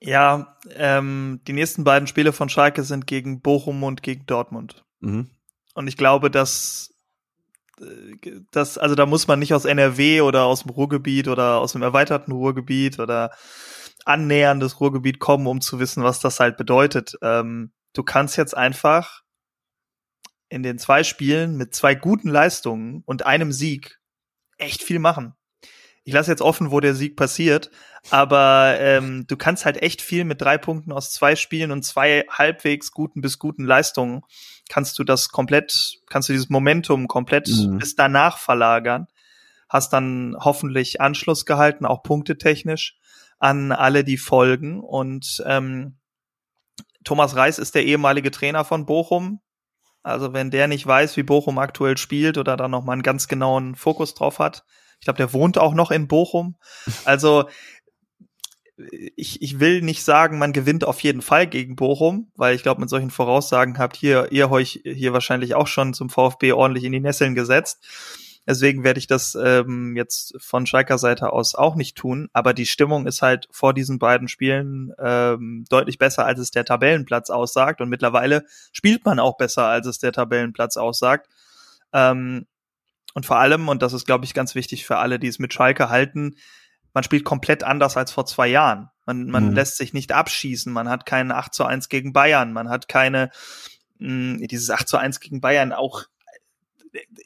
Ja, ähm, die nächsten beiden Spiele von Schalke sind gegen Bochum und gegen Dortmund. Mhm. Und ich glaube, dass äh, das, also da muss man nicht aus NRW oder aus dem Ruhrgebiet oder aus dem erweiterten Ruhrgebiet oder annäherndes Ruhrgebiet kommen, um zu wissen, was das halt bedeutet. Ähm, du kannst jetzt einfach in den zwei Spielen mit zwei guten Leistungen und einem Sieg echt viel machen. Ich lasse jetzt offen, wo der Sieg passiert, aber ähm, du kannst halt echt viel mit drei Punkten aus zwei Spielen und zwei halbwegs guten bis guten Leistungen kannst du das komplett, kannst du dieses Momentum komplett Mhm. bis danach verlagern, hast dann hoffentlich Anschluss gehalten, auch punktetechnisch. an alle, die folgen. Und ähm, Thomas Reis ist der ehemalige Trainer von Bochum. Also wenn der nicht weiß, wie Bochum aktuell spielt oder da noch mal einen ganz genauen Fokus drauf hat. Ich glaube, der wohnt auch noch in Bochum. [laughs] Also ich, ich will nicht sagen, man gewinnt auf jeden Fall gegen Bochum, weil ich glaube, mit solchen Voraussagen habt ihr, ihr euch hier wahrscheinlich auch schon zum VfB ordentlich in die Nesseln gesetzt. Deswegen werde ich das ähm, jetzt von Schalker Seite aus auch nicht tun. Aber die Stimmung ist halt vor diesen beiden Spielen ähm, deutlich besser, als es der Tabellenplatz aussagt. Und mittlerweile spielt man auch besser, als es der Tabellenplatz aussagt. Ähm, und vor allem, und das ist, glaube ich, ganz wichtig für alle, die es mit Schalke halten, man spielt komplett anders als vor zwei Jahren. Man, man mhm. lässt sich nicht abschießen, man hat keinen 8 zu 1 gegen Bayern, man hat keine, mh, hm, dieses 8 zu 1 gegen Bayern auch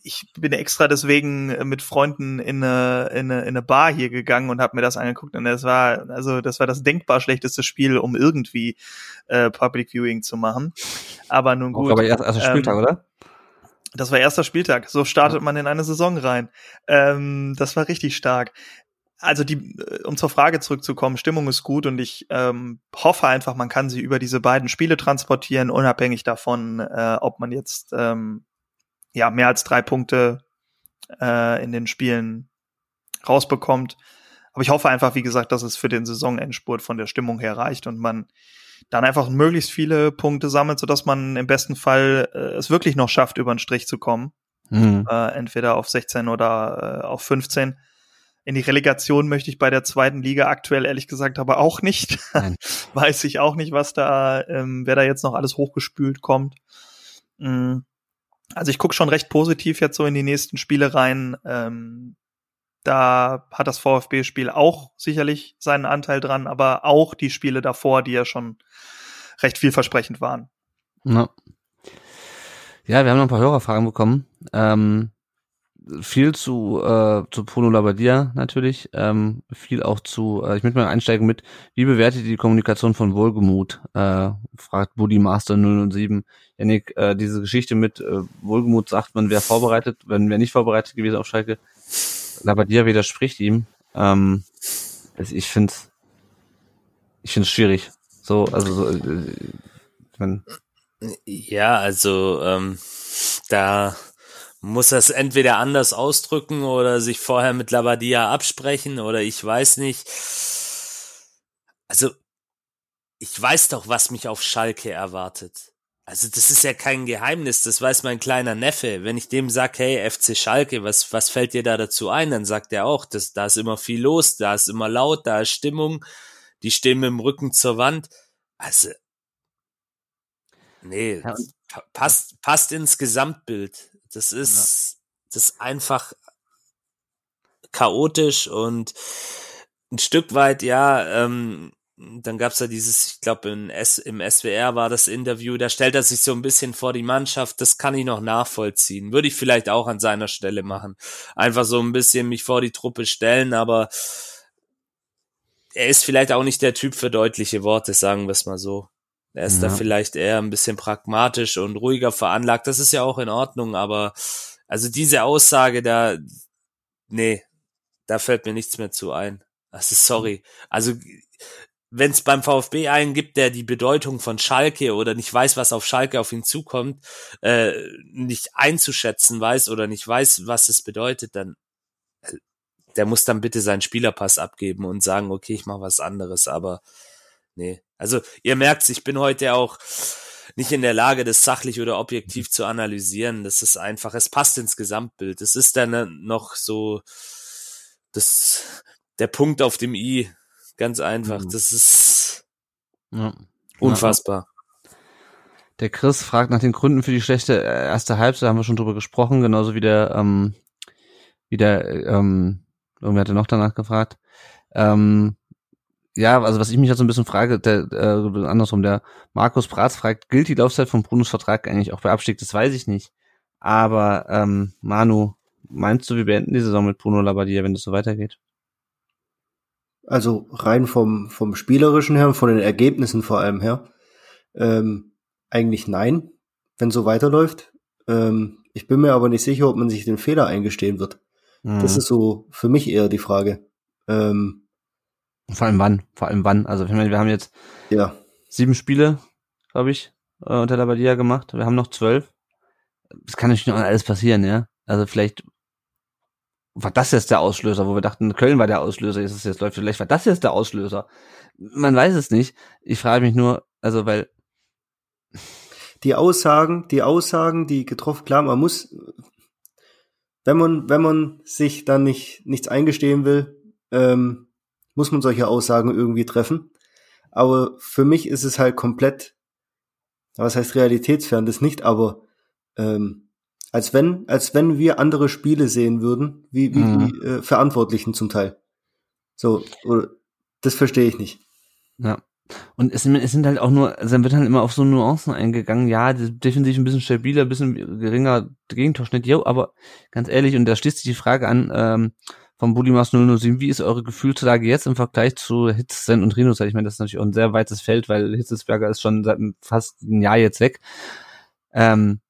ich bin extra deswegen mit Freunden in eine, in eine, in eine Bar hier gegangen und habe mir das angeguckt und das war also das war das denkbar schlechteste Spiel, um irgendwie äh, Public Viewing zu machen. Aber nun gut. Aber erst, erster Spieltag, ähm, oder? Das war erster Spieltag. So startet man in eine Saison rein. Ähm, das war richtig stark also die, äh, um zur Frage zurückzukommen, Stimmung ist gut und ich ähm, hoffe einfach, man kann sie über diese beiden Spiele transportieren, unabhängig davon, äh, ob man jetzt ähm, ja mehr als drei Punkte äh, in den Spielen rausbekommt. Aber ich hoffe einfach, wie gesagt, dass es für den Saisonendspurt von der Stimmung her reicht und man dann einfach möglichst viele Punkte sammelt, sodass man im besten Fall äh, es wirklich noch schafft, über den Strich zu kommen. Mhm. Äh, entweder auf 16 oder äh, auf 15 in die Relegation möchte ich bei der zweiten Liga aktuell ehrlich gesagt aber auch nicht. [laughs] Weiß ich auch nicht, was da, ähm, wer da jetzt noch alles hochgespült kommt. Mm. Also ich gucke schon recht positiv jetzt so in die nächsten Spiele rein. Ähm, da hat das VfB-Spiel auch sicherlich seinen Anteil dran, aber auch die Spiele davor, die ja schon recht vielversprechend waren. Ja, ja wir haben noch ein paar Hörerfragen bekommen. Ähm, viel zu, äh, zu Bruno Labbadia natürlich, ähm, viel auch zu, äh, ich möchte mal einsteigen mit, wie bewertet ihr die Kommunikation von Wohlgemut? Äh, fragt Buddy Master 007. Janik, äh, diese Geschichte mit äh, Wohlgemut sagt, man wäre vorbereitet, wenn wir nicht vorbereitet gewesen auf Schalke. Labbadia widerspricht ihm. Ähm, also ich finde ich finde es schwierig. So, also so, äh, wenn ja, also ähm, da muss es entweder anders ausdrücken oder sich vorher mit Labadia absprechen oder ich weiß nicht. Also, ich weiß doch, was mich auf Schalke erwartet. Also, das ist ja kein Geheimnis, das weiß mein kleiner Neffe. Wenn ich dem sag, hey, FC Schalke, was, was fällt dir da dazu ein? Dann sagt er auch, das, da ist immer viel los, da ist immer laut, da ist Stimmung, die stehen mit dem Rücken zur Wand. Also, nee, passt, passt ins Gesamtbild. Das ist, ja. das ist einfach chaotisch und ein Stück weit, ja, ähm, dann gab's ja dieses, ich glaube, im SWR war das Interview, da stellt er sich so ein bisschen vor die Mannschaft, das kann ich noch nachvollziehen. Würde ich vielleicht auch an seiner Stelle machen. Einfach so ein bisschen mich vor die Truppe stellen, aber er ist vielleicht auch nicht der Typ für deutliche Worte, sagen wir es mal so. Er ist ja. da vielleicht eher ein bisschen pragmatisch und ruhiger veranlagt. Das ist ja auch in Ordnung, aber also diese Aussage da, nee, da fällt mir nichts mehr zu ein. Also sorry. Also wenn es beim VfB einen gibt, der die Bedeutung von Schalke oder nicht weiß, was auf Schalke auf ihn zukommt, äh, nicht einzuschätzen weiß oder nicht weiß, was es bedeutet, dann äh, der muss dann bitte seinen Spielerpass abgeben und sagen, okay, ich mache was anderes. Aber nee, also ihr merkt, ich bin heute auch nicht in der Lage, das sachlich oder objektiv zu analysieren. Das ist einfach, es passt ins Gesamtbild. Es ist dann noch so das, der Punkt auf dem I. Ganz einfach. Mhm. Das ist ja. unfassbar. Der Chris fragt nach den Gründen für die schlechte äh, erste Halbzeit, da haben wir schon drüber gesprochen, genauso wie der, ähm, wie der, ähm, irgendwer hatte noch danach gefragt. Ähm, ja, also was ich mich halt so ein bisschen frage, der, äh, andersrum, der Markus Bratz fragt, gilt die Laufzeit von Brunos Vertrag eigentlich auch bei Abstieg? Das weiß ich nicht. Aber ähm, Manu, meinst du, wir beenden die Saison mit Bruno Labbadia, wenn das so weitergeht? Also rein vom, vom Spielerischen her, von den Ergebnissen vor allem her, ähm, eigentlich nein, wenn so weiterläuft. Ähm, ich bin mir aber nicht sicher, ob man sich den Fehler eingestehen wird. Mhm. Das ist so für mich eher die Frage. Ähm, Vor allem wann? Vor allem wann? Also ich meine, wir haben jetzt Ja. sieben Spiele, glaube ich, äh, unter Labadia gemacht. Wir haben noch zwölf. Es kann natürlich noch alles passieren, ja. Also vielleicht war das jetzt der Auslöser, wo wir dachten, Köln war der Auslöser, jetzt ist es jetzt läuft. Vielleicht war das jetzt der Auslöser. Man weiß es nicht. Ich frage mich nur, also weil die Aussagen, die Aussagen, die getroffen, klar, man muss, wenn man, wenn man sich dann nicht, nichts eingestehen will, ähm, muss man solche Aussagen irgendwie treffen. Aber für mich ist es halt komplett, was heißt realitätsfern, das nicht, aber ähm, als wenn, als wenn wir andere Spiele sehen würden, wie, wie Mhm. die äh, Verantwortlichen zum Teil. So, oder, das verstehe ich nicht. Ja. Und es, sind- es sind halt auch nur, also dann wird halt immer auf so Nuancen eingegangen, ja, defensiv ein bisschen stabiler, ein bisschen geringer Gegentorschnitt, jo, aber ganz ehrlich, und da schließt sich die Frage an, ähm, vom Bulimas 007, wie ist eure Gefühlslage jetzt im Vergleich zu Hitzsen und Rhinos? Ich meine, das ist natürlich auch ein sehr weites Feld, weil Hitzesberger ist schon seit fast ein Jahr jetzt weg. Ähm,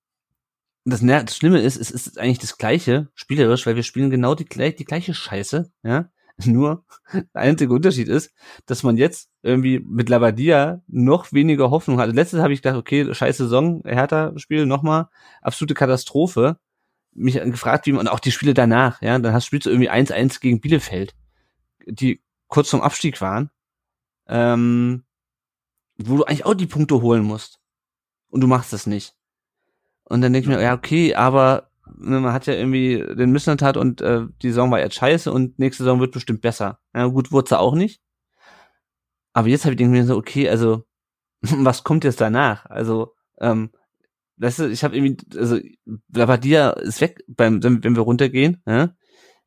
das, das Schlimme ist, es ist eigentlich das Gleiche, spielerisch, weil wir spielen genau die, die gleiche Scheiße, ja. [laughs] Nur, der einzige Unterschied ist, dass man jetzt irgendwie mit Labadia noch weniger Hoffnung hat. Letztes habe ich gedacht, okay, scheiß Saison, Hertha-Spiel nochmal, absolute Katastrophe. Mich gefragt, wie man, auch die Spiele danach, ja, dann hast spielst du irgendwie 1-1 gegen Bielefeld, die kurz vom Abstieg waren, ähm, wo du eigentlich auch die Punkte holen musst. Und du machst das nicht. Und dann denke ich mir, ja, okay, aber ne, man hat ja irgendwie den Missnatat und äh, die Saison war jetzt scheiße und nächste Saison wird bestimmt besser. Ja, gut, wurde auch nicht. Aber jetzt habe ich mir so, okay, also [laughs] was kommt jetzt danach? Also, ähm, weißt du, ich habe irgendwie, also Labadia ist weg, beim, wenn wir runtergehen, ja?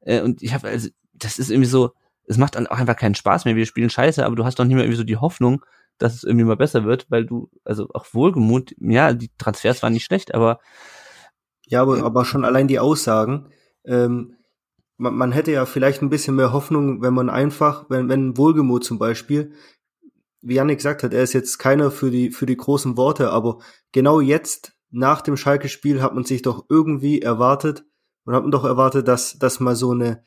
Äh, und ich habe, also, das ist irgendwie so, es macht dann auch einfach keinen Spaß mehr. Wir spielen scheiße, aber du hast doch nicht mehr irgendwie so die Hoffnung, dass es irgendwie mal besser wird, weil du, also auch wohlgemut, ja, die Transfers waren nicht schlecht, aber Ja, aber, aber schon allein die Aussagen. Ähm, man, hätte ja vielleicht ein bisschen mehr Hoffnung, wenn man einfach, wenn, wenn Wohlgemut zum Beispiel, wie Janik gesagt hat, er ist jetzt keiner für die, für die großen Worte, aber genau jetzt, nach dem Schalke-Spiel, hat man sich doch irgendwie erwartet, und hat man doch erwartet, dass, dass mal so eine,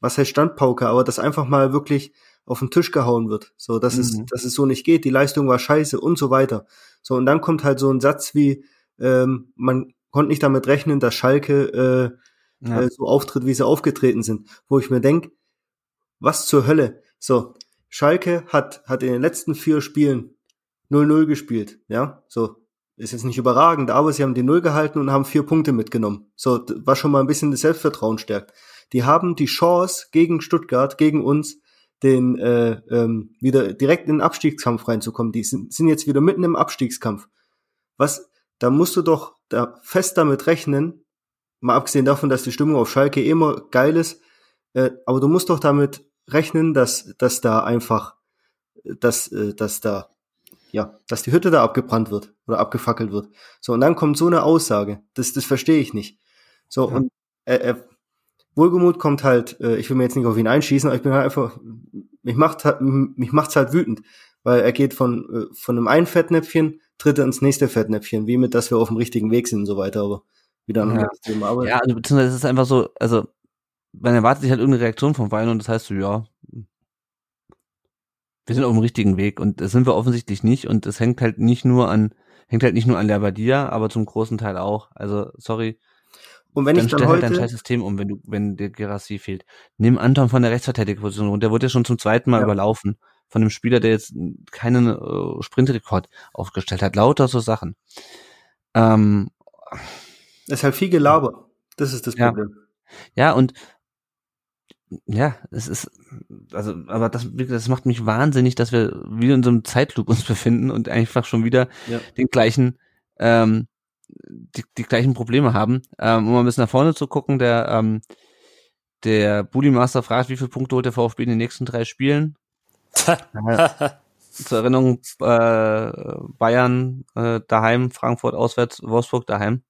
was heißt Standpauke, aber dass einfach mal wirklich auf den Tisch gehauen wird. So, dass es, Mhm. dass es so nicht geht, die Leistung war scheiße und so weiter. So, und dann kommt halt so ein Satz wie, ähm, man konnte nicht damit rechnen, dass Schalke äh, ja. äh, so auftritt, wie sie aufgetreten sind. Wo ich mir denk, was zur Hölle? So, Schalke hat, hat in den letzten vier Spielen 0-0 gespielt, ja, so. Ist jetzt nicht überragend, aber sie haben die Null gehalten und haben vier Punkte mitgenommen. So, was schon mal ein bisschen das Selbstvertrauen stärkt. Die haben die Chance gegen Stuttgart, gegen uns, den äh, ähm, wieder direkt in den Abstiegskampf reinzukommen. Die sind, sind jetzt wieder mitten im Abstiegskampf. Was, da musst du doch da fest damit rechnen, mal abgesehen davon, dass die Stimmung auf Schalke immer geil ist, äh, aber du musst doch damit rechnen, dass, dass da einfach, äh, dass, äh, dass da, ja, dass die Hütte da abgebrannt wird oder abgefackelt wird. So, und dann kommt so eine Aussage. Das, das verstehe ich nicht. So, Ja. und äh, äh, Wohlgemut kommt halt, äh, ich will mir jetzt nicht auf ihn einschießen, aber ich bin halt einfach, mich macht halt, mich macht's halt wütend, weil er geht von, äh, von einem einen Fettnäpfchen, tritt er ins nächste Fettnäpfchen, wie mit, dass wir auf dem richtigen Weg sind und so weiter, aber wieder ein Ja. anderes Thema. Aber Ja, also beziehungsweise es ist einfach so, also man erwartet sich halt irgendeine Reaktion vom Verein und das heißt so, ja, wir sind auf dem richtigen Weg und das sind wir offensichtlich nicht und es hängt halt nicht nur an, hängt halt nicht nur an Labadia, aber zum großen Teil auch. Also, sorry, und wenn dann ich dann stell halt dein heute, scheiß System um, wenn du, wenn dir Gerassi fehlt. Nimm Anton von der Rechtsverteidigerposition und der wurde ja schon zum zweiten Mal Ja. überlaufen von einem Spieler, der jetzt keinen äh, Sprintrekord aufgestellt hat. Lauter so Sachen. Ähm, ist halt viel Gelaber. Das ist das Ja. Problem. Ja, und ja, es ist, also, aber das, das macht mich wahnsinnig, dass wir wieder in so einem Zeitloop uns befinden und einfach schon wieder Ja. den gleichen, ähm, die, die gleichen Probleme haben. Ähm, um mal ein bisschen nach vorne zu gucken, der, ähm, der Bully Master fragt, wie viele Punkte holt der VfB in den nächsten drei Spielen? [laughs] Zur Erinnerung, äh, Bayern äh, daheim, Frankfurt auswärts, Wolfsburg daheim.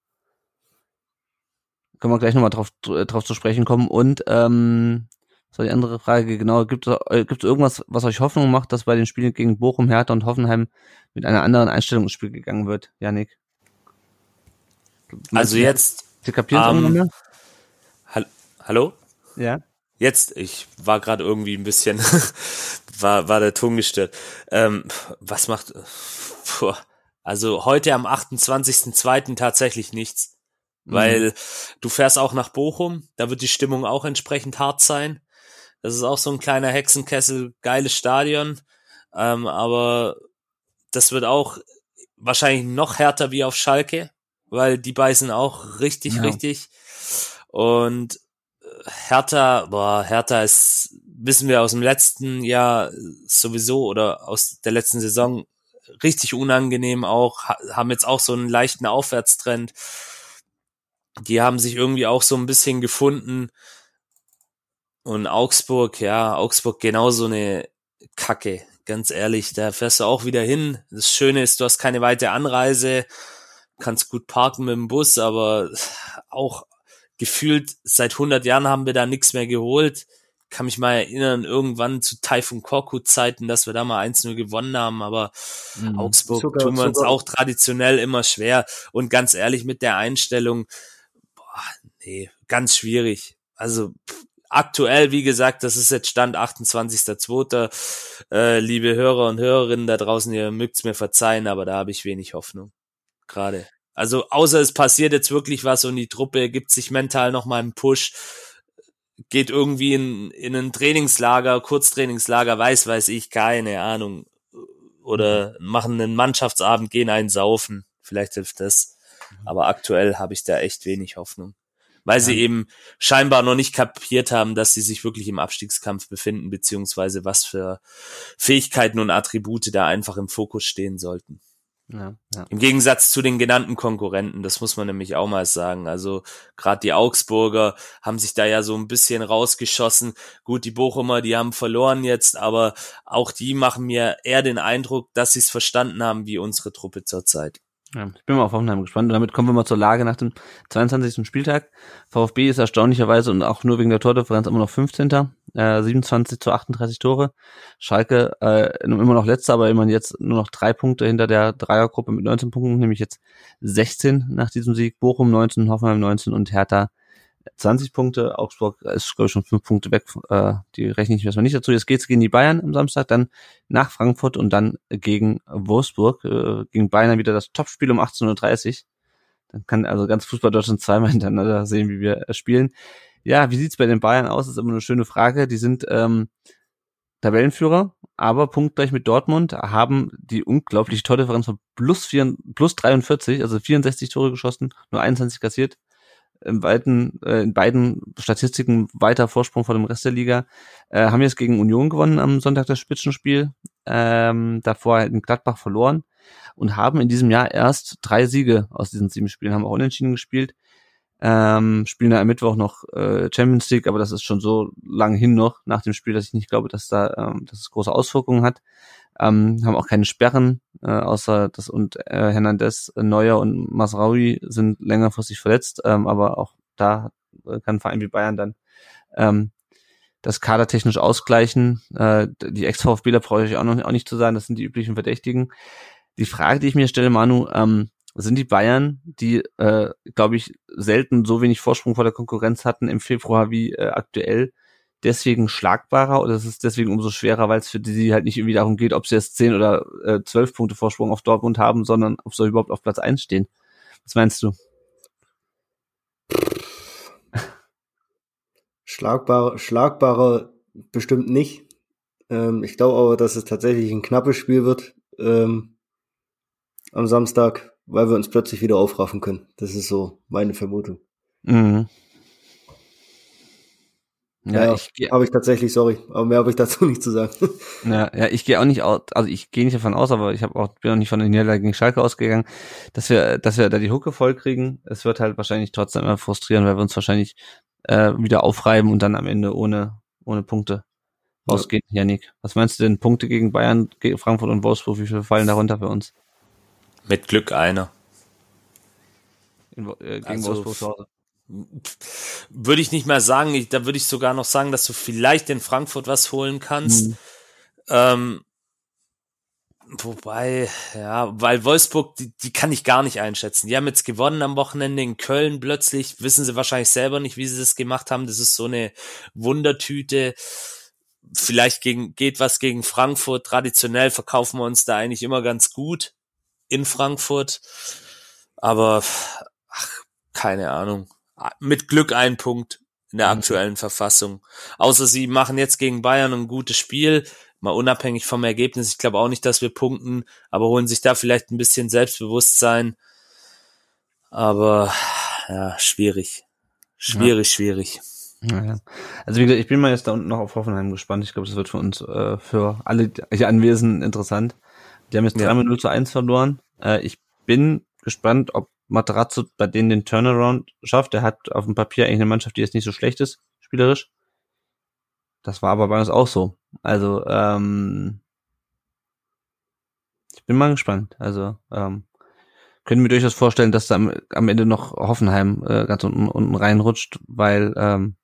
Können wir gleich nochmal drauf, äh, drauf zu sprechen kommen. Und ähm, was war die andere Frage? Genau, gibt es äh, irgendwas, was euch Hoffnung macht, dass bei den Spielen gegen Bochum, Hertha und Hoffenheim mit einer anderen Einstellung ins Spiel gegangen wird, Janik? Also jetzt, Sie kapieren es ähm, mehr? hall- hallo? Ja. Jetzt, ich war gerade irgendwie ein bisschen, [laughs] war, war der Ton gestört. Ähm, was macht, puh, also heute am 28.02. tatsächlich nichts. Mhm. Weil du fährst auch nach Bochum, da wird die Stimmung auch entsprechend hart sein. Das ist auch so ein kleiner Hexenkessel, geiles Stadion. Ähm, aber das wird auch wahrscheinlich noch härter wie auf Schalke, weil die beißen auch richtig, ja. richtig. Und äh, Hertha, boah, Hertha ist, wissen wir aus dem letzten Jahr sowieso oder aus der letzten Saison richtig unangenehm auch, haben jetzt auch so einen leichten Aufwärtstrend. Die haben sich irgendwie auch so ein bisschen gefunden. Und Augsburg, ja, Augsburg genauso eine Kacke, ganz ehrlich. Da fährst du auch wieder hin. Das Schöne ist, du hast keine weite Anreise, kannst gut parken mit dem Bus, aber auch gefühlt seit 100 Jahren haben wir da nichts mehr geholt. Kann mich mal erinnern, irgendwann zu Taifun Korku Zeiten, dass wir da mal 1-0 gewonnen haben, aber mhm. Augsburg sogar, tun wir uns auch traditionell immer schwer. Und ganz ehrlich, mit der Einstellung, nee, ganz schwierig. Also aktuell, wie gesagt, das ist jetzt Stand 28.02. Äh, liebe Hörer und Hörerinnen da draußen, ihr mögt's mir verzeihen, aber da habe ich wenig Hoffnung. Gerade. Also außer es passiert jetzt wirklich was und die Truppe gibt sich mental nochmal einen Push, geht irgendwie in, in ein Trainingslager, Kurztrainingslager, weiß, weiß ich, keine Ahnung. Oder machen einen Mannschaftsabend, gehen einen saufen. Vielleicht hilft das. Aber aktuell habe ich da echt wenig Hoffnung weil sie eben scheinbar noch nicht kapiert haben, dass sie sich wirklich im Abstiegskampf befinden, beziehungsweise was für Fähigkeiten und Attribute da einfach im Fokus stehen sollten. Ja, ja. Im Gegensatz zu den genannten Konkurrenten, das muss man nämlich auch mal sagen. Also gerade die Augsburger haben sich da ja so ein bisschen rausgeschossen. Gut, die Bochumer, die haben verloren jetzt, aber auch die machen mir eher den Eindruck, dass sie es verstanden haben, wie unsere Truppe zurzeit. Ja, ich bin mal auf Hoffenheim gespannt. Und damit kommen wir mal zur Lage nach dem 22. Spieltag. VfB ist erstaunlicherweise und auch nur wegen der Tordifferenz immer noch 15. Äh, 27 zu 38 Tore. Schalke äh, immer noch letzter, aber immerhin jetzt nur noch drei Punkte hinter der Dreiergruppe mit 19 Punkten, nämlich jetzt 16 nach diesem Sieg. Bochum 19, Hoffenheim 19 und Hertha 20 Punkte. Augsburg ist, glaube ich, schon fünf Punkte weg. Äh, die rechne ich erstmal nicht dazu. Jetzt geht's gegen die Bayern am Samstag, dann nach Frankfurt und dann gegen Wolfsburg. Äh, gegen Bayern wieder das Topspiel um 18.30 Uhr. Dann kann also ganz Fußball Deutschland zweimal [laughs] hintereinander sehen, wie wir äh, spielen. Ja, wie sieht's bei den Bayern aus? Das ist immer eine schöne Frage. Die sind ähm, Tabellenführer, aber punktgleich mit Dortmund, haben die unglaubliche Tordifferenz von plus, 4, plus 43, also 64 Tore geschossen, nur 21 kassiert im weiten, äh, in beiden Statistiken weiter Vorsprung vor dem Rest der Liga. Äh, haben jetzt gegen Union gewonnen am Sonntag das Spitzenspiel, ähm, davor in Gladbach verloren und haben in diesem Jahr erst drei Siege aus diesen sieben Spielen, haben auch unentschieden gespielt. Ähm, spielen da am Mittwoch noch äh, Champions League, aber das ist schon so lang hin noch nach dem Spiel, dass ich nicht glaube, dass da ähm, dass es große Auswirkungen hat ähm, haben auch keine Sperren, äh, außer das und äh, Hernandez, äh, Neuer und Masraui sind längerfristig verletzt, ähm, aber auch da äh, kann ein Verein wie Bayern dann ähm, das Kader technisch ausgleichen. Äh, die Ex-VfBler brauche ich auch noch auch nicht zu sagen, das sind die üblichen Verdächtigen. Die Frage, die ich mir stelle, Manu, ähm, sind die Bayern, die, äh, glaube ich, selten so wenig Vorsprung vor der Konkurrenz hatten im Februar wie äh, aktuell, deswegen schlagbarer oder ist es deswegen umso schwerer, weil es für die halt nicht irgendwie darum geht, ob sie jetzt zehn oder äh, zwölf Punkte Vorsprung auf Dortmund haben, sondern ob sie überhaupt auf Platz eins stehen. Was meinst du? Schlagbarer, schlagbarer bestimmt nicht. Ähm, ich glaube aber, dass es tatsächlich ein knappes Spiel wird ähm, am Samstag, weil wir uns plötzlich wieder aufraffen können. Das ist so meine Vermutung. Mhm. Ja, ja ich habe ich tatsächlich, sorry, aber mehr habe ich dazu nicht zu sagen. [laughs] Ja, ja, ich gehe auch nicht aus, also ich gehe nicht davon aus, aber ich habe auch bin auch nicht von der Niederlage gegen Schalke ausgegangen, dass wir, dass wir da die Hucke voll kriegen. Es wird halt wahrscheinlich trotzdem immer frustrieren, weil wir uns wahrscheinlich äh, wieder aufreiben und dann am Ende ohne ohne Punkte rausgehen. Ja. Janik, was meinst du denn? Punkte gegen Bayern, gegen Frankfurt und Wolfsburg, wie viele fallen darunter für uns? Mit Glück einer. In, äh, gegen also, Wolfsburg zu Hause würde ich nicht mal sagen, ich, da würde ich sogar noch sagen, dass du vielleicht in Frankfurt was holen kannst. Mhm. Ähm, Wobei, ja, weil Wolfsburg, die, die kann ich gar nicht einschätzen. Die haben jetzt gewonnen am Wochenende in Köln plötzlich, wissen sie wahrscheinlich selber nicht, wie sie das gemacht haben. Das ist so eine Wundertüte. Vielleicht gegen, geht was gegen Frankfurt. Traditionell verkaufen wir uns da eigentlich immer ganz gut in Frankfurt. Aber, ach, keine Ahnung. Mit Glück ein Punkt in der mhm. aktuellen Verfassung. Außer sie machen jetzt gegen Bayern ein gutes Spiel mal unabhängig vom Ergebnis. Ich glaube auch nicht, dass wir punkten, aber holen sich da vielleicht ein bisschen Selbstbewusstsein. Aber ja, schwierig. Schwierig, ja. schwierig. Ja. Also wie gesagt, ich bin mal jetzt da unten noch auf Hoffenheim gespannt. Ich glaube, das wird für uns, äh, für alle hier Anwesenden interessant. Die haben jetzt ja. 3 0 zu 1 verloren. Äh, ich bin gespannt, ob Materazzo bei denen den Turnaround schafft. Der hat auf dem Papier eigentlich eine Mannschaft, die jetzt nicht so schlecht ist, spielerisch. Das war aber bei uns auch so. Also, ähm, ich bin mal gespannt. Also, ähm, können wir durchaus vorstellen, dass da am, am Ende noch Hoffenheim äh, ganz unten, unten reinrutscht, weil, ähm,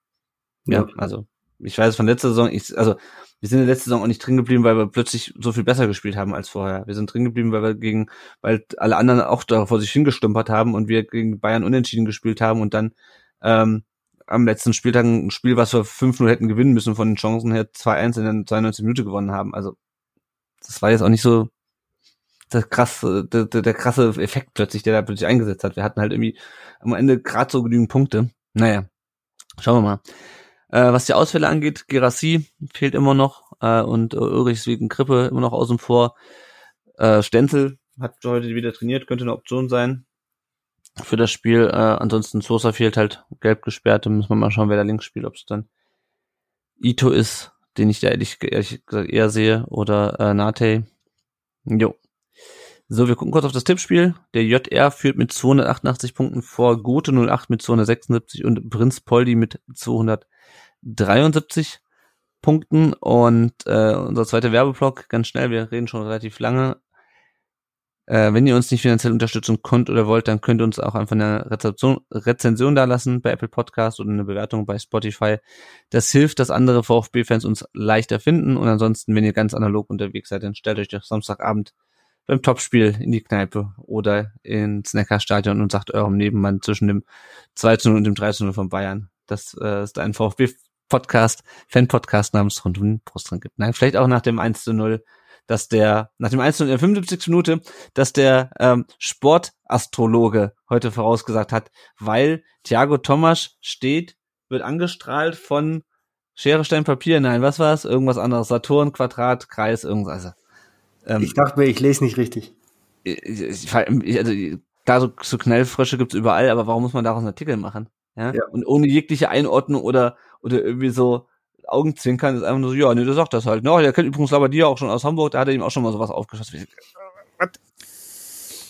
ja, ja, also, ich weiß von letzter Saison, ich, also, wir sind in der letzten Saison auch nicht drin geblieben, weil wir plötzlich so viel besser gespielt haben als vorher. Wir sind drin geblieben, weil wir gegen, weil alle anderen auch da vor sich hingestümpert haben und wir gegen Bayern unentschieden gespielt haben und dann ähm, am letzten Spieltag ein Spiel, was wir 5-0 hätten gewinnen müssen von den Chancen her, 2-1 in der 92 Minute gewonnen haben. Also das war jetzt auch nicht so der krasse, der, der, der krasse Effekt plötzlich, der da plötzlich eingesetzt hat. Wir hatten halt irgendwie am Ende gerade so genügend Punkte. Naja, schauen wir mal. Äh, was die Ausfälle angeht, Gerassi fehlt immer noch äh, und äh, Ulrichs wegen Grippe immer noch außen vor. Äh, Stenzel hat heute wieder trainiert, könnte eine Option sein für das Spiel. Äh, ansonsten Sosa fehlt halt gelb gesperrt. Da müssen wir mal schauen, wer da links spielt, ob es dann Ito ist, den ich da ehrlich, ehrlich gesagt eher sehe, oder äh, Nate. Jo. So, wir gucken kurz auf das Tippspiel. Der JR führt mit 288 Punkten vor Gote 08 mit 276 und Prinz Poldi mit 273 Punkten. Und äh, unser zweiter Werbeblock, ganz schnell, wir reden schon relativ lange. Äh, wenn ihr uns nicht finanziell unterstützen könnt oder wollt, dann könnt ihr uns auch einfach eine Rezension da lassen bei Apple Podcast oder eine Bewertung bei Spotify. Das hilft, dass andere VfB-Fans uns leichter finden. Und ansonsten, wenn ihr ganz analog unterwegs seid, dann stellt euch doch Samstagabend beim Topspiel in die Kneipe oder ins Neckarstadion und sagt eurem Nebenmann zwischen dem 2 0 und dem 3 0 von Bayern. Das äh, ist ein VfB-Podcast, Fan-Podcast namens Rund um den Brustring gibt. Nein, vielleicht auch nach dem 1 zu 0 dass der, nach dem 1 in der 75. Minute, dass der ähm, Sportastrologe heute vorausgesagt hat, weil Thiago Thomas steht, wird angestrahlt von Schere, Stein, Papier, nein, was war es? Irgendwas anderes, Saturn, Quadrat, Kreis, irgendwas. Also, ähm, ich dachte mir, ich lese nicht richtig. Ich, ich, also, klar, so, so Knellfrösche gibt's überall, aber warum muss man daraus einen Artikel machen? Ja? ja. Und ohne jegliche Einordnung oder, oder irgendwie so, Augenzwinkern ist einfach nur so, ja, nee, der sagt das halt. Ne? Der kennt übrigens aber dir auch schon aus Hamburg, da hat er ihm auch schon mal sowas aufgeschossen.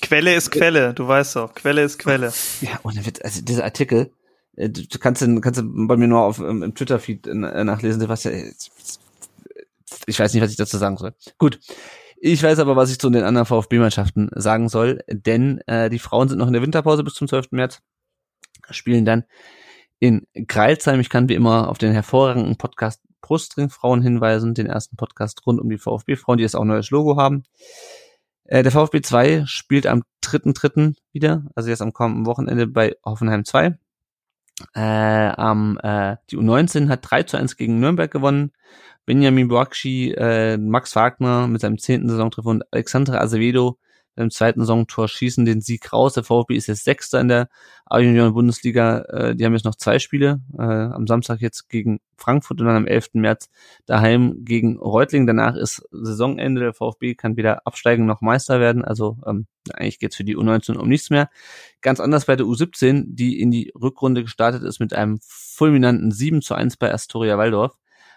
Quelle ist Quelle, du weißt doch. Quelle ist Quelle. Ja, und also dieser Artikel, äh, du kannst den, kannst du bei mir nur auf im, im Twitter-Feed äh, nachlesen, was ja, ich weiß nicht, was ich dazu sagen soll. Gut. Ich weiß aber, was ich zu den anderen VfB-Mannschaften sagen soll, denn äh, die Frauen sind noch in der Winterpause bis zum 12. März, spielen dann in Kreilsheim. Ich kann wie immer auf den hervorragenden Podcast Brustring Frauen hinweisen, den ersten Podcast rund um die VfB-Frauen, die jetzt auch ein neues Logo haben. Äh, der VfB 2 spielt am 3.3. wieder, also jetzt am kommenden Wochenende bei Hoffenheim 2. Äh, am, äh, die U19 hat 3 zu 1 gegen Nürnberg gewonnen. Benjamin Boakshi, äh, Max Wagner mit seinem zehnten Saisontreffer und Alexandra Acevedo im zweiten Saisontor schießen den Sieg raus. Der VfB ist jetzt Sechster in der A-Junioren-Bundesliga. Äh, die haben jetzt noch zwei Spiele. Äh, am Samstag jetzt gegen Frankfurt und dann am 11. März daheim gegen Reutling. Danach ist Saisonende. Der VfB kann weder absteigen noch Meister werden. Also ähm, eigentlich geht's für die U19 um nichts mehr. Ganz anders bei der U17, die in die Rückrunde gestartet ist mit einem fulminanten 7 zu 1 bei Astoria Waldorf.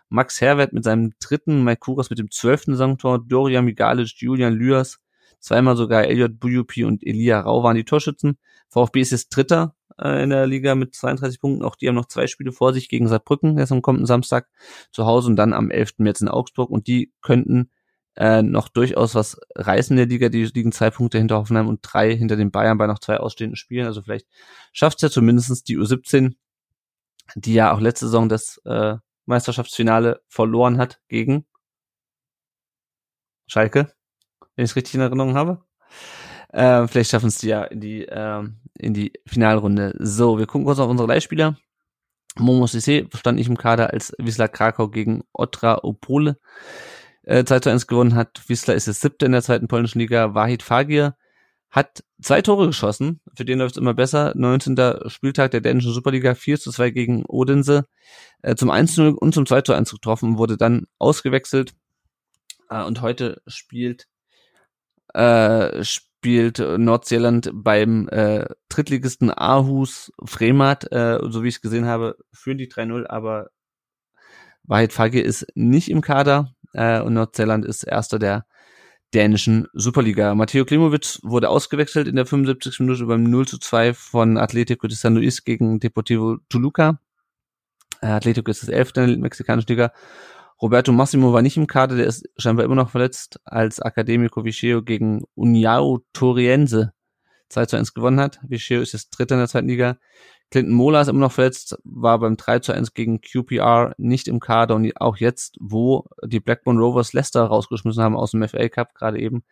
Max Herwert mit seinem dritten, Mike Kuras mit dem zwölften Saisontor, Dorian Migalic, Julian Lüers, Zweimal sogar Elliot Bujupi und Elia Rau waren die Torschützen. VfB ist jetzt Dritter äh, in der Liga mit 32 Punkten. Auch die haben noch zwei Spiele vor sich gegen Saarbrücken, jetzt am kommenden Samstag zu Hause und dann am 11. März in Augsburg. Und die könnten äh, noch durchaus was reißen in der Liga. Die liegen zwei Punkte hinter Hoffenheim und drei hinter den Bayern bei noch zwei ausstehenden Spielen. Also vielleicht schafft es ja zumindestens die U17, die ja auch letzte Saison das äh, Meisterschaftsfinale verloren hat gegen Schalke wenn ich es richtig in Erinnerung habe. Äh, vielleicht schaffen es die ja in die, äh, in die Finalrunde. So, wir gucken kurz auf unsere Leihspieler. Momo Sissé stand nicht im Kader, als Wisla Krakau gegen Otra Opole äh, 2 zu 1 gewonnen hat. Wisla ist das siebte in der zweiten polnischen Liga. Wahid Fagir hat zwei Tore geschossen. Für den läuft es immer besser. 19. Spieltag der dänischen Superliga 4 zu 2 gegen Odense. Äh, zum 1 zu 0 und zum 2 zu 1 getroffen, wurde dann ausgewechselt. Äh, und heute spielt, äh, spielt Nordseeland beim äh, Drittligisten Aarhus Fremat. Äh, so wie ich es gesehen habe, führen die 3-0, aber Wahrheit Fagir ist nicht im Kader äh, und Nordseeland ist erster der dänischen Superliga. Matteo Klimovic wurde ausgewechselt in der 75. Minute beim 0 zu 2 von Atletico de San Luis gegen Deportivo Toluca. Äh, Atletico ist das elfte in der mexikanischen Liga. Roberto Massimo war nicht im Kader, der ist scheinbar immer noch verletzt, als Academico Vicheo gegen Uniao Toriense 2 zu 1 gewonnen hat. Vicheo ist jetzt Dritter in der zweiten Liga. Clinton Mola ist immer noch verletzt, war beim 3 zu 1 gegen QPR nicht im Kader und auch jetzt, wo die Blackburn Rovers Leicester rausgeschmissen haben aus dem FA Cup gerade eben,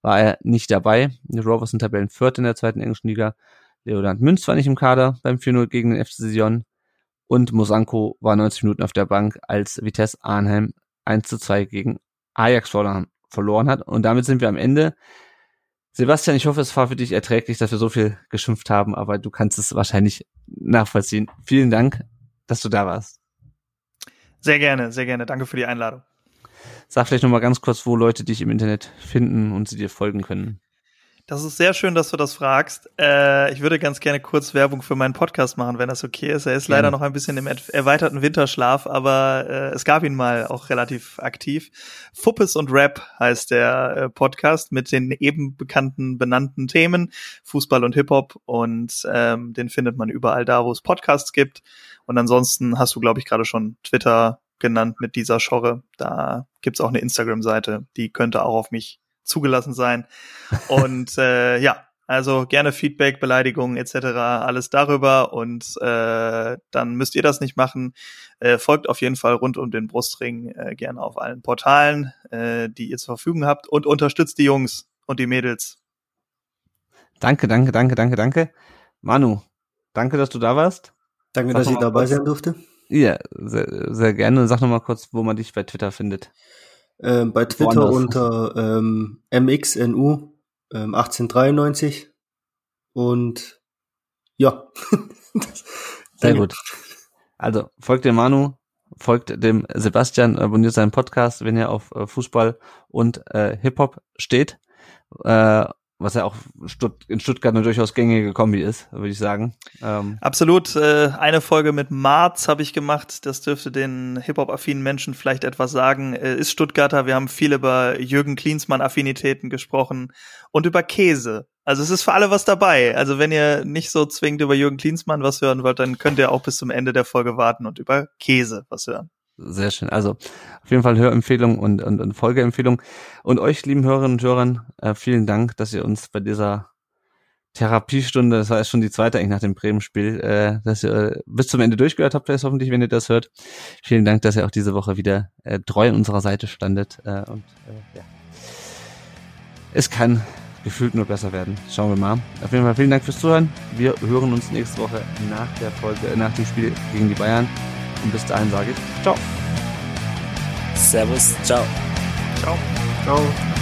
war er nicht dabei. Die Rovers sind Tabellen Viert in der zweiten englischen Liga. Leonard Münz war nicht im Kader beim 4-0 gegen den FC Sion und Mosanko war 90 Minuten auf der Bank, als Vitesse Arnhem 1 zu 2 gegen Ajax verloren hat. Und damit sind wir am Ende Sebastian, ich hoffe, es war für dich erträglich, dass wir so viel geschimpft haben, aber du kannst es wahrscheinlich nachvollziehen. Vielen Dank, dass du da warst. Sehr gerne, sehr gerne. Danke für die Einladung. Sag vielleicht nochmal ganz kurz, wo Leute dich im Internet finden und sie dir folgen können. Das ist sehr schön, dass du das fragst. Äh, ich würde ganz gerne kurz Werbung für meinen Podcast machen, wenn das okay ist. Er ist leider noch ein bisschen im erweiterten Winterschlaf, aber äh, es gab ihn mal auch relativ aktiv. Fuppes und Rap heißt der äh, Podcast mit den eben bekannten benannten Themen, Fußball und Hip-Hop. Und ähm, den findet man überall da, wo es Podcasts gibt. Und ansonsten hast du, glaube ich, gerade schon Twitter genannt mit dieser Schorre. Da gibt's auch eine Instagram-Seite, die könnte auch auf mich zugelassen sein. Und [laughs] äh, ja, also gerne Feedback, Beleidigungen etc. alles darüber und äh, dann müsst ihr das nicht machen. Äh, folgt auf jeden Fall rund um den Brustring äh, gerne auf allen Portalen, äh, die ihr zur Verfügung habt und unterstützt die Jungs und die Mädels. Danke, danke, danke, danke, danke. Manu, danke, dass du da warst. Danke, Sag dass ich dabei kurz. sein durfte. Ja, sehr, sehr gerne. Sag nochmal kurz, wo man dich bei Twitter findet. Ähm, bei Twitter Woanders. unter ähm, MXNU ähm, 1893 und ja. [laughs] Sehr gut. Also folgt dem Manu, folgt dem Sebastian, abonniert seinen Podcast, wenn ihr auf äh, Fußball und äh, Hip-Hop steht. Äh, was ja auch in Stuttgart eine durchaus gängige Kombi ist, würde ich sagen. Ähm Absolut. Äh, eine Folge mit Marz habe ich gemacht. Das dürfte den Hip-Hop-affinen Menschen vielleicht etwas sagen. Äh, ist Stuttgarter. Wir haben viel über Jürgen Klinsmann-Affinitäten gesprochen und über Käse. Also es ist für alle was dabei. Also wenn ihr nicht so zwingend über Jürgen Klinsmann was hören wollt, dann könnt ihr auch bis zum Ende der Folge warten und über Käse was hören. Sehr schön. Also auf jeden Fall Hörempfehlung und, und, und Folgeempfehlung. Und euch, lieben Hörerinnen und Hörern, äh, vielen Dank, dass ihr uns bei dieser Therapiestunde, das war jetzt schon die zweite eigentlich nach dem Bremen-Spiel, äh, dass ihr äh, bis zum Ende durchgehört habt, vielleicht hoffentlich, wenn ihr das hört. Vielen Dank, dass ihr auch diese Woche wieder äh, treu an unserer Seite standet. Äh, und äh, ja. Es kann gefühlt nur besser werden. Schauen wir mal. Auf jeden Fall vielen Dank fürs Zuhören. Wir hören uns nächste Woche nach der Folge, äh, nach dem Spiel gegen die Bayern. Und bis dahin sage ich ciao. Servus, ciao. Ciao. Ciao.